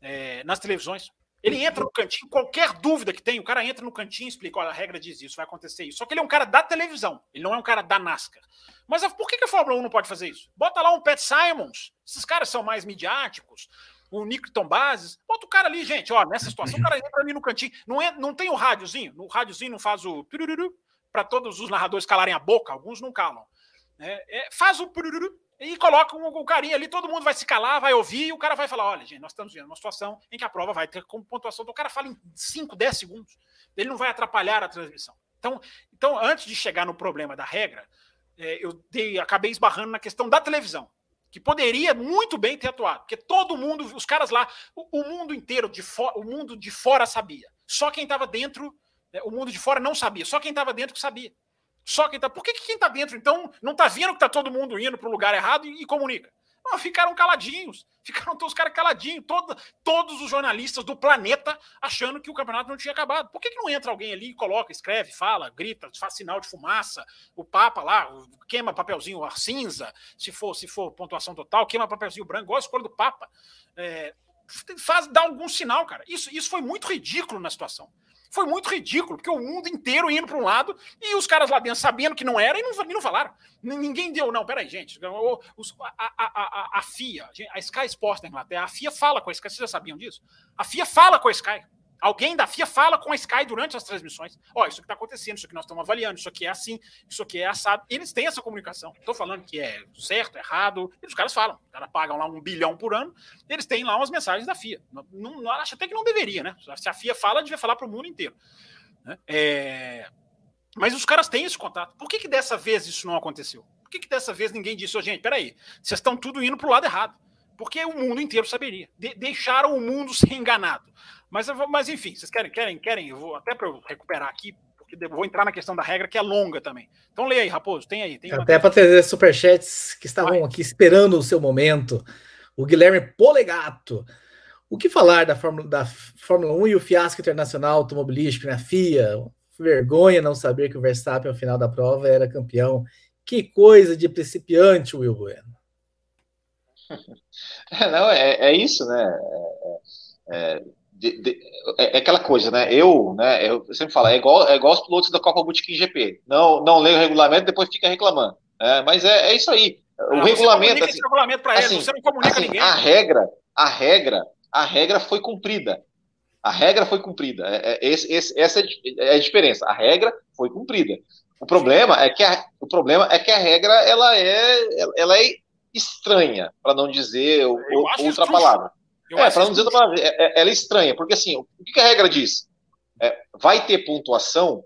é, nas televisões. Ele entra no cantinho, qualquer dúvida que tem, o cara entra no cantinho e explica: olha, a regra diz isso, vai acontecer isso. Só que ele é um cara da televisão, ele não é um cara da NASCAR. Mas por que, que a Fórmula 1 não pode fazer isso? Bota lá um Pat Simons, esses caras são mais midiáticos, o Nickton Bases, bota o cara ali, gente, ó, nessa situação, o cara entra ali no cantinho. Não, é, não tem o rádiozinho, o rádiozinho não faz o para todos os narradores calarem a boca, alguns não calam. É, é, faz o e coloca um, um carinha ali, todo mundo vai se calar, vai ouvir, e o cara vai falar: olha, gente, nós estamos vendo uma situação em que a prova vai ter como pontuação. Então, o cara fala em 5, 10 segundos, ele não vai atrapalhar a transmissão. Então, então antes de chegar no problema da regra, é, eu dei, acabei esbarrando na questão da televisão, que poderia muito bem ter atuado, porque todo mundo, os caras lá, o, o mundo inteiro, de o mundo de fora sabia. Só quem estava dentro, né, o mundo de fora não sabia, só quem estava dentro que sabia. Só quem tá. Por que, que quem tá dentro, então, não tá vendo que tá todo mundo indo para o lugar errado e, e comunica? Não, ficaram caladinhos. Ficaram todos os caras caladinhos. Todo, todos os jornalistas do planeta achando que o campeonato não tinha acabado. Por que, que não entra alguém ali, coloca, escreve, fala, grita, faz sinal de fumaça? O Papa lá, queima papelzinho cinza, se for, se for pontuação total, queima papelzinho branco, igual a escolha do Papa. É, faz, dá algum sinal, cara. Isso, isso foi muito ridículo na situação foi muito ridículo, porque o mundo inteiro indo para um lado e os caras lá dentro sabendo que não era e não, e não falaram. Ninguém deu, não, peraí, gente. A, a, a, a FIA, a Sky Sports da Inglaterra, a FIA fala com a Sky, vocês já sabiam disso? A FIA fala com a Sky. Alguém da FIA fala com a Sky durante as transmissões. Ó, oh, isso que está acontecendo, isso que nós estamos avaliando, isso aqui é assim, isso aqui é assado. Eles têm essa comunicação. Estou falando que é certo, errado. E os caras falam. Os caras pagam lá um bilhão por ano. Eles têm lá umas mensagens da FIA. Não, não, acho até que não deveria, né? Se a FIA fala, devia falar para o mundo inteiro. Né? É... Mas os caras têm esse contato. Por que, que dessa vez isso não aconteceu? Por que, que dessa vez ninguém disse, oh, gente, peraí, vocês estão tudo indo para o lado errado? Porque o mundo inteiro saberia. De deixaram o mundo ser enganado. Mas, mas enfim, vocês querem, querem, querem, eu vou até para eu recuperar aqui, porque vou entrar na questão da regra que é longa também. Então leia aí, Raposo, tem aí. Tem até para trazer superchats que estavam Vai. aqui esperando o seu momento. O Guilherme Polegato. O que falar da Fórmula, da Fórmula 1 e o fiasco internacional automobilístico na FIA? Vergonha não saber que o Verstappen, ao final da prova, era campeão. Que coisa de principiante, Will Bueno. Não, é, é isso, né? É, é, é de, de, é, é, aquela coisa, né? Eu, né? Eu sempre falo, é igual, é igual os pilotos da Copa Bootkin GP. Não, não lê o regulamento, depois fica reclamando. É, mas é, é isso aí. O não, regulamento, assim, regulamento para assim, você não comunica assim, ninguém. A regra, a regra, a regra foi cumprida. A regra foi cumprida. É, é, esse, esse, essa é a diferença. A regra foi cumprida. O problema é que a, o problema é que a regra ela é, ela é estranha, para não dizer outra palavra. É, para não dizer outra palavra, é, é, ela é estranha, porque assim, o que a regra diz? É, vai ter pontuação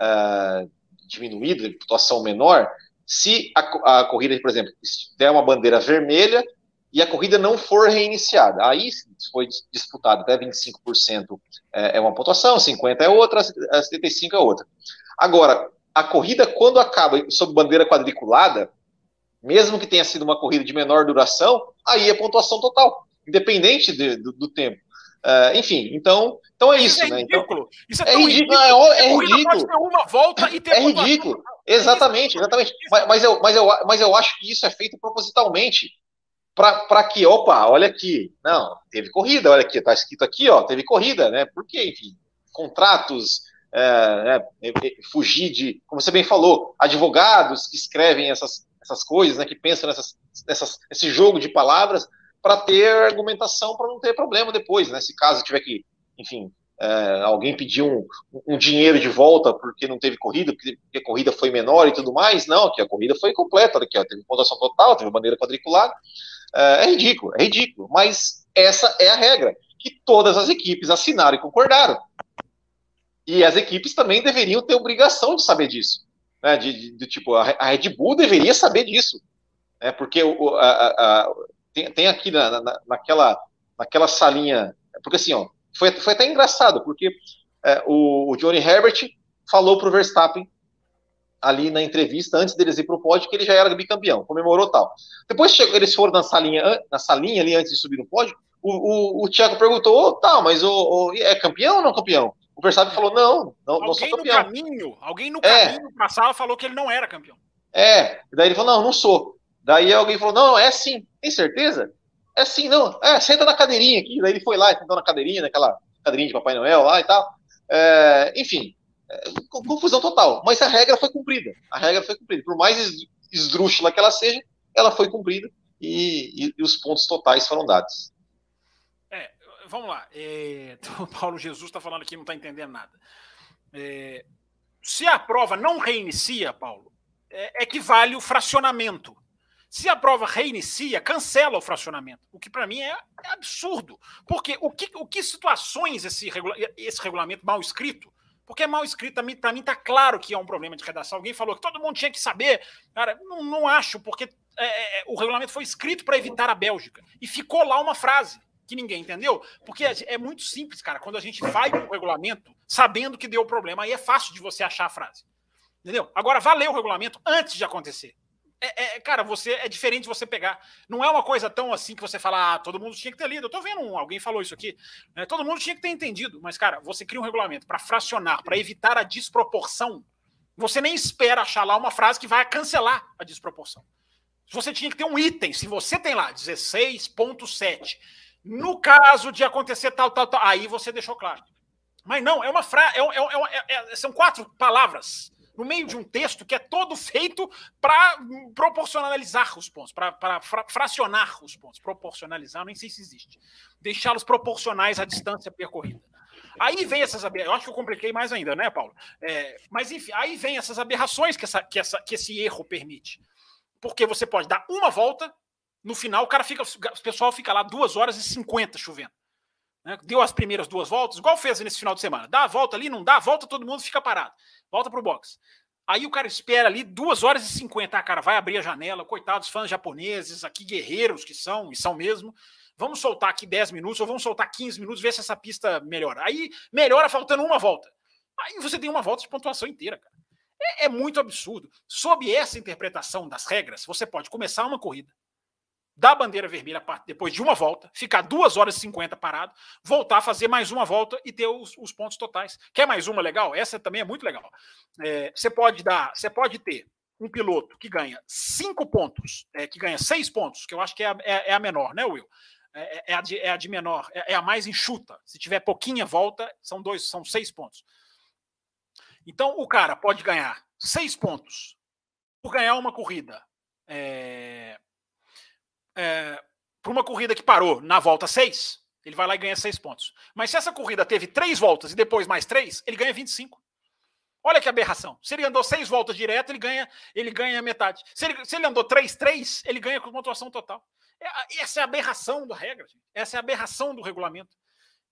uh, diminuída, pontuação menor, se a, a, corrida, por exemplo, der uma bandeira vermelha e a corrida não for reiniciada. Aí foi disputado até 25% é, é uma pontuação, 50% é outra, 75% é outra. Agora, a corrida, quando acaba sob bandeira quadriculada, mesmo que tenha sido uma corrida de menor duração, aí é pontuação total, independente de, do, do, tempo. Uh, enfim, então, então é isso, isso é né? Então, isso é, é ridículo. É, é ridículo. uma volta e ter é ridículo. Exatamente, exatamente. Mas, mas, eu, mas, eu, mas eu acho que isso é feito propositalmente para que, opa, olha aqui, não, teve corrida, olha aqui, tá escrito aqui, ó, teve corrida, né? Porque, enfim, contratos, é, é, é, fugir de, como você bem falou, advogados que escrevem essas, essas coisas, né, que pensam nessas, nessas, esse jogo de palavras para ter argumentação para não ter problema depois, né? Se caso tiver que, enfim, é, alguém pedir um, um, dinheiro de volta porque não teve corrida, porque, a corrida foi menor e tudo mais, não, que a corrida foi completa, aqui, ó, teve pontuação total, teve bandeira quadriculada, é, é ridículo, é ridículo, mas essa é a regra que todas as equipes assinaram e concordaram. E as equipes também deveriam ter obrigação de saber disso. Né? De, de, de tipo, a, Red Bull deveria saber disso. Né? Porque o, a, a, tem, tem, aqui na, na, naquela, naquela salinha. Porque assim, ó, foi, foi até engraçado, porque é, o, o Johnny Herbert falou para o Verstappen ali na entrevista, antes deles ir para o pódio, que ele já era bicampeão, comemorou tal. Depois chegou, eles foram na salinha, na salinha ali antes de subir no pódio, o, o, o Thiago perguntou, oh, tá, mas o, o, é campeão ou não campeão? O Verstappen falou: não, não, alguém não sou campeão. No caminho, alguém no é. caminho para a sala falou que ele não era campeão. É, daí ele falou: não, não sou. Daí alguém falou: não, é sim, tem certeza? É sim, não. É, senta na cadeirinha aqui. Daí ele foi lá, sentou na cadeirinha, naquela cadeirinha de Papai Noel lá e tal. É, enfim, é, confusão total. Mas a regra foi cumprida. A regra foi cumprida. Por mais esdrúxula que ela seja, ela foi cumprida e, e, e os pontos totais foram dados vamos lá. É, Paulo Jesus está falando aqui, não está entendendo nada. É, se a prova não reinicia, Paulo, é, equivale o fracionamento. Se a prova reinicia, cancela o fracionamento, o que para mim é, é, absurdo. Porque o que, o que situações esse, regula esse regulamento mal escrito? Porque é mal escrito, para mim está claro que é um problema de redação. Alguém falou que todo mundo tinha que saber. Cara, não, não acho, porque é, é o regulamento foi escrito para evitar a Bélgica. E ficou lá uma frase que ninguém entendeu? Porque é muito simples, cara. Quando a gente faz o regulamento sabendo que deu problema, aí é fácil de você achar a frase. Entendeu? Agora, valeu o regulamento antes de acontecer. É, é, cara, você é diferente você pegar. Não é uma coisa tão assim que você fala, ah, todo mundo tinha que ter lido. Eu tô vendo um, alguém falou isso aqui. Né? Todo mundo tinha que ter entendido. Mas, cara, você cria um regulamento para fracionar, para evitar a desproporção. Você nem espera achar lá uma frase que vai cancelar a desproporção. Você tinha que ter um item. Se você tem lá 16.7 no caso de acontecer tal, tal, tal, aí você deixou claro. Mas não, é uma frase, é, é, é, é, são quatro palavras no meio de um texto que é todo feito para proporcionalizar os pontos, para fra, fracionar os pontos. Proporcionalizar, nem sei se existe. Deixá-los proporcionais à distância percorrida. Aí vem essas aberrações. Eu acho que eu compliquei mais ainda, né, Paulo? É, mas enfim, aí vem essas aberrações que, essa, que, essa, que esse erro permite. Porque você pode dar uma volta no final, o cara fica, o pessoal fica lá duas horas e cinquenta chovendo. Né? Deu as primeiras duas voltas, igual fez nesse final de semana. Dá a volta ali, não dá volta, todo mundo fica parado. Volta pro box. Aí o cara espera ali duas horas e cinquenta. Ah, cara, vai abrir a janela. Coitados fãs japoneses, aqui guerreiros que são, e são mesmo. Vamos soltar aqui 10 minutos ou vamos soltar 15 minutos, ver se essa pista melhora. Aí melhora faltando uma volta. Aí você tem uma volta de pontuação inteira, cara. É, é muito absurdo. Sob essa interpretação das regras, você pode começar uma corrida da bandeira vermelha depois de uma volta, ficar duas horas e 50 parado, voltar a fazer mais uma volta e ter os, os pontos totais. Quer mais uma legal? Essa também é muito legal. É, você pode dar, você pode ter um piloto que ganha cinco pontos, é, que ganha seis pontos, que eu acho que é a, é, é a menor, né, Will? é, é, a, de, é a de menor, é, é, a mais enxuta. Se tiver pouquinha volta, são dois, são seis pontos. Então o cara pode ganhar seis pontos por ganhar uma corrida. É, é, por uma corrida que parou na volta 6, ele vai lá e ganha 6 pontos. Mas se essa corrida teve 3 voltas e depois mais 3, ele ganha 25. Olha que aberração. Se ele andou 6 voltas direto, ele ganha, ele ganha metade. Se ele, se ele andou 3, 3, ele ganha com pontuação total. É, essa é a aberração da regra. Gente. Essa é a aberração do regulamento.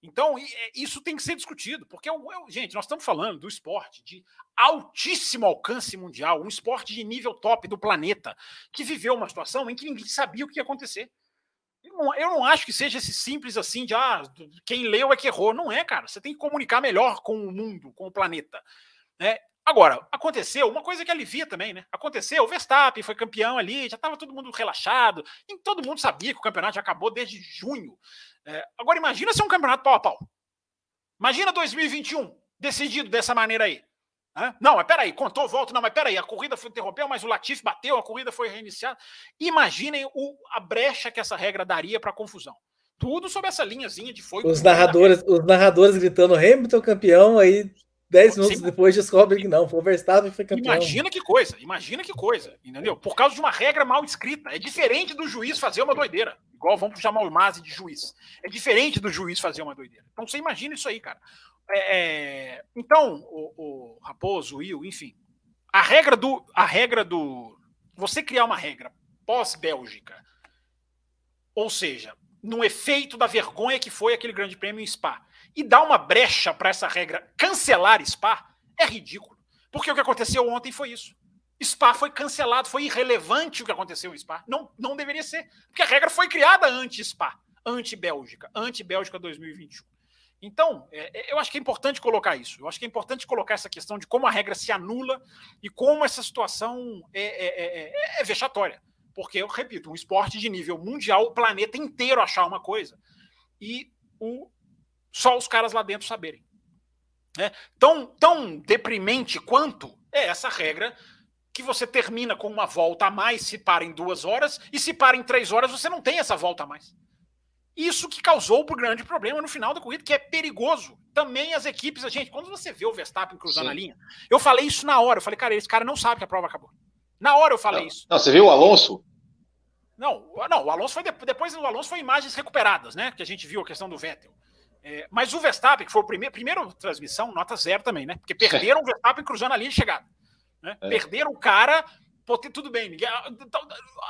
Então, é, isso tem que ser discutido, porque, gente, nós estamos falando do esporte de altíssimo alcance mundial, um esporte de nível top do planeta, que viveu uma situação em que ninguém sabia o que ia acontecer. Eu não, eu não acho que seja esse simples assim de ah, quem leu é que errou. Não é, cara. Você tem que comunicar melhor com o mundo, com o planeta. Né? Agora, aconteceu uma coisa que alivia também, né? Aconteceu, o Verstappen foi campeão ali, já estava todo mundo relaxado, e todo mundo sabia que o campeonato já acabou desde junho. É, agora, imagina ser um campeonato pau a pau. Imagina 2021 decidido dessa maneira aí. Não, mas peraí, contou volta. Não, mas peraí, a corrida foi interrompeu, mas o Latif bateu, a corrida foi reiniciada. Imaginem o, a brecha que essa regra daria para confusão. Tudo sob essa linhazinha de foi. Os narradores, os narradores gritando Hamilton campeão, aí dez minutos Sim. depois descobrem que não, foi o Verstappen foi campeão. Imagina que coisa, imagina que coisa, entendeu? Por causa de uma regra mal escrita. É diferente do juiz fazer uma doideira. Igual vamos chamar o Masi de juiz. É diferente do juiz fazer uma doideira. Então você imagina isso aí, cara. É, é, então, o, o Raposo, o Will, enfim, a regra do, a regra do, você criar uma regra pós-Bélgica, ou seja, no efeito da vergonha que foi aquele Grande Prêmio em Spa, e dar uma brecha para essa regra cancelar Spa, é ridículo. Porque o que aconteceu ontem foi isso. Spa foi cancelado, foi irrelevante o que aconteceu em Spa. Não, não deveria ser, porque a regra foi criada anti-Spa, anti-Bélgica, anti-Bélgica 2021. Então, é, é, eu acho que é importante colocar isso. Eu acho que é importante colocar essa questão de como a regra se anula e como essa situação é, é, é, é, é vexatória. Porque, eu repito, um esporte de nível mundial, o planeta inteiro achar uma coisa e o, só os caras lá dentro saberem. É, tão, tão deprimente quanto é essa regra que você termina com uma volta a mais se para em duas horas e se para em três horas você não tem essa volta a mais. Isso que causou o grande problema no final da corrida, que é perigoso. Também as equipes, a gente, quando você vê o Verstappen cruzando Sim. a linha, eu falei isso na hora. Eu falei, cara, esse cara não sabe que a prova acabou. Na hora eu falei não, isso. Não, você viu o Alonso? Não, não, o Alonso foi depois do Alonso foi imagens recuperadas, né? Que a gente viu a questão do Vettel. É, mas o Verstappen, que foi o primeiro, primeiro transmissão, nota zero também, né? Porque perderam o Verstappen cruzando a linha de chegada. Né? É. Perderam o cara tudo bem, a,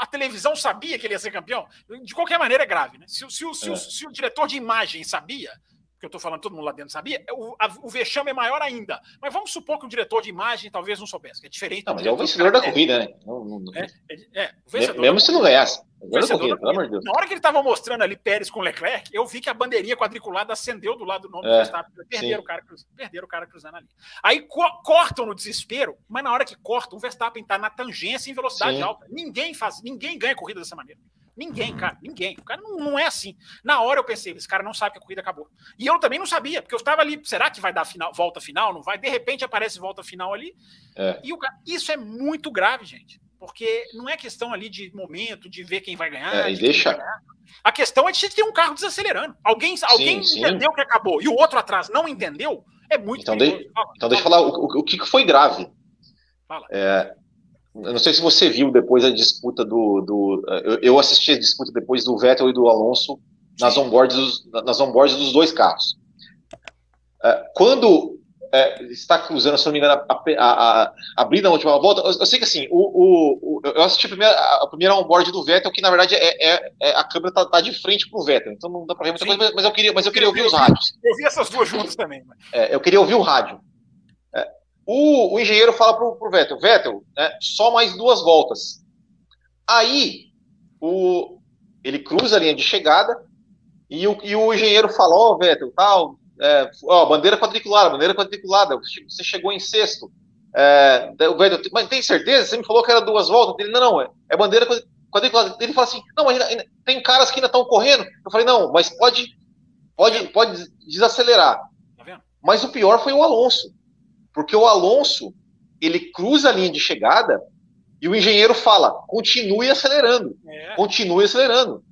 a, televisão sabia que ele ia ser campeão. De qualquer maneira é grave, né? Se, se, se, é. se o diretor de imagem sabia, que eu estou falando, todo mundo lá dentro sabia, o, a, o vexame é maior ainda. Mas vamos supor que o diretor de imagem talvez não soubesse, é diferente. Não, mas é o vencedor da corrida, né? Não, não, é, é, é Mesmo se não ganhasse. Corrida, Deus. Na hora que ele estava mostrando ali Pérez com Leclerc, eu vi que a bandeirinha quadriculada acendeu do lado do nome é, do Verstappen. Perderam o, cara, perderam o cara cruzando ali. Aí co cortam no desespero, mas na hora que cortam, o Verstappen está na tangência em velocidade sim. alta. Ninguém faz, ninguém ganha corrida dessa maneira. Ninguém, cara, ninguém. O cara não, não, é assim. Na hora eu pensei, esse cara não sabe que a corrida acabou. E eu também não sabia, porque eu estava ali, será que vai dar final, volta final? Não vai? De repente aparece volta final ali. É. E o, isso é muito grave, gente. Porque não é questão ali de momento, de ver quem vai ganhar. É, deixa. Ganhar. A questão é de ter um carro desacelerando. Alguém, sim, alguém sim. entendeu que acabou e o outro atrás não entendeu, é muito Então, de, então deixa eu falar o, o, que foi grave. Fala. É, eu não sei se você viu depois a disputa do. do eu, eu assisti a disputa depois do Vettel e do Alonso nas onboards, dos, nas onboards dos dois carros. É, quando é, está cruzando, se não me engano, a, a, a, abrir na última volta. Eu, eu, sei que assim, o, o, o, eu assisti a primeira, a primeira onboard do Vettel, que na verdade é, é, é a câmera está tá de frente para o Vettel, então não dá para ver muita Sim. coisa, mas eu queria, mas eu queria ouvir os rádios. Eu vi essas duas juntas também. É, eu queria ouvir o rádio. É, o, o, engenheiro fala para o Vettel, Vettel, né, só mais duas voltas. Aí o, ele cruza a linha de chegada e o, e o engenheiro fala, ó, oh, Vettel, tal, é, ó, bandeira quadriculada, bandeira quadriculada, você chegou em sexto. É, mas tem certeza? Você me falou que era duas voltas. Ele, não, não, é, é bandeira quadriculada. Ele fala assim, não, mas ainda, ainda, tem caras que ainda estão correndo. Eu falei, não, mas pode, pode, pode desacelerar. Tá mas o pior foi o Alonso, porque o Alonso ele cruza a linha de chegada e o engenheiro fala, continue acelerando, é. continue acelerando.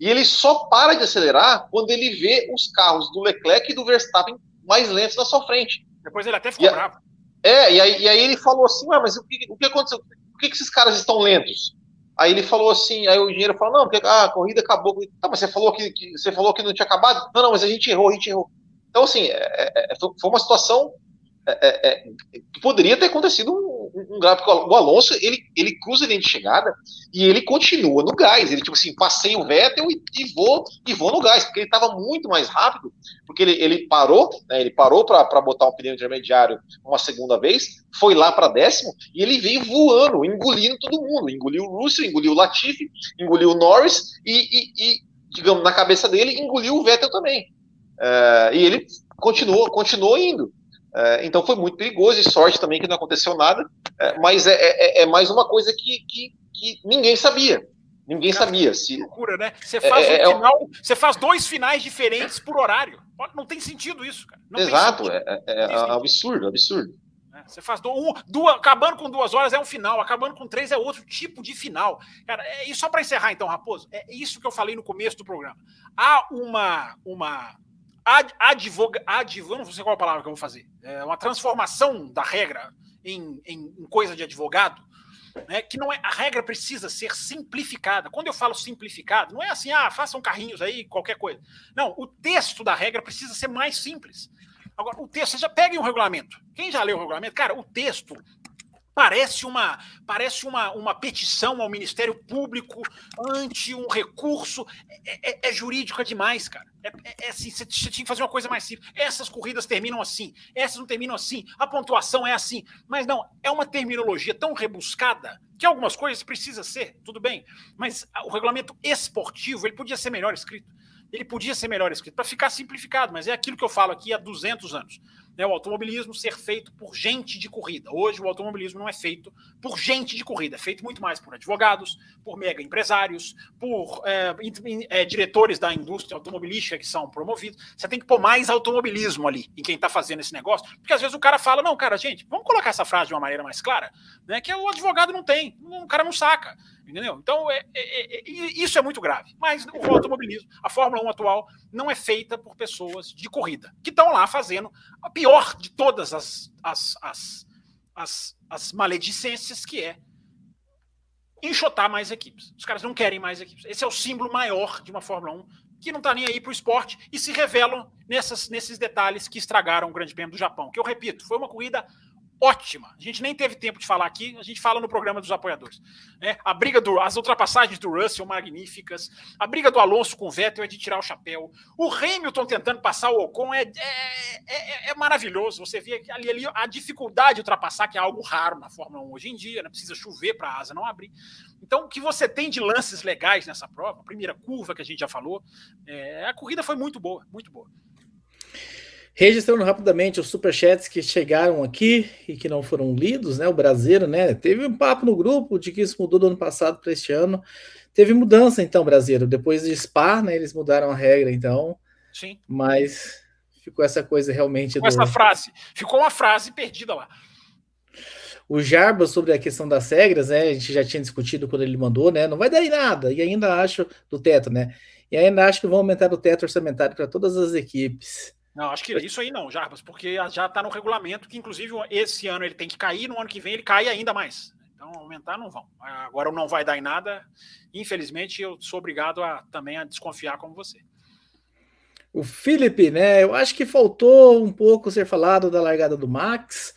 E ele só para de acelerar quando ele vê os carros do Leclerc e do Verstappen mais lentos na sua frente. Depois ele até ficou bravo. É, e aí, e aí ele falou assim, mas o que, o que aconteceu? Por que, que esses caras estão lentos? Aí ele falou assim, aí o engenheiro falou, não, porque ah, a corrida acabou. Tá, mas você falou que, que, você falou que não tinha acabado? Não, não, mas a gente errou, a gente errou. Então, assim, é, é, é foi uma situação é, é, que poderia ter acontecido um, grave. O Alonso, ele, ele cruza a linha de chegada e ele continua no gás. Ele, tipo assim, passei o Vettel e, e vou e vou no gás, porque ele estava muito mais rápido, porque ele, ele parou, né, ele parou para botar um pneu intermediário uma segunda vez, foi lá para décimo e ele veio voando, engolindo todo mundo. Engoliu o Russell, engoliu o Latifi, engoliu o Norris e, e, e digamos, na cabeça dele, engoliu o Vettel também. Uh, e ele continuou, continuou indo. É, então foi muito perigoso e sorte também que não aconteceu nada, é, mas é, é, é, mais uma coisa que, que, que ninguém sabia. Ninguém Cara, sabia. Se... Loucura, né? Você faz, é, um final, você faz dois finais diferentes por horário. Não tem sentido isso, cara. Não Exato, é, é, absurdo, absurdo. Você faz do, um, duas, acabando com duas horas é um final, acabando com três é outro tipo de final. Cara, é, e só para encerrar, então, Raposo, é isso que eu falei no começo do programa. Há uma, uma ad, advoga, advo, não sei qual a palavra que eu vou fazer, é uma transformação da regra em, em, em coisa de advogado, né, que não é a regra precisa ser simplificada. Quando eu falo simplificado, não é assim, ah, façam carrinhos aí, qualquer coisa. Não, o texto da regra precisa ser mais simples. Agora, o texto, você já peguem um regulamento. Quem já leu o regulamento, cara, o texto Parece uma, parece uma, uma petição ao Ministério Público ante um recurso. É, é, é jurídica demais, cara. É, é, é assim, você, tinha que fazer uma coisa mais simples. Essas corridas terminam assim, essas não terminam assim, a pontuação é assim. Mas não, é uma terminologia tão rebuscada que algumas coisas precisa ser, tudo bem. Mas o regulamento esportivo ele podia ser melhor escrito. Ele podia ser melhor escrito para ficar simplificado, mas é aquilo que eu falo aqui há 200 anos né, o automobilismo ser feito por gente de corrida. Hoje o automobilismo não é feito por gente de corrida, é feito muito mais por advogados, por mega empresários, por é, é, diretores da indústria automobilística que são promovidos. Você tem que pôr mais automobilismo ali em quem está fazendo esse negócio, porque às vezes o cara fala, não, cara, gente, vamos colocar essa frase de uma maneira mais clara, né, que o advogado não tem, o cara não saca. Entendeu? Então, é, é, é, isso é muito grave. Mas o automobilismo, a Fórmula 1 atual, não é feita por pessoas de corrida, que estão lá fazendo a pior de todas as, as, as, as, as maledicências, que é enxotar mais equipes. Os caras não querem mais equipes. Esse é o símbolo maior de uma Fórmula 1 que não está nem aí para o esporte e se revelam nessas, nesses detalhes que estragaram o Grande Prêmio do Japão. Que eu repito, foi uma corrida ótima. A gente nem teve tempo de falar aqui, a gente fala no programa dos apoiadores. É, a briga do, as ultrapassagens do Russell magníficas, a briga do Alonso com o Vettel é de tirar o chapéu. O Hamilton tentando passar o Ocon é, é, é, é maravilhoso. Você vê ali, ali a dificuldade de ultrapassar, que é algo raro na Fórmula 1 hoje em dia, né? precisa chover para a asa não abrir. Então, o que você tem de lances legais nessa prova, a primeira curva que a gente já falou, é, a corrida foi muito boa, muito boa. Registrando rapidamente os superchats que chegaram aqui e que não foram lidos, né? O Brasileiro, né? Teve um papo no grupo de que isso mudou do ano passado para este ano. Teve mudança, então, Brasileiro. Depois de Spa, né? Eles mudaram a regra, então. Sim. Mas ficou essa coisa realmente. Ficou do... essa frase. Ficou uma frase perdida lá. O Jarba sobre a questão das regras, né? A gente já tinha discutido quando ele mandou, né? Não vai dar em nada. E ainda acho do teto, né? E ainda acho que vão aumentar o teto orçamentário para todas as equipes. Não, acho que isso aí não, Jarbas, porque já está no regulamento que, inclusive, esse ano ele tem que cair, no ano que vem ele cai ainda mais. Então, aumentar não vão. Agora não vai dar em nada. Infelizmente, eu sou obrigado a também a desconfiar como você. O Felipe, né? Eu acho que faltou um pouco ser falado da largada do Max,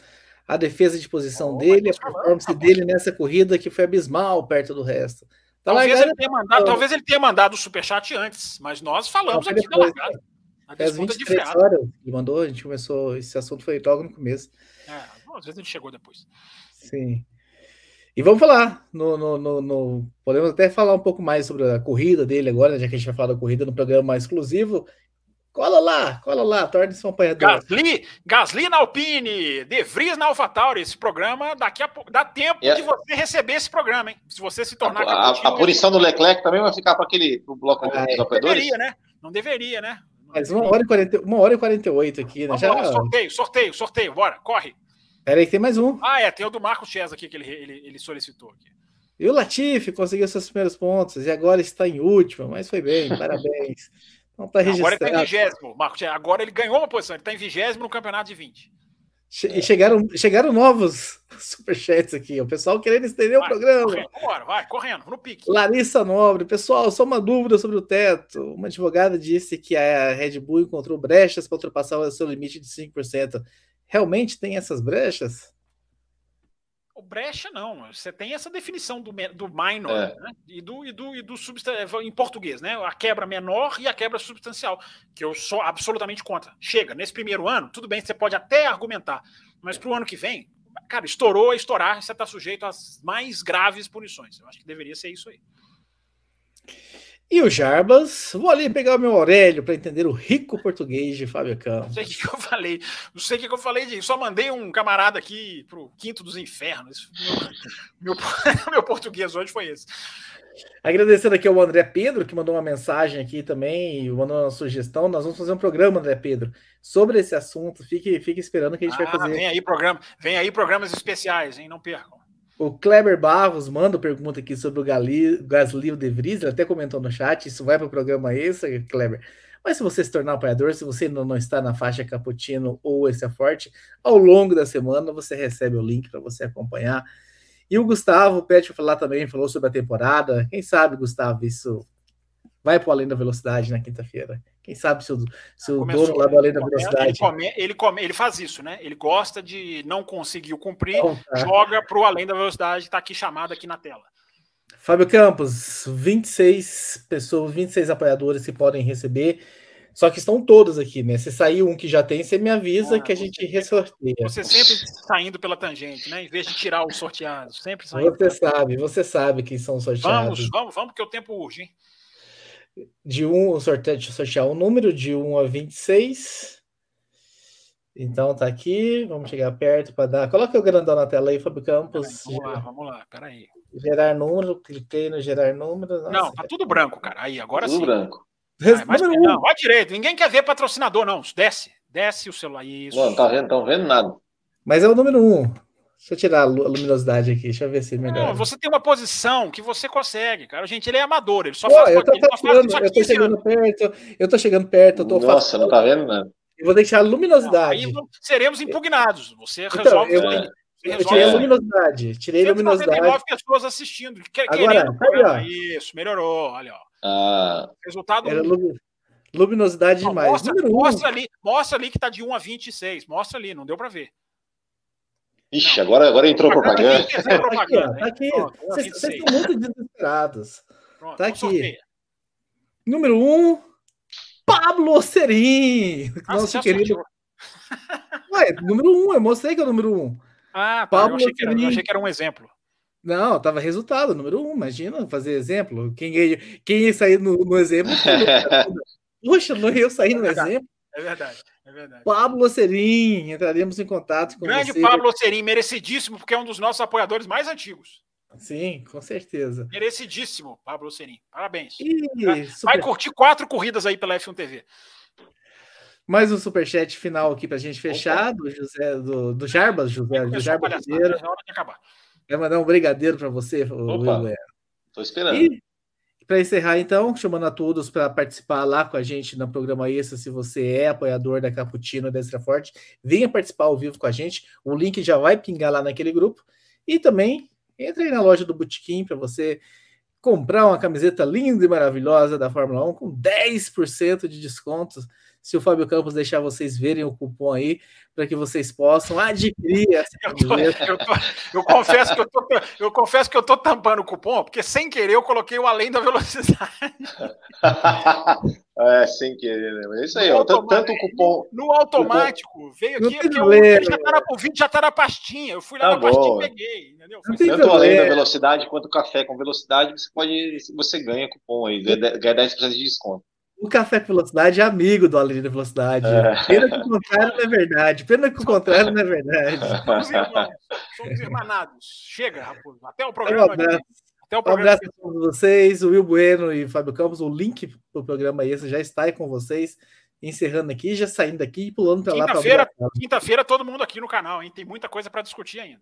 a defesa de posição oh, dele, a performance falando, dele nessa corrida que foi abismal perto do resto. talvez, ele tenha mandado, talvez ele tenha mandado o superchat antes, mas nós falamos aqui da largada. Faz 23 de horas que mandou, a gente começou, esse assunto foi logo no começo. É, às vezes ele chegou depois. Sim. E vamos falar, no, no, no, no, podemos até falar um pouco mais sobre a corrida dele agora, já que a gente vai falar da corrida no programa mais exclusivo. Cola lá, cola lá, torne-se um apanhador. Gasly, Gasly na Alpine, De Vries na AlphaTauri. Esse programa, daqui a pouco, dá tempo yeah. de você receber esse programa, hein? Se você se tornar. A, a, a punição do Leclerc também vai ficar para aquele pro bloco ah, dos é. apoiadores? Não deveria, né? Não deveria, né? Mas uma hora e, 40, uma hora e 48 aqui, né? Já... sorteio, sorteio, sorteio, bora, corre. Peraí, tem mais um. Ah, é, tem o do Marcos Chesa aqui que ele, ele, ele solicitou aqui. E o Latifi conseguiu seus primeiros pontos e agora está em último, mas foi bem, parabéns. Então tá registrado. Agora ele está em vigésimo, Marcos. Agora ele ganhou uma posição, ele está em vigésimo no campeonato de 20. E chegaram, chegaram novos superchats aqui. O pessoal querendo estender vai, o programa. Correndo, bora, vai, correndo, no pique. Larissa Nobre, pessoal, só uma dúvida sobre o teto. Uma advogada disse que a Red Bull encontrou brechas para ultrapassar o seu limite de 5%. Realmente tem essas brechas? Brecha não, você tem essa definição do, do minor é. né? e do, e do, e do em português, né? A quebra menor e a quebra substancial, que eu sou absolutamente contra. Chega, nesse primeiro ano, tudo bem, você pode até argumentar, mas para o ano que vem, cara, estourou a estourar, você está sujeito às mais graves punições. Eu acho que deveria ser isso aí. E o Jarbas, vou ali pegar o meu Aurélio para entender o rico português de Fábio Campos. Não sei o que, eu falei, não sei o que, eu falei de. Só mandei um camarada aqui pro Quinto dos Infernos. Meu, meu, meu português hoje foi esse. Agradecendo aqui ao André Pedro, que mandou uma mensagem aqui também, mandou uma sugestão. Nós vamos fazer um programa, André Pedro, sobre esse assunto. Fique, fique esperando que a gente ah, vai fazer. Vem aí, programa, vem aí programas especiais, hein? Não percam. O Kleber Barros manda pergunta aqui sobre o Gasly De Vries, ele até comentou no chat, isso vai para o programa esse, Kleber. Mas se você se tornar apoiador, se você ainda não está na faixa Cappuccino ou esse é forte, ao longo da semana você recebe o link para você acompanhar. E o Gustavo pede para falar também, falou sobre a temporada. Quem sabe, Gustavo, isso vai para além da velocidade na quinta-feira. Quem sabe se o, se o dono lá do Além da Velocidade. Ele, come, ele, come, ele faz isso, né? Ele gosta de não conseguir cumprir, tá. joga para o Além da Velocidade, está aqui chamado aqui na tela. Fábio Campos, 26 pessoas, 26 apoiadores que podem receber. Só que estão todos aqui, né? Se sair um que já tem, você me avisa ah, que a gente ressorteia. Você sempre saindo pela tangente, né? Em vez de tirar os sorteados, sempre saindo. Você sabe, você sabe quem são os sorteados. Vamos, vamos, vamos, porque o tempo urge, hein? De 1, sorteio, deixa eu sortear o um número de 1 a 26. Então tá aqui, vamos chegar perto para dar. Coloca o grandão na tela aí, Fábio Campos. vamos lá, vamos lá, peraí. Gerar número, cliquei no gerar número. Nossa, não, tá tudo branco, cara. Aí, agora tudo sim. branco. Ah, mas, não, vai direito, ninguém quer ver patrocinador, não. Desce, desce o celular. Isso. Não, tá vendo, estão vendo nada. Mas é o número 1. Deixa eu tirar a luminosidade aqui, deixa eu ver se melhor. Não, você tem uma posição que você consegue, cara. Gente, ele é amador, ele só Pô, faz, eu tô, passando, eu tô chegando anos. perto, eu tô chegando perto, eu tô Nossa, não tá vendo nada. Eu vou deixar a luminosidade. Não, aí seremos impugnados. Você então, resolve. Eu, é. eu tirei a luminosidade. Tirei a luminosidade. pessoas assistindo. Agora, tá Isso, melhorou. Olha, ó. Ah. Resultado. Era luminosidade não, demais. Mostra, mostra, ali, mostra ali que tá de 1 a 26. Mostra ali, não deu para ver. Ixi, agora, agora entrou propaganda. propaganda. Tá aqui, tá aqui. Vocês estão muito desesperados. Pronto, tá aqui. Número 1, um, Pablo Serim. Ah, nosso querido. Ué, número 1, um, eu mostrei que é o número 1. Um. Ah, tá, Pablo eu, achei que era, eu achei que era um exemplo. Não, tava resultado, número 1. Um, imagina fazer exemplo. Quem, quem ia sair no, no exemplo? Poxa, não ia sair no exemplo. É verdade. É verdade. Pablo Ocerim, entraremos em contato com Grande você. Pablo Ocerim, merecidíssimo, porque é um dos nossos apoiadores mais antigos. Sim, com certeza. Merecidíssimo, Pablo Ocerim. Parabéns. E... Vai super... curtir quatro corridas aí pela F1 TV. Mais um superchat final aqui para a gente fechar, do José, do, do Jarbas, José, do Jarbas Brigadeiro. Vai mandar um brigadeiro para você, Opa, Estou esperando. E para encerrar, então, chamando a todos para participar lá com a gente no programa Extra, se você é apoiador da Caputino da Extra Forte, venha participar ao vivo com a gente. O link já vai pingar lá naquele grupo. E também entre aí na loja do Botequim para você comprar uma camiseta linda e maravilhosa da Fórmula 1 com 10% de desconto se o Fábio Campos deixar vocês verem o cupom aí, para que vocês possam adquirir essa eu, tô, eu, tô, eu, confesso que eu, tô, eu confesso que eu tô tampando o cupom, porque sem querer eu coloquei o além da velocidade. é, sem querer, né? É isso aí, ó, tanto o cupom. No automático, veio aqui, porque o, já tá na, o vídeo já tá na pastinha. Eu fui lá tá na bom. pastinha e peguei, entendeu? Tanto o além da velocidade quanto o café com velocidade, você pode. Você ganha cupom aí, ganha 10% de desconto. O Café com Velocidade é amigo do Além da Velocidade. É. Pena que o contrário não é verdade. Pena que o contrário não é verdade. Somos irmãos. Somos irmanados. Chega, Raposo. Até o programa. Um abraço. Até o programa. Um abraço a todos vocês. O Will Bueno e Fábio Campos. O link do programa esse já está aí com vocês. Encerrando aqui, já saindo daqui e pulando para lá. Quinta-feira, quinta-feira, todo mundo aqui no canal, hein? Tem muita coisa para discutir ainda.